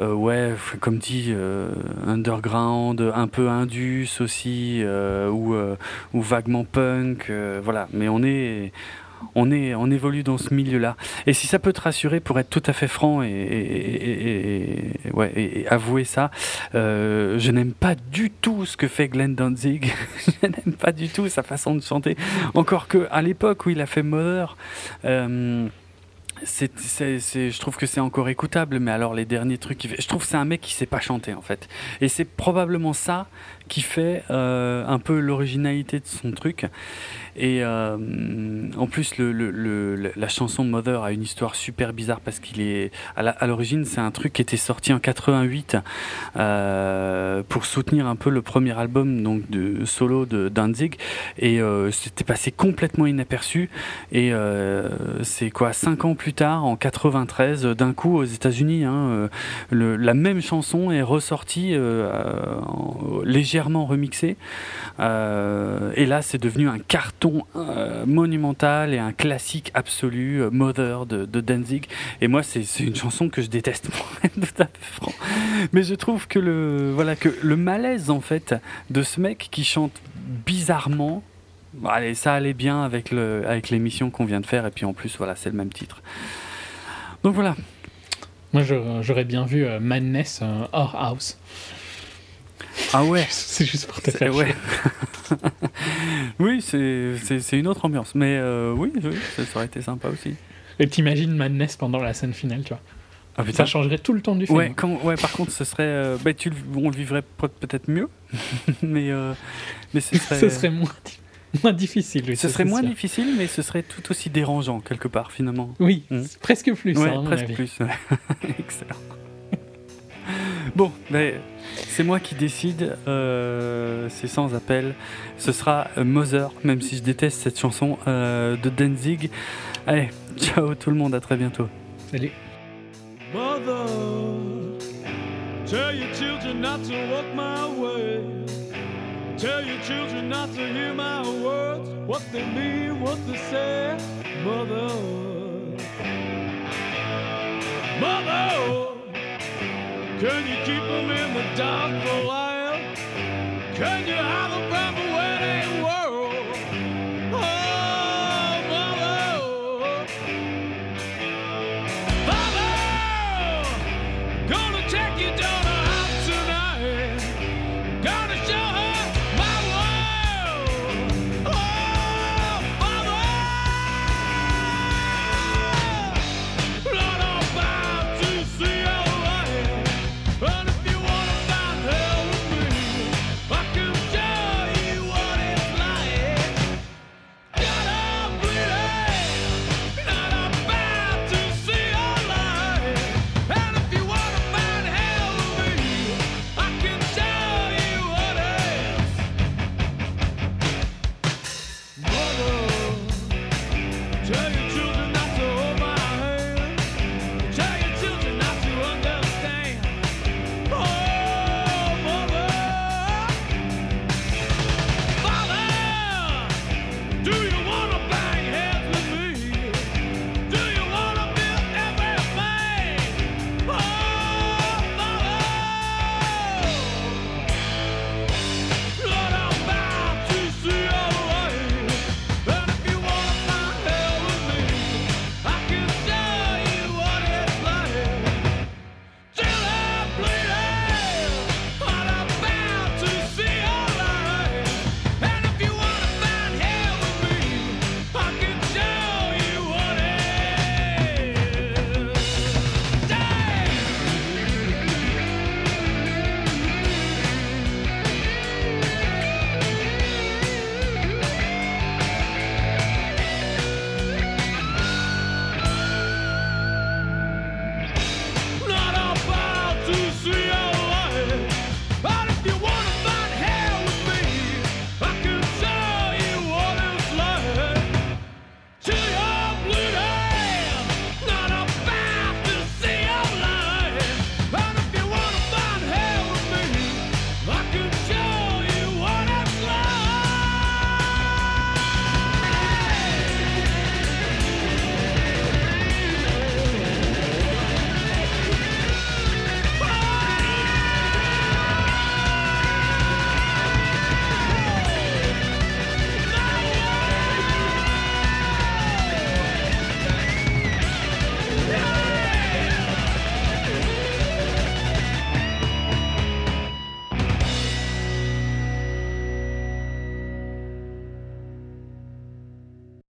ouais, f- comme dit, euh, underground, un peu indus aussi, euh, ou, euh, ou vaguement punk, euh, voilà. Mais on est. On, est, on évolue dans ce milieu-là. Et si ça peut te rassurer, pour être tout à fait franc et, ouais, et- avouer ça, euh, je n'aime pas du tout ce que fait Glenn Danzig. je n'aime pas du tout sa façon de chanter. Encore que à l'époque où il a fait Mother, euh, c'est, je trouve que c'est encore écoutable, mais alors les derniers trucs, je trouve c'est un mec qui sait pas chanter en fait. Et c'est probablement ça qui fait euh, un peu l'originalité de son truc. Et euh, en plus, le, la chanson Mother a une histoire super bizarre parce qu'il est à l'origine, c'est un truc qui était sorti en 88 euh, pour soutenir un peu le premier album donc de solo de Danzig. Et euh, c'était passé complètement inaperçu. Et c'est quoi cinq ans plus tard en 93 d'un coup aux États-Unis hein, la même chanson est ressortie en- légèrement remixée. Et là c'est devenu un carton euh, monumental et un classique absolu euh, Mother de, de Danzig. Et moi c'est une chanson que je déteste pour franc. Mais je trouve que le voilà que le malaise en fait de ce mec qui chante bizarrement allez ça allait bien avec le avec l'émission qu'on vient de faire. Et puis en plus voilà c'est le même titre. Donc voilà. Moi, j'aurais bien vu euh, Madness hors house. Ah ouais C'est juste pour te faire ouais. oui c'est une autre ambiance mais euh, oui, oui ça, ça aurait été sympa aussi Et t'imagines Madness pendant la scène finale, tu vois. ah Ça changerait tout le temps du film. Ouais, quand, ouais, par contre, ce serait. euh, bah, tu, on le vivrait peut- peut-être mieux, mais, euh, mais ce serait. Ce serait moins, di- moins difficile. oui, ce serait moins sûr. difficile, mais ce serait tout aussi dérangeant, quelque part, finalement. Oui, Mm. c'est presque plus. ouais, hein, presque plus. Excellent. Bon, mais c'est moi qui décide, euh, c'est sans appel. Ce sera euh, Mother, même si je déteste cette chanson euh, de Danzig. Allez, ciao tout le monde, à très bientôt. Salut. Mother, tell your children not to walk my way. Tell your children not to hear my words, what they mean, what they say. Mother, Mother, Can you keep them in the dark for a while? Can you have them?